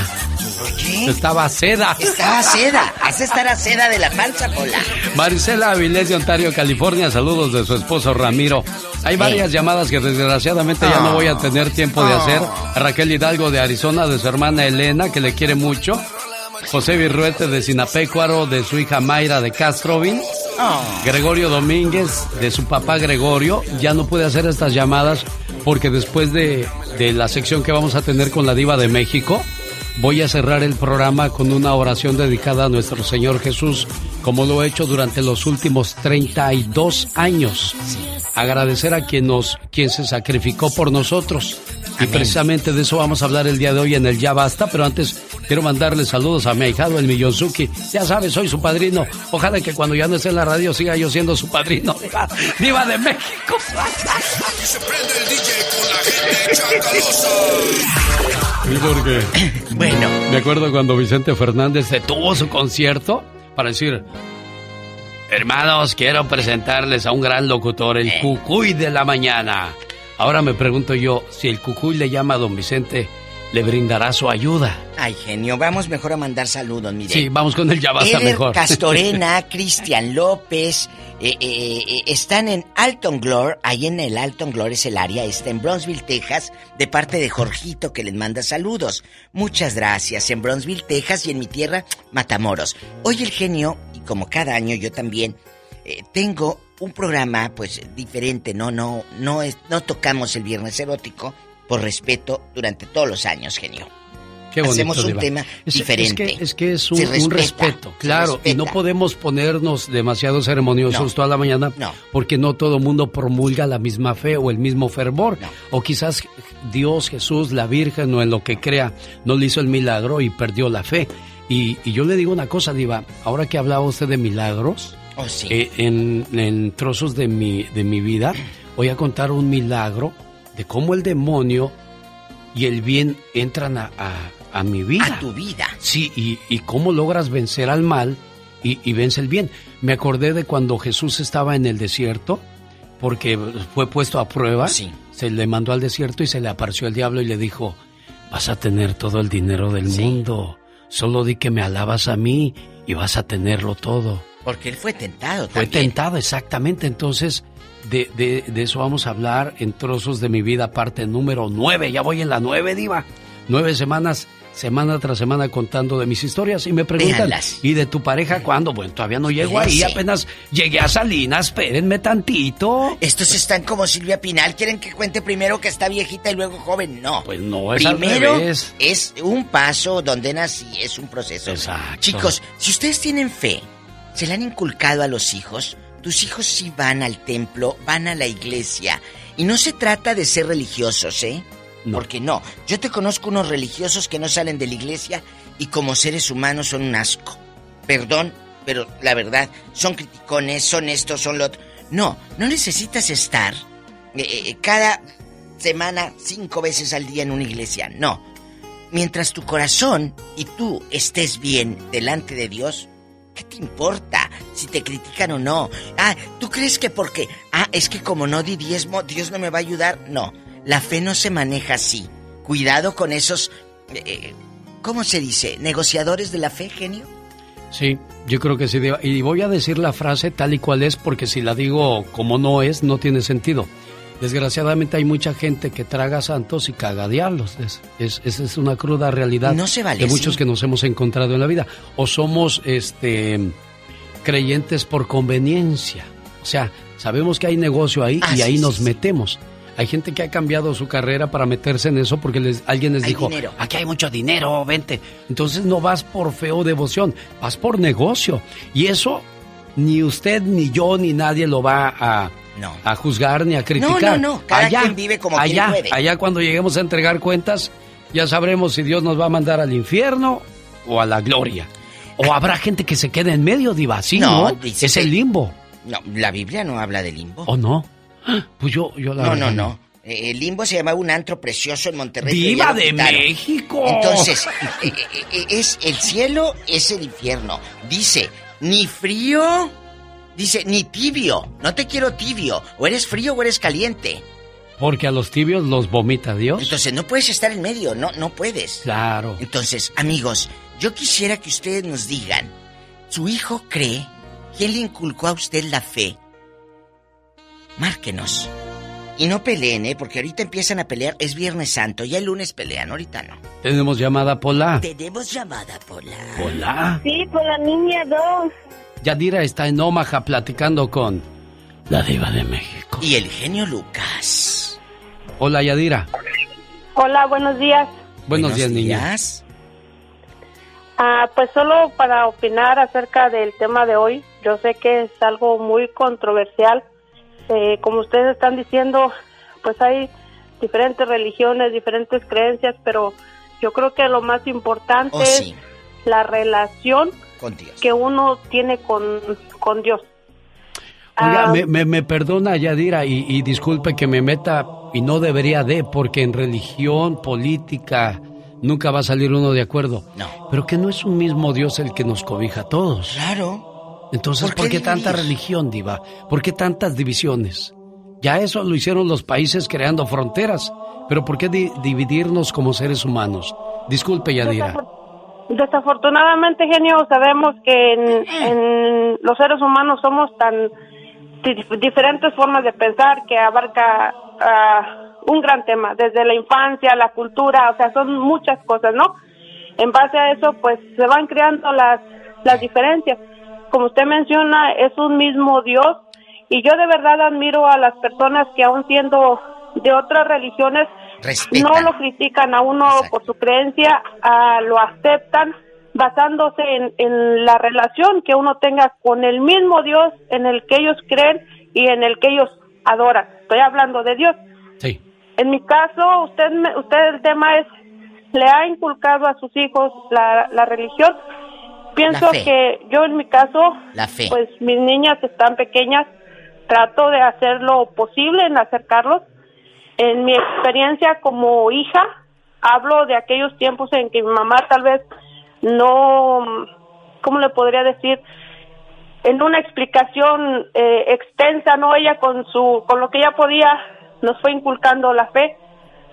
Oye. Estaba seda. Estaba seda. Hace estar a seda de la panza, Pola. Marisela Avilés de Ontario, California, saludos de su esposo Ramiro. Hay varias llamadas que desgraciadamente ya no voy a tener tiempo de hacer. Raquel Hidalgo de Arizona, de su hermana Elena, que le quiere mucho. José Virruete de Sinapecuaro, de su hija Mayra de Castroville. Gregorio Domínguez, de su papá Gregorio. Ya no puede hacer estas llamadas porque después de, de la sección que vamos a tener con la diva de México, voy a cerrar el programa con una oración dedicada a nuestro Señor Jesús, como lo he hecho durante los últimos 32 años. Agradecer a quien nos, quien se sacrificó por nosotros. Y precisamente de eso vamos a hablar el día de hoy en el Ya Basta, pero antes quiero mandarle saludos a mi ahijado, el Millonzuki. Ya sabes, soy su padrino. Ojalá que cuando ya no esté en la radio siga yo siendo su padrino. <laughs> Diva, de México. Sí, porque <coughs> Bueno. me acuerdo cuando Vicente Fernández detuvo su concierto para decir, hermanos, quiero presentarles a un gran locutor, el Cucuy de la mañana. Ahora me pregunto yo, si el Cucuy le llama a don Vicente, ¿le brindará su ayuda? Ay, genio, vamos mejor a mandar saludos, mire. Sí, vamos con el ya basta Eder mejor. Castorena, <laughs> Cristian López, eh, eh, eh, están en Alton Glore, ahí en el Alton Glore es el área, está en Bronzeville, Texas, de parte de Jorgito que les manda saludos. Muchas gracias, en Bronzeville, Texas y en mi tierra, Matamoros. Hoy el genio, y como cada año yo también, tengo un programa pues diferente, no, no, no, es, no tocamos el viernes erótico, por respeto, durante todos los años, genio. Qué bonito, Hacemos un tema Es- diferente. Es que es, que es un, respeto, claro. Y no podemos ponernos demasiado ceremoniosos No. toda la mañana No. porque no todo mundo promulga la misma fe o el mismo fervor. O quizás Dios, Jesús, la Virgen o en lo que crea no le hizo el milagro y perdió la fe. Y, y yo le digo una cosa, Diva. Ahora que hablaba usted de milagros, Oh, sí. eh, en, en trozos de mi, de mi vida, voy a contar un milagro de cómo el demonio y el bien entran a, a- a mi vida. A tu vida. Sí, y, y cómo logras vencer al mal y, y vence el bien. Me acordé de cuando Jesús estaba en el desierto, porque fue puesto a prueba. Se le mandó al desierto y se le apareció el diablo y le dijo, vas a tener todo el dinero del mundo. Solo di que me alabas a mí y vas a tenerlo todo. Porque él fue tentado Fue también. tentado, exactamente. Entonces, de, de- de eso vamos a hablar en trozos de mi vida, parte número nueve. Ya voy en la nueve, Diva. Nueve semanas, semana tras semana contando de mis historias y me preguntan. ¿y de tu pareja cuándo? Bueno, todavía no llego ahí, apenas llegué a Salinas, espérenme tantito. Estos están como Silvia Pinal. ¿Quieren que cuente primero que está viejita y luego joven? No. Pues no, es al Primero revés. es un paso donde nací, es un proceso. Exacto. Chicos, si ustedes tienen fe, se la han inculcado a los hijos, tus hijos sí van al templo, van a la iglesia. Y no se trata de ser religiosos, ¿eh? Porque no. Yo te conozco unos religiosos que no salen de la iglesia y como seres humanos son un asco. Perdón, pero la verdad, son criticones, son estos, son lo otro. No, no necesitas estar eh, eh, cada semana cinco veces al día en una iglesia. No. Mientras tu corazón y tú estés bien delante de Dios, ¿qué te importa si te critican o no? Ah, ¿tú crees que porque... Ah, es que como no di diezmo, Dios no me va a ayudar? No, la fe no se maneja así. Cuidado con esos... eh, ¿cómo se dice? ¿Negociadores de la fe, genio? Sí, yo creo que sí. Y voy a decir la frase tal y cual es porque si la digo como no es, no tiene sentido. Desgraciadamente hay mucha gente que traga santos y caga diablos. Es, esa es una cruda realidad no se vale de muchos que nos hemos encontrado en la vida. O somos este creyentes por conveniencia. O sea, sabemos que hay negocio ahí y ahí nos metemos. Hay gente que ha cambiado su carrera para meterse en eso porque les, alguien les dijo, aquí hay mucho dinero, vente. Entonces no vas por fe o devoción, vas por negocio. Y eso ni usted, ni yo, ni nadie lo va a, a juzgar ni a criticar. No, no, no. Cada allá, quien vive como allá, puede. Allá cuando lleguemos a entregar cuentas, ya sabremos si Dios nos va a mandar al infierno o a la gloria. O habrá gente que se quede en medio, Diva. Sí, ¿no? Es el limbo. No, la Biblia no habla de limbo. ¿O no? Pues yo, yo la No, no, no. Eh, el limbo se llama un antro precioso en Monterrey. ¡Viva de México! Entonces, <laughs> eh, eh, es el cielo, es el infierno. Dice, ni frío, dice, ni tibio. No te quiero tibio. O eres frío o eres caliente. Porque a los tibios los vomita Dios. Entonces no puedes estar en medio, no, no puedes. Claro. Entonces, amigos, yo quisiera que ustedes nos digan, ¿su hijo cree? ¿Quién le inculcó a usted la fe? Márquenos. Y no peleen, ¿eh? Porque ahorita empiezan a pelear. Es Viernes Santo. Ya el lunes pelean, ahorita no. Tenemos llamada Pola. Tenemos llamada Pola. Pola. Sí, por la niña 2. Yadira está en Omaha platicando con la diva de México. Y el genio Lucas. Hola, Yadira. Hola, buenos días. Buenos, días, niñas. Ah, pues solo para opinar acerca del tema de hoy. Yo sé que es algo muy controversial eh, como ustedes están diciendo, pues hay diferentes religiones, diferentes creencias, pero yo creo que lo más importante oh, es la relación que uno tiene con, con Dios. Oiga, ah, me, me, perdona Yadira y, y, disculpe que me meta y no debería de, porque en religión, política, nunca va a salir uno de acuerdo. No. Pero que no es un mismo Dios el que nos cobija a todos. Claro. Entonces, ¿por qué, tanta religión, Diva? ¿Por qué tantas divisiones? Ya eso lo hicieron los países creando fronteras. Pero ¿por qué dividirnos como seres humanos? Disculpe, Yadira. Desafortunadamente, genio, sabemos que en, los seres humanos somos tan diferentes formas de pensar que abarca ah, un gran tema, desde la infancia, la cultura, o sea, son muchas cosas, ¿no? En base a eso, pues se van creando las, las diferencias como usted menciona, es un mismo Dios y yo de verdad admiro a las personas que aún siendo de otras religiones no lo critican a uno por su creencia, lo aceptan basándose en, en, la relación que uno tenga con el mismo Dios en el que ellos creen y en el que ellos adoran. Estoy hablando de Dios. Sí. En mi caso, usted, usted el tema es, le ha inculcado a sus hijos la, la religión Pienso que yo en mi caso, pues mis niñas están pequeñas, trato de hacer lo posible en acercarlos. En mi experiencia como hija, hablo de aquellos tiempos en que mi mamá tal vez no, ¿cómo le podría decir? En una explicación eh, extensa, no ella con su, con lo que ella podía, nos fue inculcando la fe.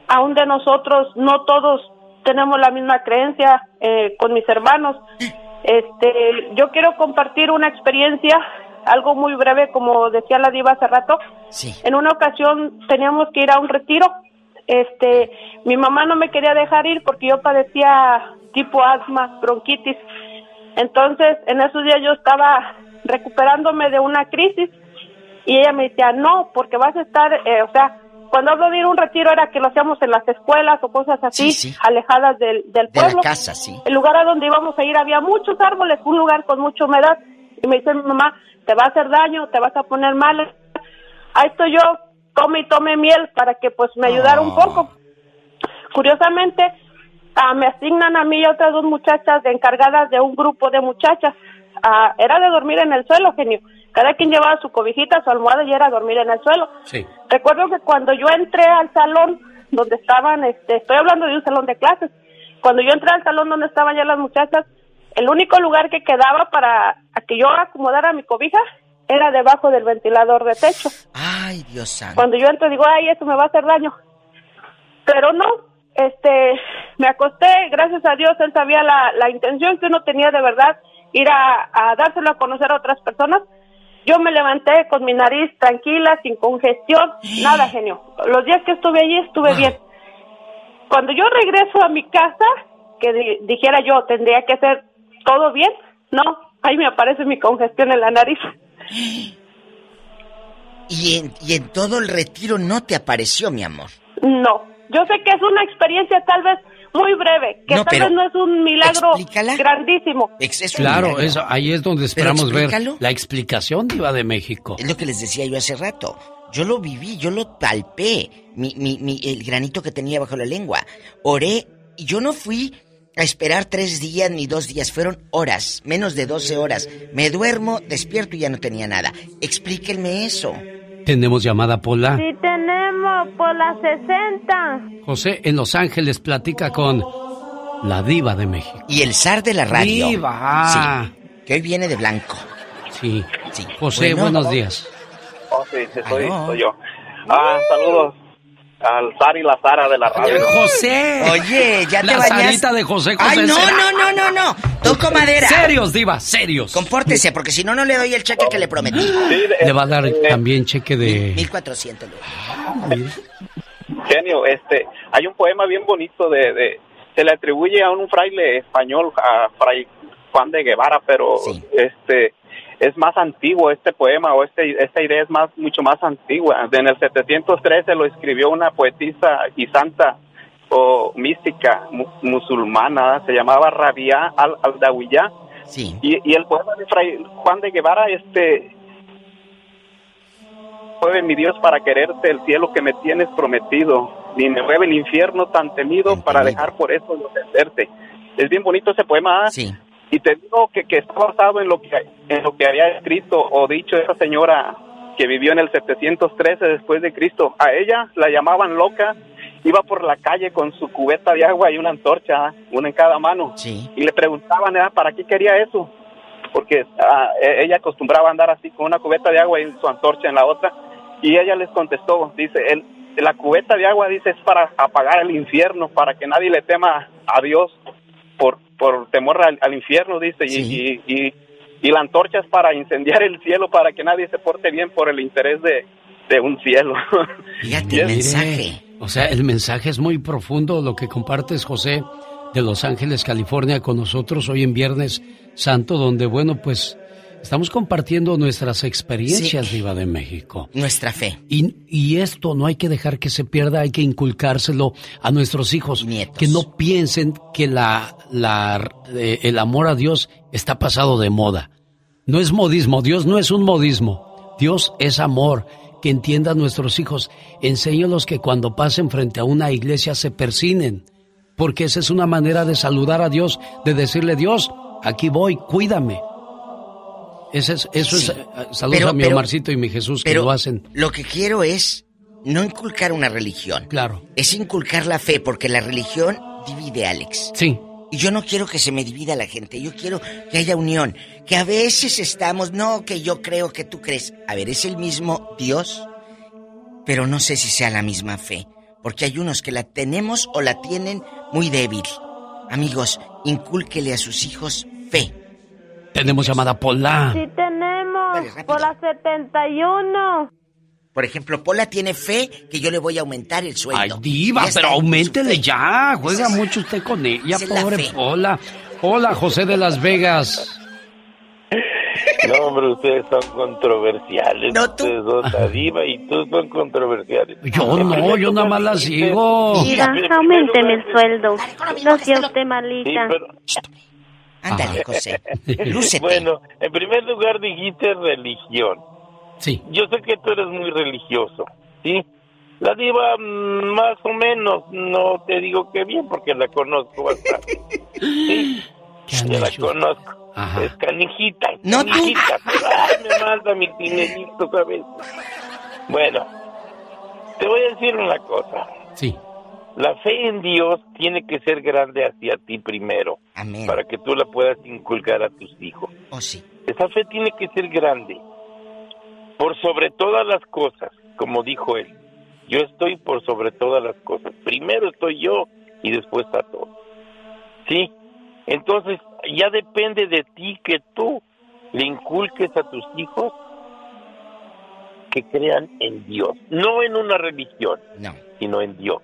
Aún de nosotros, no todos tenemos la misma creencia eh, con mis hermanos. Este, yo quiero compartir una experiencia, algo muy breve, como decía la diva hace rato. En una ocasión teníamos que ir a un retiro. Este, mi mamá no me quería dejar ir porque yo padecía tipo asma, bronquitis. Entonces, en esos días yo estaba recuperándome de una crisis y ella me decía, no, porque vas a estar, eh, o sea, cuando hablo de ir a un retiro era que lo hacíamos en las escuelas o cosas así, alejadas del, del pueblo. De casa, sí. El lugar a donde íbamos a ir había muchos árboles, un lugar con mucha humedad. Y me dice mi mamá, te va a hacer daño, te vas a poner mal. Ahí estoy yo, tome y tome miel para que pues me ayudara un poco. Curiosamente, ah, me asignan a mí y a otras dos muchachas de encargadas de un grupo de muchachas. Ah, era de dormir en el suelo, genio. Cada quien llevaba su cobijita, su almohada y era dormir en el suelo. Sí. Recuerdo que cuando yo entré al salón donde estaban, este, estoy hablando de un salón de clases, cuando yo entré al salón donde estaban ya las muchachas, el único lugar que quedaba para que yo acomodara mi cobija era debajo del ventilador de techo. Ay, Dios santo. Cuando yo entro digo, ay, eso me va a hacer daño. Pero no, este, me acosté, gracias a Dios, él sabía la, la intención que uno tenía de verdad, ir a, a dárselo a conocer a otras personas. Yo me levanté con mi nariz tranquila, sin congestión, nada genio. Los días que estuve allí estuve bien. Cuando yo regreso a mi casa, que dijera yo, tendría que hacer todo bien, no, ahí me aparece mi congestión en la nariz. ¿Y en, y en todo el retiro no te apareció, mi amor? No, yo sé que es una experiencia tal vez muy breve, que tal vez no es un milagro grandísimo. claro, Eso, ahí es donde esperamos ver la explicación diva de México. Es lo que les decía yo hace rato. Yo lo viví, yo lo palpé, mi, mi, mi, el granito que tenía bajo la lengua. Oré y yo no fui a esperar tres días ni dos días, fueron horas, menos de 12 horas. Me duermo, despierto y ya no tenía nada. Explíquenme eso. ¿Tenemos llamada, Pola? Sí, tenemos, Pola 60. José, en Los Ángeles, platica con la diva de México. Y el zar de la radio. Diva. Sí, que hoy viene de blanco. Sí. sí. José, buenos días. Oh, sí, sí, soy, soy yo. Ah, saludos al Zar y la Sara de la radio. José. Oye, ya te la Sarita de José José. Ay, no, no, no, no, no. Toco madera. Serios, diva, serios. Compórtese, porque si no, no le doy el cheque que le prometí. le va a dar también cheque de... 1400. Genio, este, hay un poema bien bonito de, de, se le atribuye a un fraile español, a Fray Juan de Guevara, pero este es más antiguo este poema o este, esta idea es más mucho más antigua. En el 713 lo escribió una poetisa y santa o mística musulmana, se llamaba Rabia al-Dawiyah. Sí. Y, el poema de Fray Juan de Guevara, este, mueve mi Dios para quererte el cielo que me tienes prometido, ni me mueve el infierno tan temido para dejar por eso defenderte. Es bien bonito ese poema. Sí. Y te digo que, que está basado en lo que, en lo que había escrito o dicho esa señora que vivió en el 713 después de Cristo. A ella la llamaban loca, iba por la calle con su cubeta de agua y una antorcha, una en cada mano. Y le preguntaban, ¿para qué quería eso? Porque ah, e, ella acostumbraba a andar así con una cubeta de agua y su antorcha en la otra. Y ella les contestó, dice, el, la cubeta de agua, dice, es para apagar el infierno, para que nadie le tema a Dios por, por temor al, infierno, dice, y, y, y, la antorcha es para incendiar el cielo, para que nadie se porte bien por el interés de, de un cielo. <laughs> Fíjate el mensaje. O sea, el mensaje es muy profundo, lo que compartes, José, de Los Ángeles, California, con nosotros hoy en Viernes Santo, donde, bueno, pues Estamos compartiendo nuestras experiencias, Viva de México. Nuestra fe. Y, y, esto no hay que dejar que se pierda, hay que inculcárselo a nuestros hijos. Que no piensen que la, la, eh, el amor a Dios está pasado de moda. No es modismo, Dios no es un modismo. Dios es amor. Que entiendan nuestros hijos. Enséñalos que cuando pasen frente a una iglesia se persinen. Porque esa es una manera de saludar a Dios, de decirle, Dios, aquí voy, cuídame. Eso es, eso es eh, saludos a mi Omarcito y mi Jesús que lo hacen. Lo que quiero es no inculcar una religión. Claro. Es inculcar la fe, porque la religión divide, Alex. Sí. Y yo no quiero que se me divida la gente, yo quiero que haya unión. Que a veces estamos, no que yo creo que tú crees. A ver, es el mismo Dios, pero no sé si sea la misma fe. Porque hay unos que la tenemos o la tienen muy débil. Amigos, incúlquele a sus hijos fe. Tenemos llamada Pola. Sí, tenemos. Pola 71. Por ejemplo, Pola tiene fe que yo le voy a aumentar el sueldo. Ay, diva, pero aumentele ya. Juega mucho usted con ella, pobre Pola. Hola, José de Las Vegas. No, hombre, ustedes son controversiales. No, tú. Ustedes son la diva y tú son controversiales. Yo no, yo nada más la sigo. Mira, aumenteme el sueldo. No sea usted malita. Sí, pero... Ándale, José. <laughs> Bueno, en primer lugar dijiste religión. Sí. Yo sé que tú eres muy religioso, ¿sí? La diva mm, más o menos, no te digo que bien porque la conozco bastante. Sí, <laughs> ya la conozco. Es canijita, no canijita, pero ay, me manda mi dinerito, ¿sabes? Bueno, te voy a decir una cosa. Sí. La fe en Dios tiene que ser grande hacia ti primero. Amén. Para que tú la puedas inculcar a tus hijos. Oh, sí. Esa fe tiene que ser grande. Por sobre todas las cosas, como dijo él. Yo estoy por sobre todas las cosas. Primero estoy yo y después está todo. ¿Sí? Entonces, ya depende de ti que tú le inculques a tus hijos que crean en Dios, no en una religión, sino en Dios.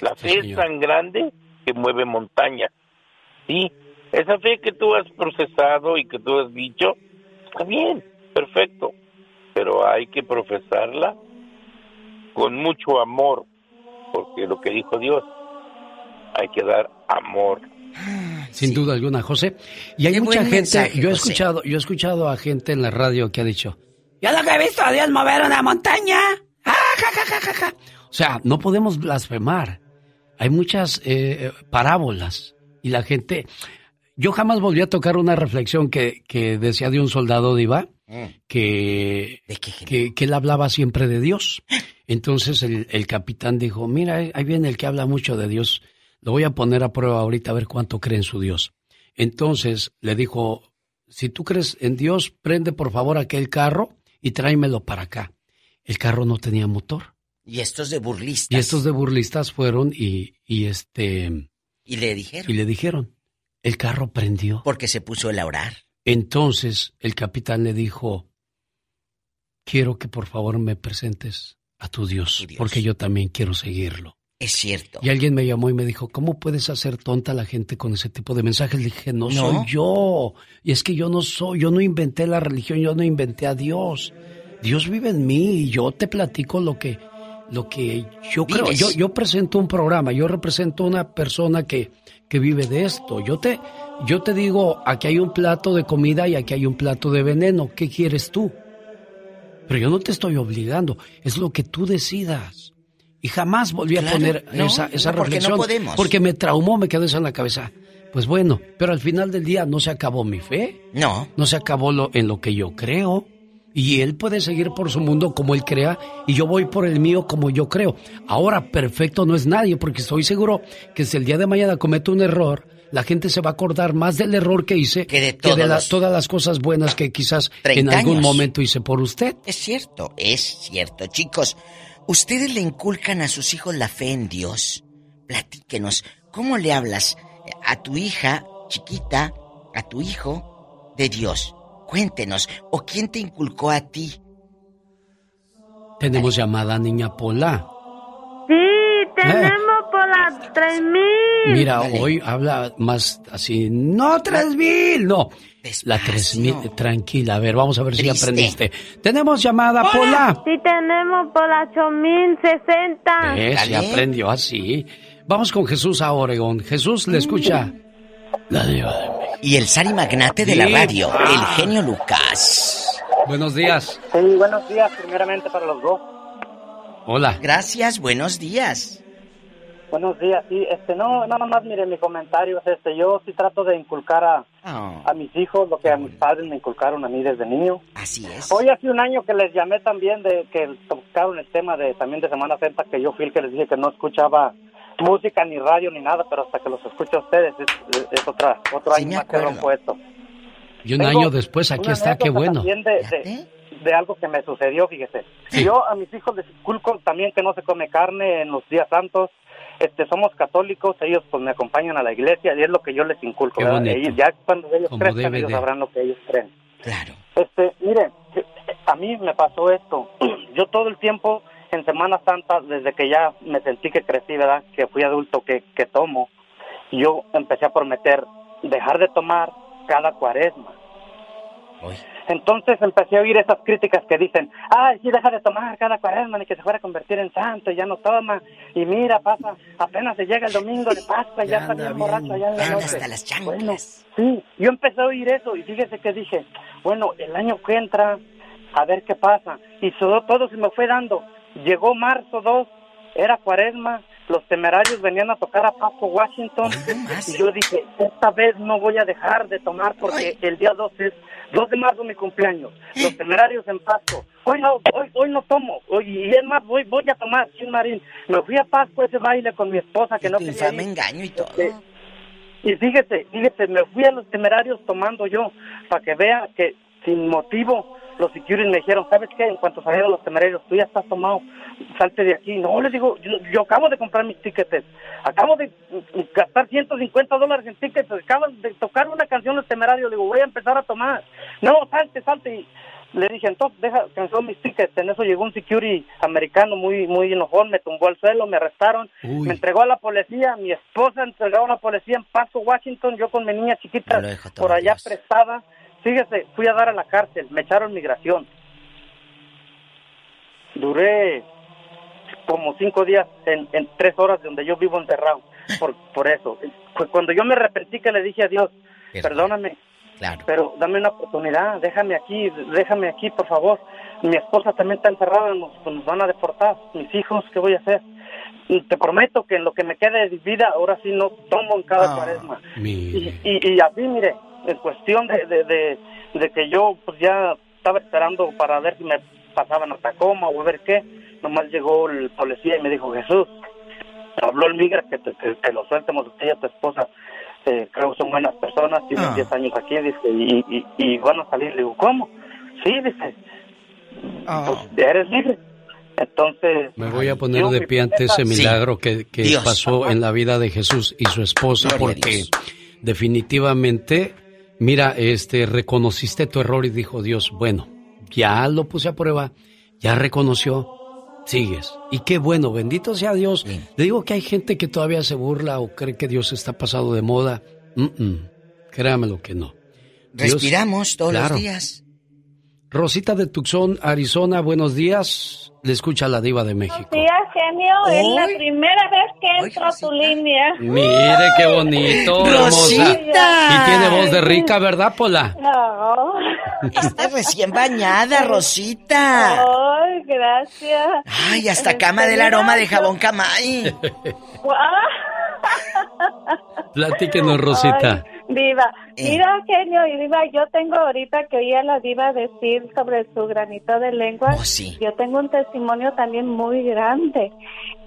La fe es tan grande que mueve montañas. Sí, esa fe que tú has procesado y que tú has dicho, está bien, perfecto, pero hay que profesarla con mucho amor, porque lo que dijo Dios, hay que dar amor. Sin duda alguna, José. Y hay mucha gente, yo he escuchado, yo he escuchado a gente en la radio que ha dicho, yo lo que he visto a Dios mover una montaña. O sea, no podemos blasfemar. Hay muchas eh, parábolas y la gente... Yo jamás volví a tocar una reflexión que, que decía de un soldado diva mm. que, que, que, él hablaba siempre de Dios. Entonces el, el capitán dijo, mira, ahí viene el que habla mucho de Dios. Lo voy a poner a prueba ahorita a ver cuánto cree en su Dios. Entonces le dijo, si tú crees en Dios, prende por favor aquel carro y tráemelo para acá. El carro no tenía motor. Y estos de burlistas. Y estos de burlistas fueron y, y este... Y le dijeron. Y le dijeron. El carro prendió. Porque se puso a orar. Entonces el capitán le dijo, quiero que por favor me presentes a tu Dios, porque yo también quiero seguirlo. Es cierto. Y alguien me llamó y me dijo, ¿cómo puedes hacer tonta a la gente con ese tipo de mensajes? Le dije, no, soy yo. Y es que yo no soy, yo no inventé la religión, yo no inventé a Dios. Dios vive en mí y yo te platico lo que, lo que yo creo. Yo, yo presento un programa, yo represento una persona que, que vive de esto. Yo te, yo te digo, aquí hay un plato de comida y aquí hay un plato de veneno. ¿Qué quieres tú? Pero yo no te estoy obligando, es lo que tú decidas. Y jamás volví a poner esa, esa reflexión. Porque, no porque me traumó, me quedó eso en la cabeza. Pues bueno, pero al final del día no se acabó mi fe. No. No se acabó lo, en lo que yo creo. Y él puede seguir por su mundo como él crea y yo voy por el mío como yo creo. Ahora, perfecto no es nadie porque estoy seguro que si el día de mañana cometo un error, la gente se va a acordar más del error que hice que de, todas las cosas buenas que quizás en algún momento hice por usted. Es cierto, es cierto. Chicos, ¿Ustedes le inculcan a sus hijos la fe en Dios? Platíquenos, ¿cómo le hablas a tu hija chiquita, a tu hijo, de Dios? Cuéntenos, ¿o quién te inculcó a ti? Tenemos llamada Niña Pola. Sí, tenemos Pola 3000. Mira, hoy habla más así, no 3000, no. La 3000, tranquila, a ver, vamos a ver si aprendiste. Tenemos llamada, Pola. Sí, tenemos Pola 8060. Eh, se aprendió así. Vamos con Jesús a Oregón. Jesús, ¿le escucha? La diva de Y el Sari Magnate de la radio, el genio Lucas. Buenos días. Sí, buenos días, primeramente para los dos. Hola. Gracias, buenos días. Buenos días, sí, este, no, nada más, mire, mi comentario es este, yo sí trato de inculcar a, Oh. a mis hijos lo que a mis padres me inculcaron a mí desde niño. Así es. Hoy hace un año que les llamé también de que tocaron el tema de también de Semana Santa que yo fui el que les dije que no escuchaba música ni radio ni nada, pero hasta que los escucho a ustedes es, es otra otro año más que rompo esto. Y un año después aquí está, qué bueno. De, de, algo que me sucedió, fíjese. Yo a mis hijos les inculco también que no se come carne en los días santos, este, somos católicos, ellos pues me acompañan a la iglesia y es lo que yo les inculco. ya cuando ellos crezcan, ellos sabrán lo que ellos creen. Claro. Este, mire, a mí me pasó esto. <clears throat> Yo todo el tiempo en Semana Santa, desde que ya me sentí que crecí, ¿verdad? Que fui adulto, que, que tomo, yo empecé a prometer dejar de tomar cada cuaresma. Entonces empecé a oír esas críticas que dicen, ay, sí, deja de tomar cada cuaresma ni que se fuera a convertir en santo y ya no toma. Y mira, pasa, apenas se llega el domingo de Pascua y ya, está bien borracho allá en la noche. Hasta las bueno, sí, yo empecé a oír eso y fíjese que dije, bueno, el año que entra, a ver qué pasa. Y todo, todo se me fue dando. Llegó marzo 2, era cuaresma, los temerarios venían a tocar a Paco Washington y yo dije, esta vez no voy a dejar de tomar porque el día 2 es 2 de marzo mi cumpleaños, los temerarios en Pasco. Hoy no, hoy, hoy no tomo, hoy, y es más, voy, voy a tomar, sin marín. Me fui a Pasco ese baile con mi esposa que no quería me engaño y todo. Este, y fíjese, fíjese, me fui a los temerarios tomando yo, para que vea que sin motivo los securities me dijeron, ¿sabes qué? En cuanto salieron los temerarios, tú ya estás tomado, salte de aquí. No, les digo, yo, acabo de comprar mis tickets, acabo de gastar 150 dólares en tickets, acabo de tocar una canción los temerarios, digo, voy a empezar a tomar. No, salte, salte. Y le dije, entonces, deja, canceló mis tickets. En eso llegó un security americano muy muy enojón, me tumbó al suelo, me arrestaron, me entregó a la policía, mi esposa entregó a la policía en Paso, Washington, yo con mi niña chiquita por allá prestada. Fíjese, fui a dar a la cárcel, me echaron migración. Duré como cinco días en, tres horas de donde yo vivo encerrado, por, por eso. Cuando yo me arrepentí que le dije a Dios, perdóname, pero dame una oportunidad, déjame aquí, déjame aquí, por favor. Mi esposa también está encerrada, nos, nos van a deportar. Mis hijos, ¿qué voy a hacer? Y te prometo que en lo que me quede de vida, ahora sí no tomo en cada ah, cuaresma. Y, y, así, mire, en cuestión de, de, de, que yo pues ya estaba esperando para ver si me pasaban a Tacoma o a ver qué, nomás llegó el policía y me dijo, Jesús, habló el migra que, que, lo sueltemos usted y a tu esposa este, creo que son buenas personas, tienen 10 ah. años aquí, dice, y, y, van a salir. Le digo, ¿cómo? Sí, dice, ah. pues eres libre. Entonces... Me voy a poner de pie ante ese milagro que, que pasó en la vida de Jesús y su esposa, porque definitivamente, mira, este, reconociste tu error y dijo Dios, bueno, ya lo puse a prueba, ya reconoció, sigues. Y qué bueno, bendito sea Dios. Le digo que hay gente que todavía se burla o cree que Dios está pasado de moda. Créame lo que no. Respiramos todos los días. Rosita de Tucson, Arizona, buenos días. Le escucha la diva de México. Buenos días, genio. Es la primera vez que entro a tu línea. Mire qué bonito, Rosita. Y tiene voz de rica, ¿verdad, Pola? No. Está recién <laughs> bañada, Rosita. Ay, gracias. Ay, hasta cama del aroma de jabón Camay. <laughs> Platíquenos, Rosita. Diva, eh. mira genio y diva, yo tengo ahorita que oí a la diva decir sobre su granito de lengua. Oh, sí. Yo tengo un testimonio también muy grande,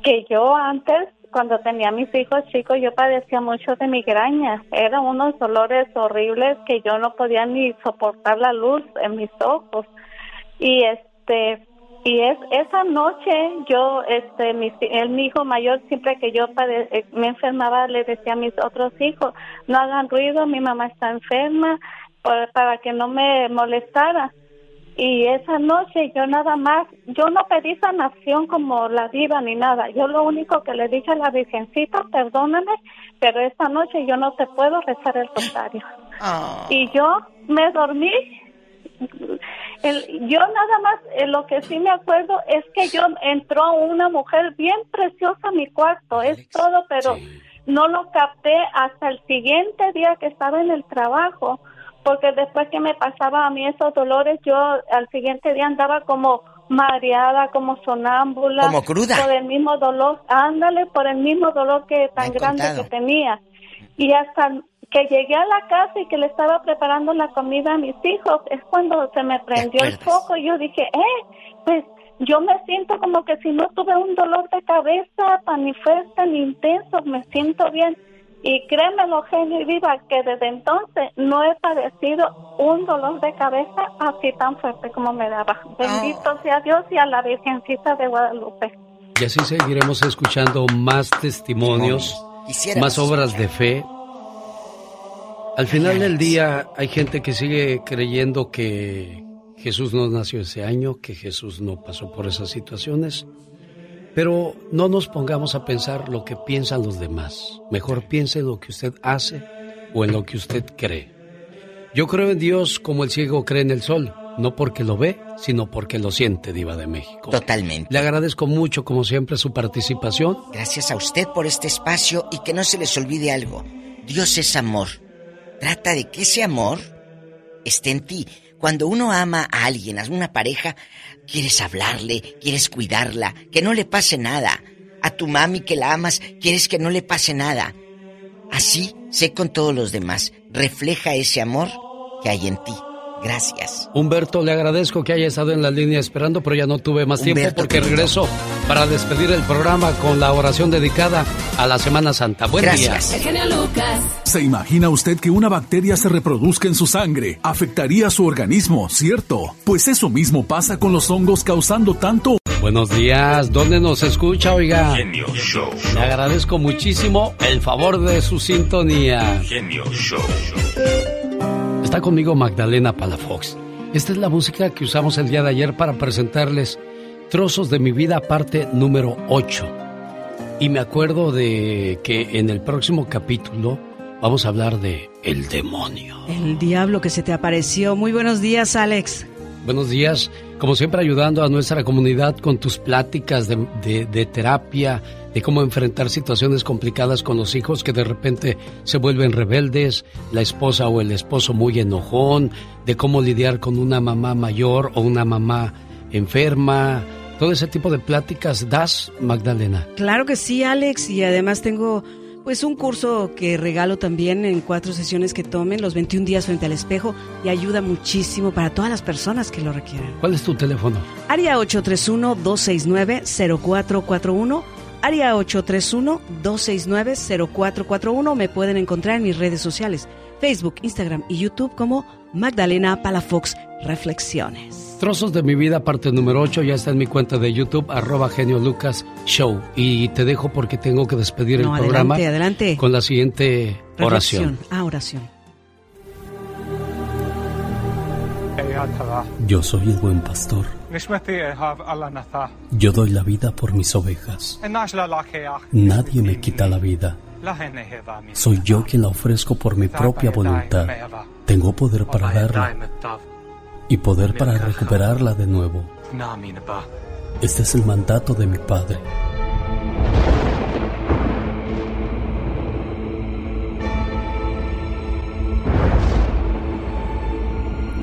que yo antes, cuando tenía mis hijos chicos, yo padecía mucho de migraña. Eran unos dolores horribles que yo no podía ni soportar la luz en mis ojos. Y este, y es esa noche yo este mi, el, mi hijo mayor siempre que yo eh, me enfermaba le decía a mis otros hijos no hagan ruido mi mamá está enferma para que no me molestara y esa noche yo nada más yo no pedí sanación como la diva ni nada. Yo lo único que le dije a la virgencita perdóname pero esa noche yo no te puedo rezar el rosario ah. y yo me dormí el, yo nada más, eh, lo que sí me acuerdo es que yo entró una mujer bien preciosa a mi cuarto, es todo, pero no lo capté hasta el siguiente día que estaba en el trabajo, porque después que me pasaba a mí esos dolores, yo al siguiente día andaba como mareada, como sonámbula, como cruda, por el mismo dolor, ándale, por el mismo dolor que tan grande que tenía. Y hasta que llegué a la casa y que le estaba preparando la comida a mis hijos, es cuando se me prendió el foco y yo dije, eh, pues yo me siento como que si no tuve un dolor de cabeza tan fuerte ni intenso, me siento bien. Y créemelo, genio y viva, que desde entonces no he padecido un dolor de cabeza así tan fuerte como me daba. Bendito sea Dios y a la Virgencita de Guadalupe. Y así seguiremos escuchando más testimonios, más obras de fe, al final del día hay gente que sigue creyendo que Jesús no nació ese año, que Jesús no pasó por esas situaciones. Pero no nos pongamos a pensar lo que piensan los demás. Mejor piense en lo que usted hace o en lo que usted cree. Yo creo en Dios como el ciego cree en el sol, no porque lo ve, sino porque lo siente, Diva de México. Totalmente. Le agradezco mucho, como siempre, su participación. Gracias a usted por este espacio y que no se les olvide algo. Dios es amor Trata de que ese amor esté en ti. Cuando uno ama a alguien, a una pareja, quieres hablarle, quieres cuidarla, que no le pase nada. A tu mami que la amas, quieres que no le pase nada. Así sé con todos los demás. Refleja ese amor que hay en ti. Gracias. Humberto, le agradezco que haya estado en la línea esperando, pero ya no tuve más tiempo porque regreso para despedir el programa con la oración dedicada a la Semana Santa. Buen Gracias. día. Lucas. ¿Se imagina usted que una bacteria se reproduzca en su sangre? Afectaría su organismo, ¿cierto? Pues eso mismo pasa con los hongos causando tanto Buenos días, ¿dónde nos escucha, oiga? Genio Show. Le agradezco muchísimo el favor de su sintonía. Genio Show. Está conmigo Magdalena Palafox. Esta es la música que usamos el día de ayer para presentarles Trozos de mi vida, parte número 8. Y me acuerdo de que en el próximo capítulo vamos a hablar de el demonio. El diablo que se te apareció. Muy buenos días, Alex. Buenos días, como siempre ayudando a nuestra comunidad con tus pláticas de, terapia, de cómo enfrentar situaciones complicadas con los hijos que de repente se vuelven rebeldes, la esposa o el esposo muy enojón, de cómo lidiar con una mamá mayor o una mamá enferma. Todo ese tipo de pláticas das, Magdalena. Claro que sí, Alex, y además tengo pues un curso que regalo también en cuatro sesiones que tomen, los 21 días frente al espejo, y ayuda muchísimo para todas las personas que lo requieren. ¿Cuál es tu teléfono? Área 831-269-0441. Área 831-269-0441. Me pueden encontrar en mis redes sociales, Facebook, Instagram y YouTube como Magdalena Palafox Reflexiones. Trozos de mi vida, parte número 8, ya está en mi cuenta de YouTube, arroba genio Lucas Show. Y te dejo porque tengo que despedir el programa adelante. con la siguiente oración. Ah, oración. Yo soy el buen pastor. Yo doy la vida por mis ovejas. Nadie me quita la vida. Soy yo quien la ofrezco por mi propia voluntad. Tengo poder para darla y poder para recuperarla de nuevo. Este es el mandato de mi Padre.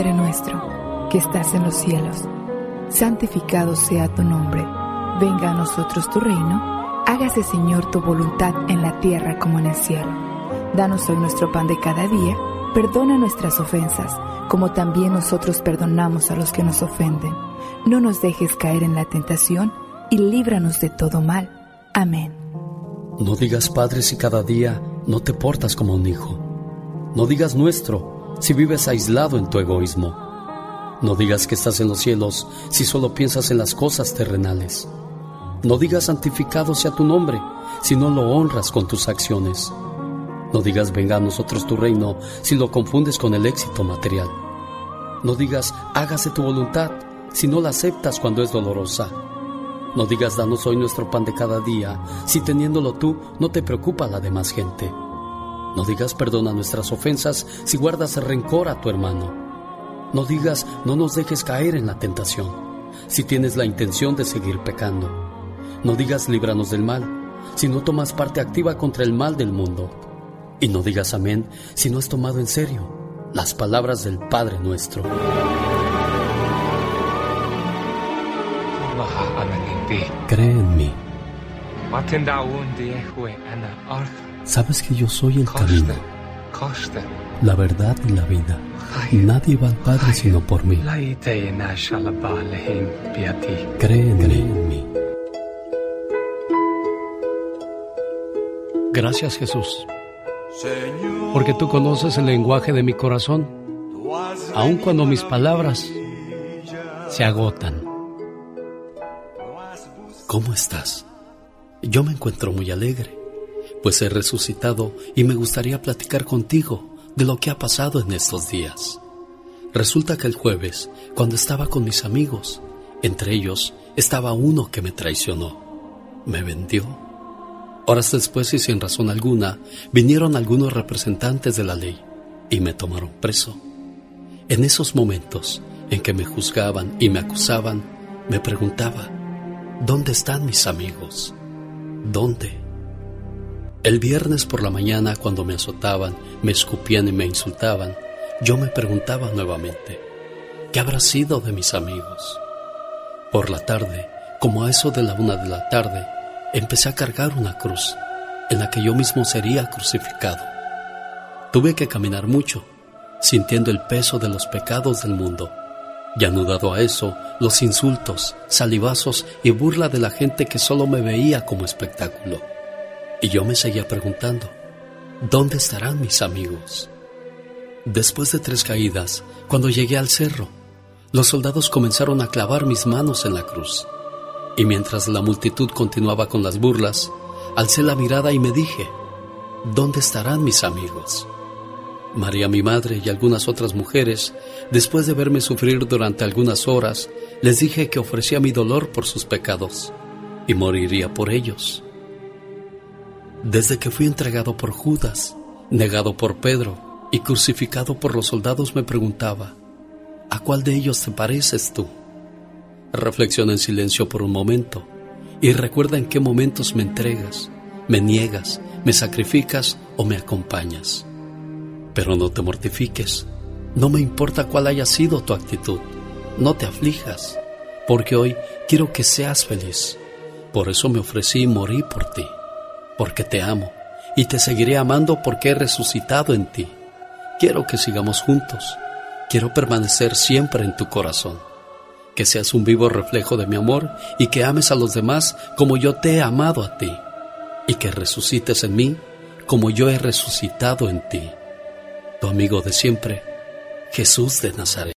Padre nuestro, que estás en los cielos, santificado sea tu nombre, venga a nosotros tu reino, hágase Señor tu voluntad en la tierra como en el cielo. Danos hoy nuestro pan de cada día, perdona nuestras ofensas, como también nosotros perdonamos a los que nos ofenden. No nos dejes caer en la tentación y líbranos de todo mal. Amén. No digas Padre si cada día no te portas como un hijo. No digas nuestro si vives aislado en tu egoísmo. No digas que estás en los cielos si solo piensas en las cosas terrenales. No digas santificado sea tu nombre si no lo honras con tus acciones. No digas venga a nosotros tu reino si lo confundes con el éxito material. No digas hágase tu voluntad si no la aceptas cuando es dolorosa. No digas danos hoy nuestro pan de cada día si teniéndolo tú no te preocupa la demás gente. No digas perdona nuestras ofensas si guardas rencor a tu hermano. No digas no nos dejes caer en la tentación si tienes la intención de seguir pecando. No digas líbranos del mal si no tomas parte activa contra el mal del mundo. Y no digas amén si no has tomado en serio las palabras del Padre nuestro. Cree en mí. Sabes que yo soy el camino, la verdad y la vida. Nadie va al Padre sino por mí. Cree en mí. Gracias Jesús porque tú conoces el lenguaje de mi corazón, aun cuando mis palabras se agotan. ¿Cómo estás? Yo me encuentro muy alegre, pues he resucitado y me gustaría platicar contigo de lo que ha pasado en estos días. Resulta que el jueves, cuando estaba con mis amigos, entre ellos estaba uno que me traicionó, me vendió Horas después y sin razón alguna, vinieron algunos representantes de la ley y me tomaron preso. En esos momentos en que me juzgaban y me acusaban, me preguntaba, ¿dónde están mis amigos? ¿Dónde? El viernes por la mañana, cuando me azotaban, me escupían y me insultaban, yo me preguntaba nuevamente, ¿qué habrá sido de mis amigos? Por la tarde, como a eso de la una de la tarde, empecé a cargar una cruz en la que yo mismo sería crucificado. Tuve que caminar mucho, sintiendo el peso de los pecados del mundo, y anudado a eso, los insultos, salivazos y burla de la gente que solo me veía como espectáculo. Y yo me seguía preguntando, ¿dónde estarán mis amigos? Después de tres caídas, cuando llegué al cerro, los soldados comenzaron a clavar mis manos en la cruz. Y mientras la multitud continuaba con las burlas, alcé la mirada y me dije, ¿dónde estarán mis amigos? María mi madre y algunas otras mujeres, después de verme sufrir durante algunas horas, les dije que ofrecía mi dolor por sus pecados y moriría por ellos. Desde que fui entregado por Judas, negado por Pedro y crucificado por los soldados me preguntaba, ¿a cuál de ellos te pareces tú? Reflexiona en silencio por un momento y recuerda en qué momentos me entregas, me niegas, me sacrificas o me acompañas. Pero no te mortifiques, no me importa cuál haya sido tu actitud, no te aflijas, porque hoy quiero que seas feliz. Por eso me ofrecí y morí por ti, porque te amo y te seguiré amando porque he resucitado en ti. Quiero que sigamos juntos, quiero permanecer siempre en tu corazón que seas un vivo reflejo de mi amor y que ames a los demás como yo te he amado a ti, y que resucites en mí como yo he resucitado en ti. Tu amigo de siempre, Jesús de Nazaret.